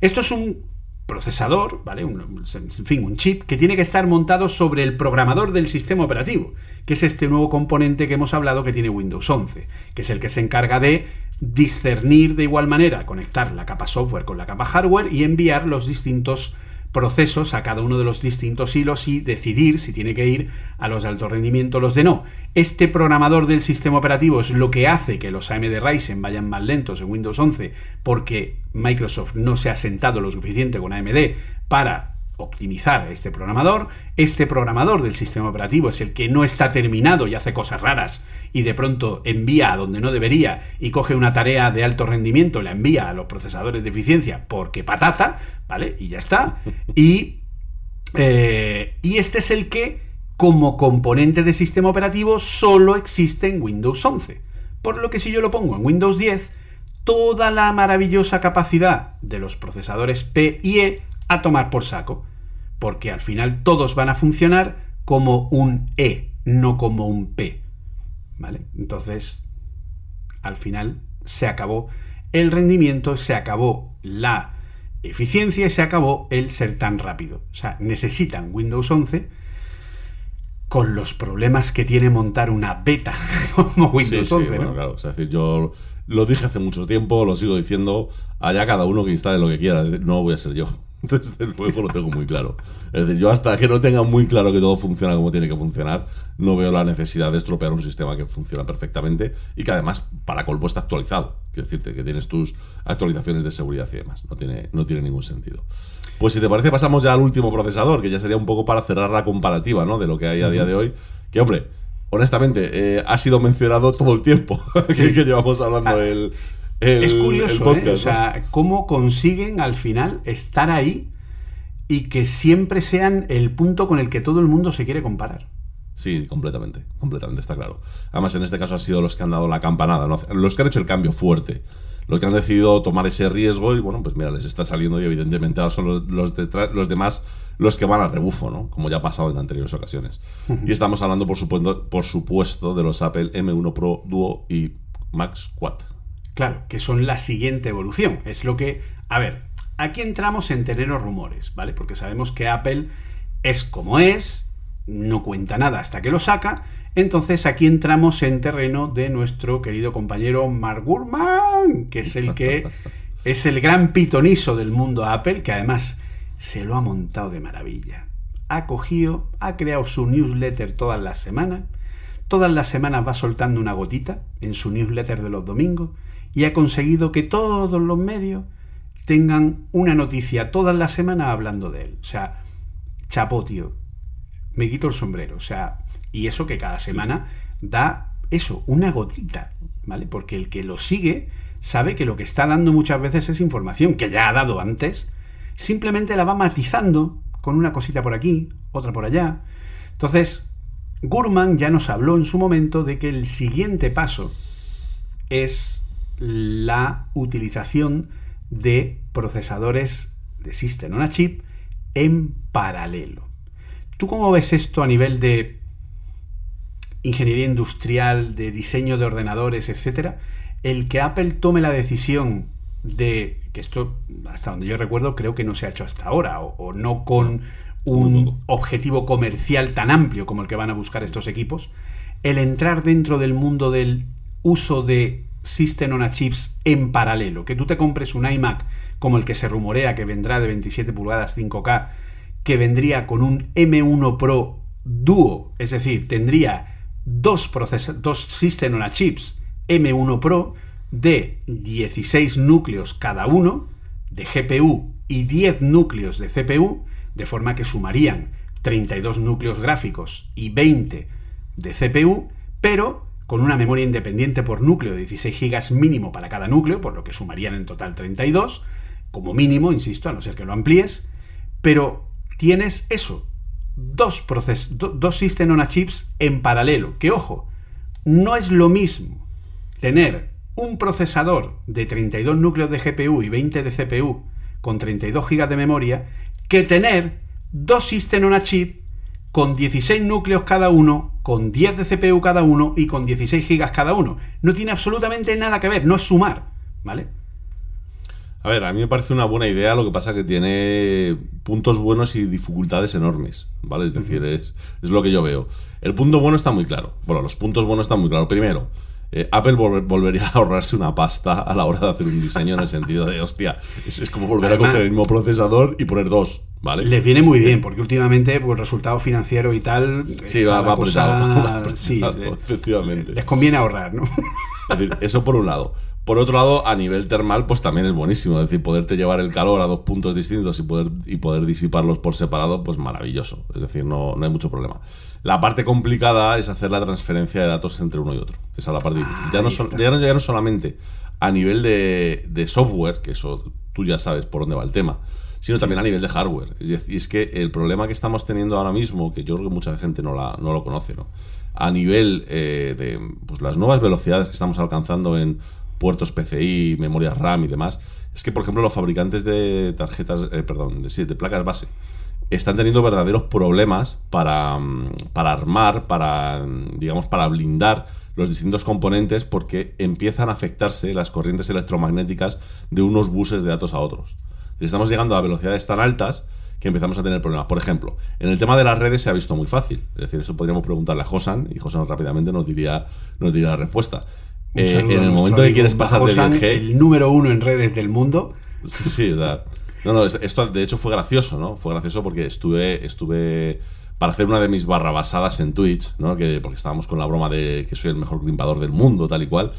Speaker 4: Esto es un procesador, ¿vale? Un, en fin, un chip que tiene que estar montado sobre el programador del sistema operativo, que es este nuevo componente que hemos hablado que tiene Windows 11, que es el que se encarga de discernir de igual manera, conectar la capa software con la capa hardware y enviar los distintos procesos a cada uno de los distintos hilos y decidir si tiene que ir a los de alto rendimiento o los de no. Este programador del sistema operativo es lo que hace que los AMD Ryzen vayan más lentos en Windows 11 porque Microsoft no se ha sentado lo suficiente con AMD para optimizar este programador. Este programador del sistema operativo es el que no está terminado y hace cosas raras y de pronto envía a donde no debería y coge una tarea de alto rendimiento, la envía a los procesadores de eficiencia porque patata, ¿vale? Y ya está. Y, eh, y este es el que, como componente de sistema operativo, solo existe en Windows 11. Por lo que si yo lo pongo en Windows 10, toda la maravillosa capacidad de los procesadores P y E a tomar por saco, porque al final todos van a funcionar como un E, no como un P. ¿Vale? Entonces, al final se acabó el rendimiento, se acabó la eficiencia y se acabó el ser tan rápido. O sea, necesitan Windows 11 con los problemas que tiene montar una beta como Windows
Speaker 3: Sí, sí,
Speaker 4: 11.
Speaker 3: bueno,
Speaker 4: ¿no?
Speaker 3: claro. O sea, es decir, yo lo dije hace mucho tiempo, lo sigo diciendo, allá cada uno que instale lo que quiera, no voy a ser yo. Desde luego lo tengo muy claro. Es decir, yo hasta que no tenga muy claro que todo funciona como tiene que funcionar, no veo la necesidad de estropear un sistema que funciona perfectamente y que además, para colmo, está actualizado. Quiero decirte que tienes tus actualizaciones de seguridad y demás. No tiene, no tiene ningún sentido. Pues si te parece, pasamos ya al último procesador, que ya sería un poco para cerrar la comparativa ¿no? de lo que hay a día de hoy. Que, hombre, honestamente, eh, ha sido mencionado todo el tiempo que, que llevamos hablando
Speaker 4: Ah,
Speaker 3: el,
Speaker 4: es curioso,
Speaker 3: el podcast.
Speaker 4: ¿eh? O sea, cómo consiguen al final estar ahí y que siempre sean el punto con el que todo el mundo se quiere comparar.
Speaker 3: Sí, completamente, completamente, está claro. Además, en este caso han sido los que han dado la campanada, ¿no? los que han hecho el cambio fuerte, los que han decidido tomar ese riesgo y bueno, pues mira, les está saliendo y evidentemente ahora son los, los, detrás- los demás los que van a rebufo, ¿no? Como ya ha pasado en anteriores ocasiones. Y estamos hablando, por supuesto, por supuesto, de los Apple M1 Pro Duo y Max Quad.
Speaker 4: Claro, que son la siguiente evolución. Es lo que. A ver, aquí entramos en terrenos rumores, ¿vale? Porque sabemos que Apple es como es, no cuenta nada hasta que lo saca. Entonces aquí entramos en terreno de nuestro querido compañero Mark Gurman, que es el que es el gran pitoniso del mundo Apple, que además se lo ha montado de maravilla. Ha cogido, ha creado su newsletter todas las semanas. Todas las semanas va soltando una gotita en su newsletter de los domingos y ha conseguido que todos los medios tengan una noticia todas las semanas hablando de él. O sea, chapó, tío. Me quito el sombrero. O sea, y eso que cada semana da eso, una gotita, ¿vale? Porque el que lo sigue sabe que lo que está dando muchas veces es información que ya ha dado antes, simplemente la va matizando con una cosita por aquí, otra por allá. Entonces, Gurman ya nos habló en su momento de que el siguiente paso es la utilización de procesadores de System on a Chip en paralelo. ¿Tú cómo ves esto a nivel de ingeniería industrial, de diseño de ordenadores, etcétera? El que Apple tome la decisión de que esto, hasta donde yo recuerdo, creo que no se ha hecho hasta ahora, o, o no con un objetivo comercial tan amplio como el que van a buscar estos equipos, el entrar dentro del mundo del uso de System on a Chips en paralelo, que tú te compres un iMac como el que se rumorea que vendrá de 27 pulgadas 5K, que vendría con un M1 Pro Duo, es decir, tendría dos, dos System on a Chips M1 Pro de 16 núcleos cada uno de GPU y 10 núcleos de CPU, de forma que sumarían 32 núcleos gráficos y 20 de CPU, pero con una memoria independiente por núcleo de 16 GB mínimo para cada núcleo, por lo que sumarían en total 32, como mínimo, insisto, a no ser que lo amplíes, pero tienes eso, dos, proces do- dos System on a Chips en paralelo, que ojo, no es lo mismo tener un procesador de 32 núcleos de GPU y 20 de CPU con 32 GB de memoria que tener dos System on a Chip con 16 núcleos cada uno, con 10 de CPU cada uno y con 16 GB cada uno. No tiene absolutamente nada que ver, no es sumar, ¿vale?
Speaker 3: A ver, a mí me parece una buena idea, lo que pasa que tiene puntos buenos y dificultades enormes, ¿vale? Es decir, es, es lo que yo veo. El punto bueno está muy claro. Bueno, los puntos buenos están muy claros. Primero, eh, Apple volver- volvería a ahorrarse una pasta a la hora de hacer un diseño en el sentido de, hostia, es, es como volver
Speaker 4: Además-
Speaker 3: a coger el mismo procesador y poner dos, ¿vale?
Speaker 4: Les viene muy bien, porque últimamente, pues, el resultado financiero y tal.
Speaker 3: Sí, va, va
Speaker 4: cosa-
Speaker 3: apretado. va apretado,
Speaker 4: sí,
Speaker 3: efectivamente.
Speaker 4: les conviene ahorrar, ¿no?
Speaker 3: Es decir, eso por un lado. Por otro lado, a nivel termal, pues también es buenísimo. Es decir, poderte llevar el calor a dos puntos distintos y poder, y poder disiparlos por separado, pues maravilloso. Es decir, no, no hay mucho problema. La parte complicada es hacer la transferencia de datos entre uno y otro. Esa es la parte difícil. Ya no, ya no, ya no solamente a nivel de, de software, que eso tú ya sabes por dónde va el tema, sino también a nivel de hardware. Es decir, es que el problema que estamos teniendo ahora mismo, que yo creo que mucha gente no, la, no lo conoce, ¿no? a nivel eh, de pues, las nuevas velocidades que estamos alcanzando en puertos PCI, memorias RAM y demás, es que, por ejemplo, los fabricantes de tarjetas, eh, perdón, de placas base, están teniendo verdaderos problemas para, mm, para armar, para, mm, digamos, para blindar los distintos componentes porque empiezan a afectarse las corrientes electromagnéticas de unos buses de datos a otros. Estamos llegando a velocidades tan altas que empezamos a tener problemas. Por ejemplo, en el tema de las redes se ha visto muy fácil. Es decir, eso podríamos preguntarle a Josan y Josan rápidamente nos diría, nos diría la respuesta. Eh, en el momento que quieres pasar de
Speaker 4: Bajosan,
Speaker 3: 10G,
Speaker 4: el número uno en redes del mundo.
Speaker 3: Sí, sí, o sea. No, no, es- esto de hecho fue gracioso, ¿no? Fue gracioso porque estuve, estuve para hacer una de mis barrabasadas en Twitch, ¿no? Que, porque estábamos con la broma de que soy el mejor grimpador del mundo, tal y cual.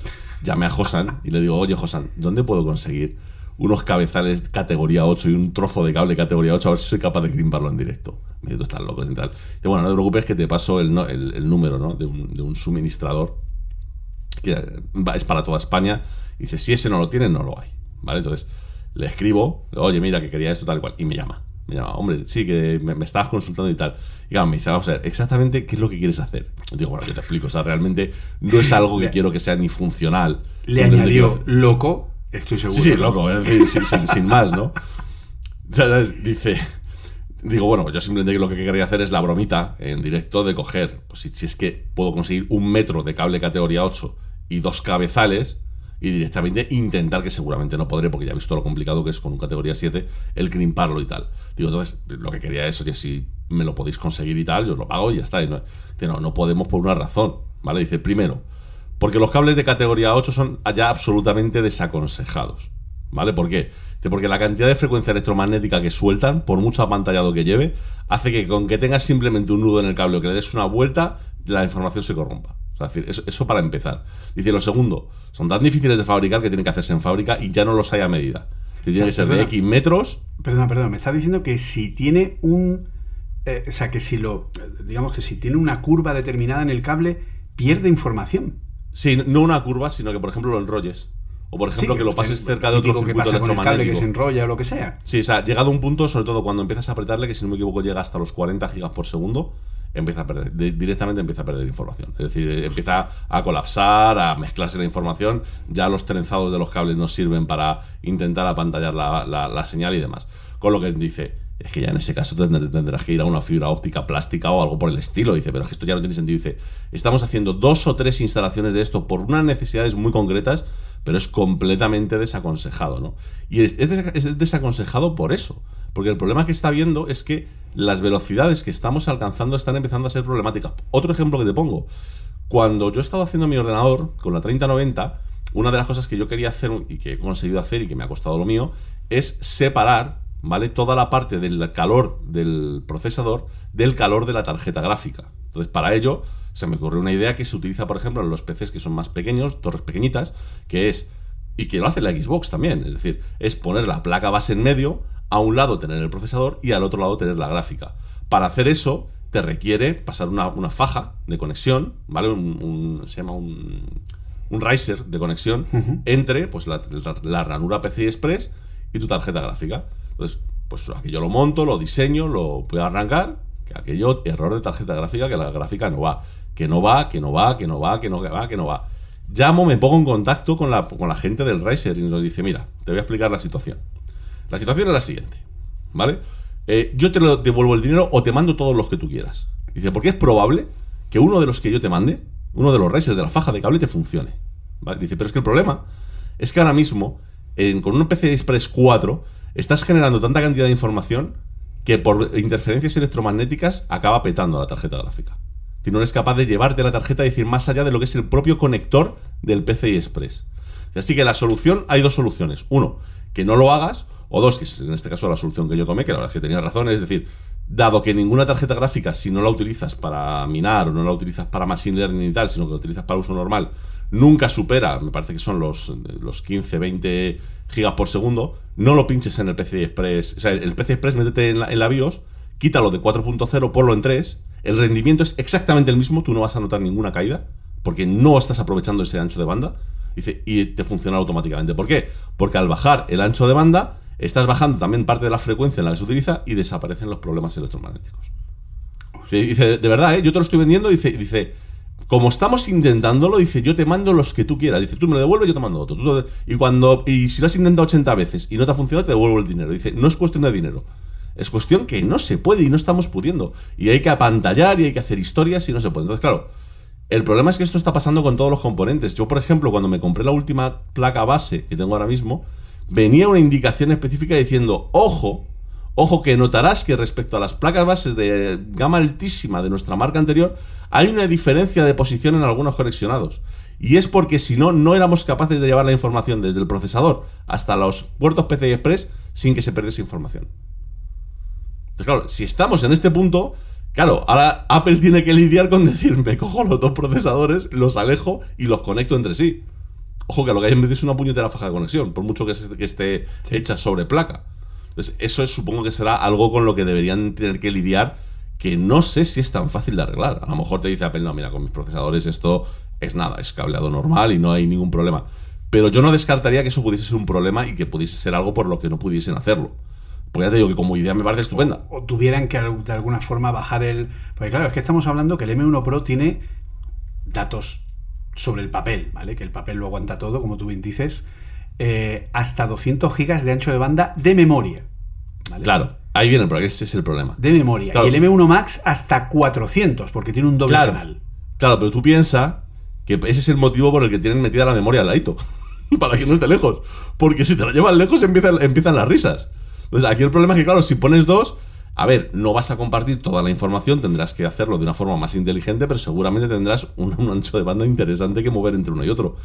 Speaker 3: Llamé a Josan y le digo, oye, Josan, ¿dónde puedo conseguir unos cabezales categoría 8 y un trozo de cable categoría 8 a ver si soy capaz de grimparlo en directo? Me dice, tú estás loco y tal. Y bueno, no te preocupes que te paso el, el- número, ¿no? De un, suministrador que es para toda España. Y dice, si ese no lo tiene, no lo hay. ¿Vale? Entonces le escribo, oye, mira, que quería esto tal cual. Y me llama. Me llama, hombre, sí, que me, me estabas consultando y tal. Y claro, me dice, vamos a ver, exactamente qué es lo que quieres hacer. Y digo, bueno, yo te explico. O sea, realmente no es algo que quiero que sea ni funcional.
Speaker 4: Le añadió loco, estoy seguro.
Speaker 3: Sí, sí, loco, es decir, sin, sin- sin más, ¿no? O sea, ¿sabes? Dice, digo, bueno, yo simplemente lo que quería hacer es la bromita en directo de coger, pues si, si es que puedo conseguir un metro de cable categoría 8 y dos cabezales y directamente intentar, que seguramente no podré porque ya he visto lo complicado que es con un categoría 7, el crimparlo y tal. Digo, entonces, lo que quería es, oye, si me lo podéis conseguir y tal, yo os lo pago y ya está. Y no, no, no podemos por una razón, ¿vale? Dice, primero, porque los cables de categoría 8 son ya absolutamente desaconsejados. ¿Vale? ¿Por qué? Porque la cantidad de frecuencia electromagnética que sueltan, por mucho apantallado que lleve, hace que con que tengas simplemente un nudo en el cable o que le des una vuelta, la información se corrompa. Eso, eso para empezar. Dice, lo segundo, son tan difíciles de fabricar que tienen que hacerse en fábrica y ya no los hay a medida. Que tienen que ser de
Speaker 4: perdona.
Speaker 3: X metros.
Speaker 4: Perdón, perdón, me estás diciendo que si tiene un. eh, o sea, que si lo. Digamos que si tiene una curva determinada en el cable, pierde información.
Speaker 3: Sí, no una curva, sino que, por ejemplo, lo enrolles. O, por ejemplo,
Speaker 4: Sí,
Speaker 3: que lo
Speaker 4: usted-
Speaker 3: pases cerca de otro
Speaker 4: típico que
Speaker 3: circuito
Speaker 4: pasa con el cable que se enrolla o lo que sea.
Speaker 3: Sí, o sea, llegado a un punto, sobre todo cuando empiezas a apretarle, que si no me equivoco llega hasta los 40 gigas por segundo, empieza a perder, de- directamente empieza a perder información. Es decir, eh, empieza a colapsar, a mezclarse la información, ya los trenzados de los cables no sirven para intentar apantallar la, la- señal y demás. Con lo que dice, es que ya en ese caso tendr- tendrás que ir a una fibra óptica plástica o algo por el estilo. Dice, pero es que esto ya no tiene sentido. Dice, estamos haciendo dos o tres instalaciones de esto por unas necesidades muy concretas, pero es completamente desaconsejado, ¿no? Y es desaconsejado por eso. Porque el problema que está viendo es que las velocidades que estamos alcanzando están empezando a ser problemáticas. Otro ejemplo que te pongo. Cuando yo he estado haciendo mi ordenador con la 3090, una de las cosas que yo quería hacer y que he conseguido hacer y que me ha costado lo mío es separar, ¿vale? Toda la parte del calor del procesador del calor de la tarjeta gráfica. Entonces, para ello, se me ocurrió una idea que se utiliza, por ejemplo, en los PCs que son más pequeños, torres pequeñitas, que es, y que lo hace la Xbox también, es decir, es poner la placa base en medio, a un lado tener el procesador y al otro lado tener la gráfica. Para hacer eso, te requiere pasar una, una faja de conexión, ¿vale? Un, un- se llama un, un riser de conexión entre pues, la, la- la ranura PCI Express y tu tarjeta gráfica. Entonces, pues aquello lo monto, lo diseño, lo puedo arrancar, que aquello, error de tarjeta gráfica, que la gráfica no va, que no va, que no va, que no va, que no va, que no va. Llamo, me pongo en contacto con la, con la gente del riser y nos dice, mira, te voy a explicar la situación. La situación es la siguiente, ¿vale? Eh, yo te lo devuelvo el dinero o te mando todos los que tú quieras. Dice, porque es probable que uno de los que yo te mande, uno de los risers de la faja de cable, te funcione. ¿Vale? Dice, pero es que el problema es que ahora mismo, con un PC Express 4, estás generando tanta cantidad de información que por interferencias electromagnéticas acaba petando la tarjeta gráfica. Si no eres capaz de llevarte la tarjeta, es decir, más allá de lo que es el propio conector del PCI Express. Así que la solución, hay dos soluciones. Uno, que no lo hagas, o dos, que es en este caso la solución que yo tomé, que la verdad es que tenía razón, es decir, dado que ninguna tarjeta gráfica, si no la utilizas para minar o no la utilizas para machine learning y tal, sino que la utilizas para uso normal, nunca supera, me parece que son los, los 15, 20 gigas por segundo, no lo pinches en el PCI Express. O sea, el PCI Express métete en la, BIOS, quítalo de 4.0, ponlo en 3, el rendimiento es exactamente el mismo, tú no vas a notar ninguna caída, porque no estás aprovechando ese ancho de banda, y te funciona automáticamente. ¿Por qué? Porque al bajar el ancho de banda, estás bajando también parte de la frecuencia en la que se utiliza y desaparecen los problemas electromagnéticos. Dice, de verdad, ¿eh? yo te lo estoy vendiendo, dice, dice, como estamos intentándolo, dice, yo te mando los que tú quieras. Dice, tú me lo devuelves, yo te mando otro. y cuando y si lo has intentado 80 veces y no te ha funcionado, te devuelvo el dinero. Dice, no es cuestión de dinero. Es cuestión que no se puede y no estamos pudiendo. Y hay que apantallar y hay que hacer historias y no se puede. Entonces, claro, el problema es que esto está pasando con todos los componentes. Yo, por ejemplo, cuando me compré la última placa base que tengo ahora mismo, venía una indicación específica diciendo, ojo, ojo que notarás que respecto a las placas bases de gama altísima de nuestra marca anterior, hay una diferencia de posición en algunos conexionados. Y es porque si no, no éramos capaces de llevar la información desde el procesador hasta los puertos PCI Express sin que se perdiese información. Entonces, claro, si estamos en este punto, claro, ahora Apple tiene que lidiar con decirme, cojo los dos procesadores, los alejo y los conecto entre sí. Ojo que lo que hay en vez es una puñetera faja de conexión, por mucho que, esté hecha sobre placa. Entonces, eso es, supongo que será algo con lo que deberían tener que lidiar, que no sé si es tan fácil de arreglar. A lo mejor te dice Apple, no, mira, con mis procesadores esto es nada, es cableado normal y no hay ningún problema. Pero yo no descartaría que eso pudiese ser un problema y que pudiese ser algo por lo que no pudiesen hacerlo. Pues ya te digo que como idea me parece estupenda.
Speaker 4: O, tuvieran que de alguna forma bajar el... Porque claro, es que estamos hablando que el M1 Pro tiene datos sobre el papel, ¿vale? Que el papel lo aguanta todo, como tú bien dices, eh, hasta 200 gigas de ancho de banda de memoria.
Speaker 3: Claro, ahí viene el problema, ese es el problema.
Speaker 4: De memoria. Y el M1 Max hasta 400, porque tiene un doble canal.
Speaker 3: Claro, pero tú piensas que ese es el motivo por el que tienen metida la memoria al ladito. para que no esté lejos. Porque si te la llevan lejos empiezan, empiezan las risas. Entonces aquí el problema es que, claro, si pones dos, a ver, no vas a compartir toda la información, tendrás que hacerlo de una forma más inteligente, pero seguramente tendrás un, ancho de banda interesante que mover entre uno y otro.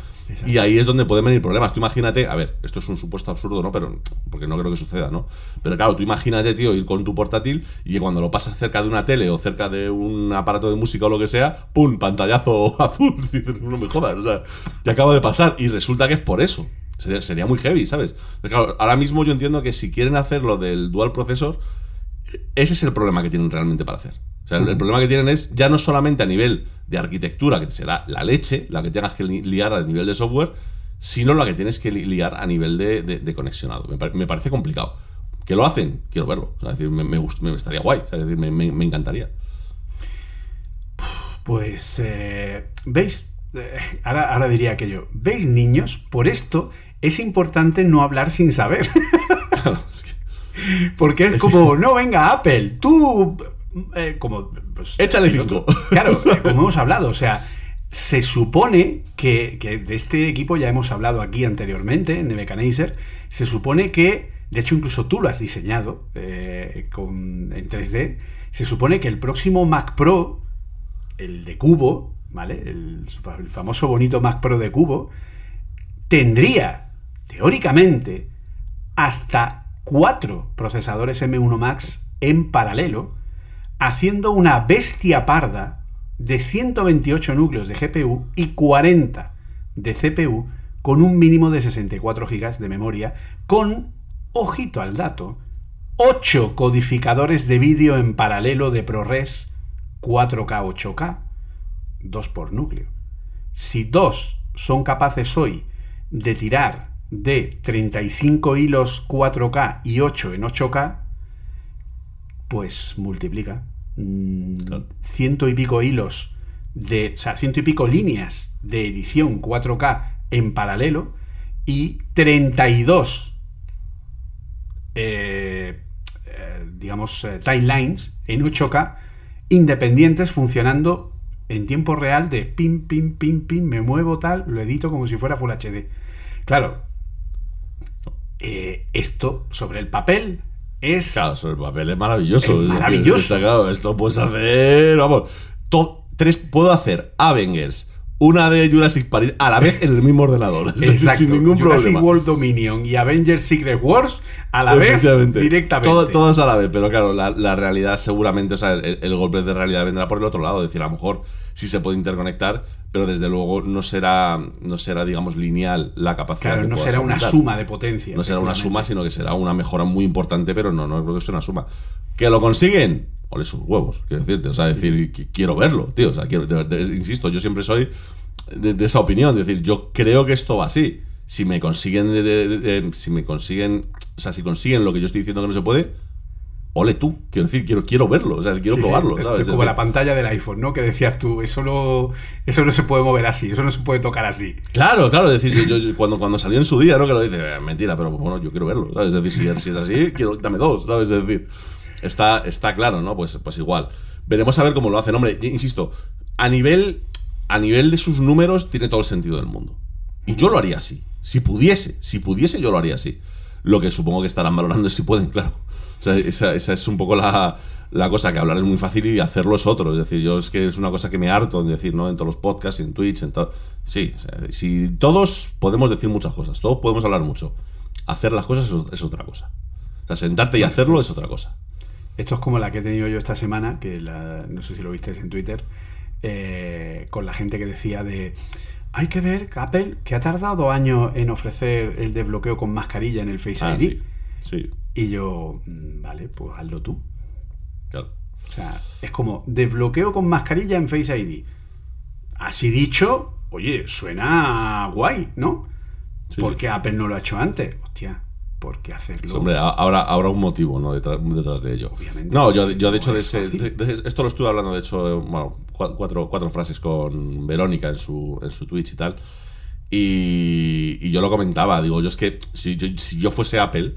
Speaker 3: Y ahí es donde pueden venir problemas. Tú imagínate, a ver, esto es un supuesto absurdo, ¿no? Pero, porque no creo que suceda, ¿no? Pero claro, tú imagínate, tío, ir con tu portátil y que cuando lo pasas cerca de una tele o cerca de un aparato de música o lo que sea, ¡pum! pantallazo azul. Dices, no me jodas, o sea, te acaba de pasar. Y resulta que es por eso. Sería, sería muy heavy, ¿sabes? claro, ahora mismo yo entiendo que si quieren hacer lo del dual procesor ese es el problema que tienen realmente para hacer. O sea, el, problema que tienen es ya no solamente a nivel de arquitectura, que será la leche, la que tengas que liar a nivel de software, sino la que tienes que liar a nivel de, conexionado. Me, parece complicado. ¿Que lo hacen? Quiero verlo. O sea, decir, me, me, estaría guay. O sea, decir, me, encantaría.
Speaker 4: Pues, eh, ¿veis? Eh, ahora, ahora diría aquello. ¿Veis, niños? Por esto es importante no hablar sin saber. Claro, porque es como, no, venga, Apple, tú. Eh, como.
Speaker 3: Pues, Échale cinco.
Speaker 4: Claro, eh, como hemos hablado, o sea. Se supone que, de este equipo ya hemos hablado aquí anteriormente, en Mechanizer, se supone que, de hecho incluso tú lo has diseñado eh, con, en 3D, se supone que el próximo Mac Pro, el de Cubo, ¿vale? El, el famoso bonito Mac Pro de Cubo, tendría, teóricamente, hasta cuatro procesadores M1 Max en paralelo, haciendo una bestia parda de 128 núcleos de GPU y 40 de CPU con un mínimo de 64 GB de memoria, con, ojito al dato, 8 codificadores de vídeo en paralelo de ProRes 4K 8K, 2 por núcleo. Si dos son capaces hoy de tirar de 35 hilos 4K y 8 en 8K, pues multiplica. Mm, ciento y pico hilos de, o sea, ciento y pico líneas de edición 4K en paralelo y 32 eh, eh, digamos eh, timelines en 8K independientes funcionando en tiempo real de pim, pim, pim, pim, me muevo tal, lo edito como si fuera Full HD. Claro, eh, esto sobre el papel es.
Speaker 3: Claro, sobre el papel es maravilloso.
Speaker 4: Es maravilloso.
Speaker 3: claro, esto puedes hacer. Vamos. tres, puedo hacer Avengers, una de Jurassic Park a la vez en el mismo ordenador.
Speaker 4: Exacto.
Speaker 3: sin ningún
Speaker 4: Jurassic
Speaker 3: problema.
Speaker 4: World Dominion y Avengers Secret Wars a la vez directamente.
Speaker 3: Todo- todas a la vez, pero claro, la, la realidad seguramente, o sea, el, el golpe de realidad vendrá por el otro lado. Es decir, a lo mejor sí se puede interconectar, pero desde luego no será, no será digamos, lineal la capacidad.
Speaker 4: Claro,
Speaker 3: que
Speaker 4: no será una suma de potencia.
Speaker 3: No será una suma, sino que será una mejora muy importante, pero no, no creo que sea una suma. ¿Que lo consiguen? Ole sus huevos, quiero decirte. O sea, decir, qu- quiero verlo, tío. O sea, quiero, de- de- insisto, yo siempre soy de, de esa opinión. Es decir, yo creo que esto va así. Si me consiguen, si me consiguen, o sea, si consiguen lo que yo estoy diciendo que no se puede, ole tú. Quiero decir, quiero, quiero verlo, o sea, quiero
Speaker 4: Sí,
Speaker 3: probarlo,
Speaker 4: es
Speaker 3: ¿sabes?
Speaker 4: como
Speaker 3: Es decir,
Speaker 4: la pantalla del iPhone, ¿no? Que decías tú, eso no, eso no se puede mover así, eso no se puede tocar así.
Speaker 3: Claro, claro, es decir, yo, yo- cuando, cuando salió en su día, ¿no? Que lo dice, "Eh, mentira, pero bueno, yo quiero verlo, ¿sabes? Es decir, si, si es así, quiero, dame dos, ¿sabes? Es decir, está, está claro, ¿no? Pues, pues igual. Veremos a ver cómo lo hacen. Hombre, insisto, a nivel, a nivel de sus números tiene todo el sentido del mundo. Y yo lo haría así. Si pudiese, si pudiese, yo lo haría así. Lo que supongo que estarán valorando es si pueden, claro. O sea, esa, esa es un poco la, la cosa que hablar es muy fácil y hacerlo es otro. Es decir, yo es que es una cosa que me harto en decir, ¿no? En todos los podcasts, en Twitch, en todo. Sí, o sea, si todos podemos decir muchas cosas, todos podemos hablar mucho. Hacer las cosas es, es otra cosa. O sea, sentarte y hacerlo es otra cosa.
Speaker 4: Esto es como la que he tenido yo esta semana, que la- no sé si lo visteis en Twitter, eh, con la gente que decía de hay que ver Apple, que ha tardado años en ofrecer el desbloqueo con mascarilla en el Face
Speaker 3: Ah,
Speaker 4: ID.
Speaker 3: sí. Sí,
Speaker 4: Y yo, mm, vale, pues hazlo tú.
Speaker 3: claro.
Speaker 4: O sea, es como desbloqueo con mascarilla en Face ID. Así dicho, oye, suena guay, ¿no?
Speaker 3: Sí,
Speaker 4: ¿Por
Speaker 3: sí.
Speaker 4: qué Apple no lo ha hecho antes? Hostia, ¿por qué hacerlo?
Speaker 3: Hombre, ahora habrá un motivo ¿no? detrás, detrás de ello.
Speaker 4: Obviamente.
Speaker 3: No, yo, yo de hecho, de
Speaker 4: es
Speaker 3: ese-
Speaker 4: fácil.
Speaker 3: de- de- esto lo estuve hablando, de hecho, bueno, cua- cuatro, cuatro frases con Verónica en su, en su Twitch y tal. Y, y yo lo comentaba, digo, yo es que si yo, si yo fuese Apple,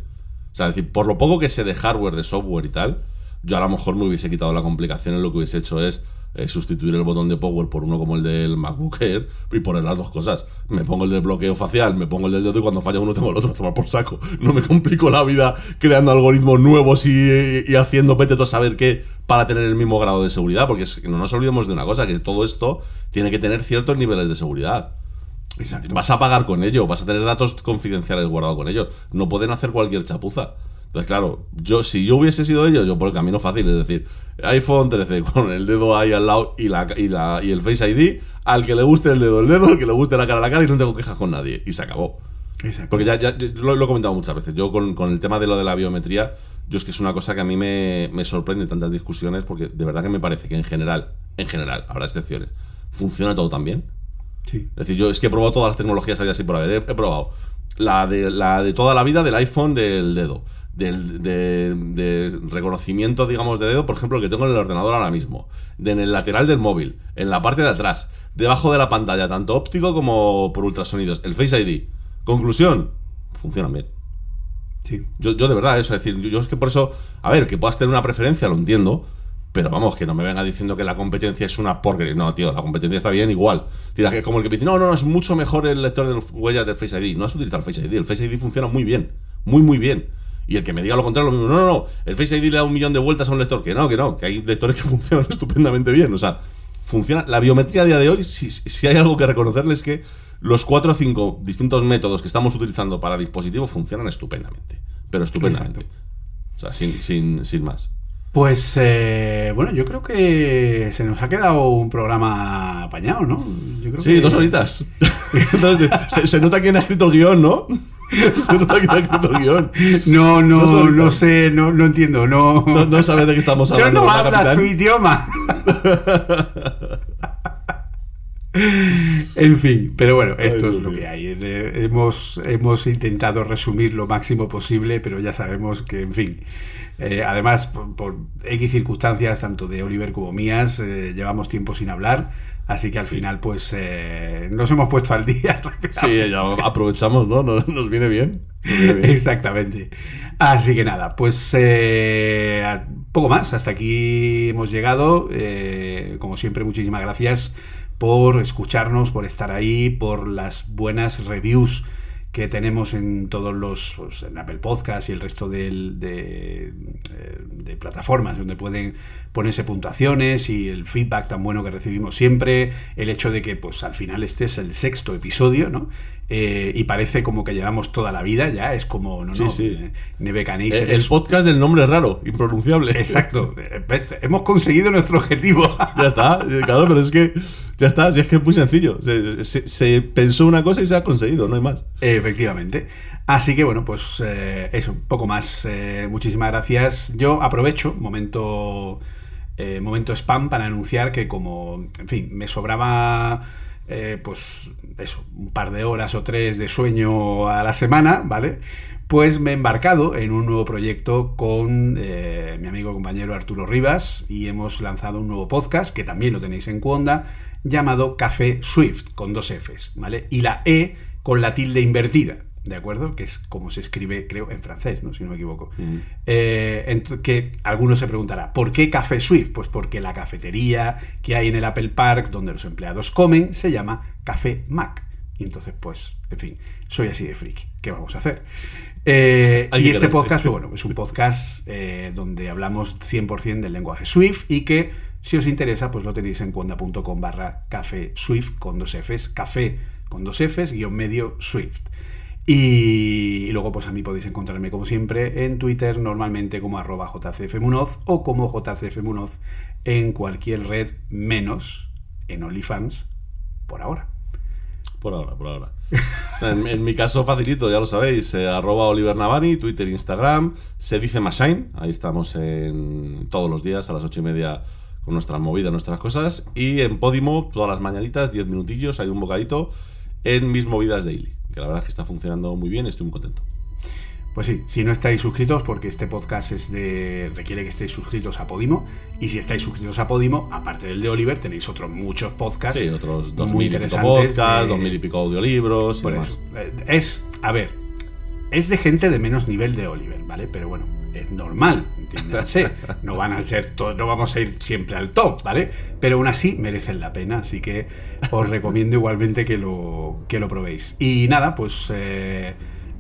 Speaker 3: sea, decir, por lo poco que sé de hardware, de software y tal, yo a lo mejor me hubiese quitado la complicación en lo que hubiese hecho es eh, sustituir el botón de power por uno como el del MacBook Air y poner las dos cosas. Me pongo el de bloqueo facial, me pongo el del dedo y cuando falla uno tengo el otro, tomar por saco. No me complico la vida creando algoritmos nuevos y, y haciendo vete a saber qué para tener el mismo grado de seguridad, porque no nos olvidemos de una cosa, que todo esto tiene que tener ciertos niveles de seguridad.
Speaker 4: Exacto.
Speaker 3: Vas a pagar con ello, vas a tener datos confidenciales guardados con ello. No pueden hacer cualquier chapuza. Entonces, claro, yo si yo hubiese sido ellos, yo por el camino fácil, es decir, iPhone 13 con el dedo ahí al lado y, la, y, la, y el Face ID, al que le guste el dedo, el dedo, al que le guste la cara, la cara y no tengo quejas con nadie. Y se acabó.
Speaker 4: Exacto.
Speaker 3: Porque ya, ya- ya lo, lo he comentado muchas veces. Yo con, con el tema de lo de la biometría, yo es que es una cosa que a mí me, me sorprende tantas discusiones, porque de verdad que me parece que en general, en general, habrá excepciones, funciona todo tan bien.
Speaker 4: Sí.
Speaker 3: Es decir, yo es que he probado todas las tecnologías así por haber. He, he probado la de, la de toda la vida del iPhone del dedo. Del, de, de reconocimiento, digamos, de dedo, por ejemplo, el que tengo en el ordenador ahora mismo. De en el lateral del móvil, en la parte de atrás, debajo de la pantalla, tanto óptico como por ultrasonidos. El Face ID. Conclusión, funcionan bien.
Speaker 4: Sí.
Speaker 3: Yo, yo de verdad, eso, es decir, yo, yo es que por eso, a ver, que puedas tener una preferencia, lo entiendo, pero vamos, que no me venga diciendo que la competencia es una porquería. No, tío, la competencia está bien igual. Tira, que es como el que me dice, no, no, no, es mucho mejor el lector de huellas del Face ID. No has utilizado el Face ID, el Face ID funciona muy bien, muy, muy bien. Y el que me diga lo contrario, lo mismo, no, no, no, el Face ID le da un millón de vueltas a un lector. Que no, que no, que hay lectores que funcionan estupendamente bien. O sea, funciona. La biometría a día de hoy, si, si hay algo que reconocerles es que los cuatro o cinco distintos métodos que estamos utilizando para dispositivos funcionan estupendamente. Pero estupendamente. O sea, sin, sin, sin más.
Speaker 4: Pues eh, bueno, yo creo que se nos ha quedado un programa apañado, ¿no? Yo creo
Speaker 3: Sí,
Speaker 4: que-
Speaker 3: dos horitas. Se, se nota quién ha escrito el guion, ¿no? Se nota quién ha escrito el guion.
Speaker 4: No, no, no sé, no, no entiendo, no.
Speaker 3: No, no sabes de qué estamos
Speaker 4: Yo
Speaker 3: hablando.
Speaker 4: no
Speaker 3: ¿verdad,
Speaker 4: hablas
Speaker 3: capitán?
Speaker 4: su idioma. en fin, pero bueno, esto
Speaker 3: Ay,
Speaker 4: es lo que hay. Eh, Hemos, hemos intentado resumir lo máximo posible, pero ya sabemos que, en fin. Eh, además, por, por X circunstancias, tanto de Oliver como mías, eh, llevamos tiempo sin hablar, así que al final, pues eh, nos hemos puesto al día.
Speaker 3: Sí, ya aprovechamos, ¿no? Nos, nos viene bien. Nos viene bien.
Speaker 4: Exactamente. Así que nada, pues eh, poco más. Hasta aquí hemos llegado. Eh, como siempre, muchísimas gracias por escucharnos, por estar ahí, por las buenas reviews que tenemos en todos los pues, en Apple Podcast y el resto del- de, eh, de plataformas donde pueden ponerse puntuaciones y el feedback tan bueno que recibimos siempre, el hecho de que pues al final este es el sexto episodio, ¿no? Eh, y parece como que llevamos toda la vida ya, es como, no,
Speaker 3: Sí,
Speaker 4: no,
Speaker 3: sí.
Speaker 4: eh, Neve Canéis
Speaker 3: El, el podcast del nombre raro, impronunciable.
Speaker 4: Exacto, hemos conseguido nuestro objetivo.
Speaker 3: Ya está, claro, pero es que ya está, si es que es muy sencillo. Se, pensó una cosa y se ha conseguido, no hay más.
Speaker 4: Efectivamente. Así que bueno, pues eh, eso, poco más. Eh, muchísimas gracias. Yo aprovecho, momento, eh, momento spam, para anunciar que como, en fin, me sobraba, eh, pues eso, un par de horas o tres de sueño a la semana, ¿vale? Pues me he embarcado en un nuevo proyecto con mi amigo compañero Arturo Rivas y hemos lanzado un nuevo podcast que también lo tenéis en Cuonda llamado Café Swift con dos Fs, ¿vale? Y la E con la tilde invertida, ¿de acuerdo? Que es como se escribe, creo, en francés, ¿no? Si no me equivoco. Eh, ent- que alguno se preguntará, ¿por qué Café Swift? Pues porque la cafetería que hay en el Apple Park donde los empleados comen se llama Café Mac. Y entonces, pues, en fin, soy así de friki. ¿Qué vamos a hacer? Eh, y este podcast, pues, bueno, es un podcast eh, donde hablamos 100% del lenguaje Swift y que, si os interesa, pues lo tenéis en cuonda.com barra café Swift con dos Fs, café con dos Fs, guion medio Swift. Y, luego, pues a mí podéis encontrarme como siempre en Twitter, normalmente como arroba jcfmunoz o como jcfmunoz en cualquier red menos en OnlyFans por ahora.
Speaker 3: Por ahora, por ahora. En, mi caso, facilito, ya lo sabéis. eh, arroba Oliver Navani, Twitter, Instagram. Se dice Mashine. Ahí estamos en todos los días a las ocho y media con nuestras movidas, nuestras cosas. Y en Podimo, todas las mañanitas, 10 minutillos, hay un bocadito en mis movidas daily. Que la verdad es que está funcionando muy bien, estoy muy contento.
Speaker 4: Pues sí, si no estáis suscritos, porque este podcast es de. requiere que estéis suscritos a Podimo. Y si estáis suscritos a Podimo, aparte del de Oliver, tenéis otros muchos podcasts.
Speaker 3: Sí, otros dos
Speaker 4: muy
Speaker 3: mil y pico
Speaker 4: interesantes
Speaker 3: podcasts,
Speaker 4: de-
Speaker 3: dos mil y pico audiolibros y demás.
Speaker 4: Eh, Es, a ver, es de gente de menos nivel de Oliver, ¿vale? Pero bueno, es normal, entiéndanse. No van a ser no vamos a ir siempre al top, ¿vale? Pero aún así merecen la pena, así que os recomiendo igualmente que lo, que lo probéis. Y nada, pues eh,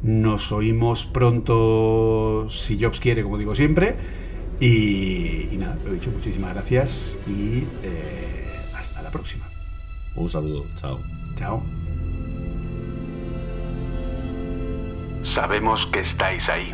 Speaker 4: nos oímos pronto, si Jobs quiere, como digo siempre. Y, y nada, lo he dicho, muchísimas gracias y eh, hasta la próxima.
Speaker 3: Un saludo, chao.
Speaker 4: Chao.
Speaker 5: Sabemos que estáis ahí.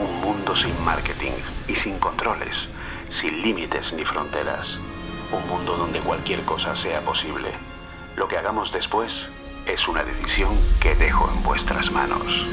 Speaker 5: Un mundo sin marketing y sin controles, sin límites ni fronteras. Un mundo donde cualquier cosa sea posible. Lo que hagamos después es una decisión que dejo en vuestras manos.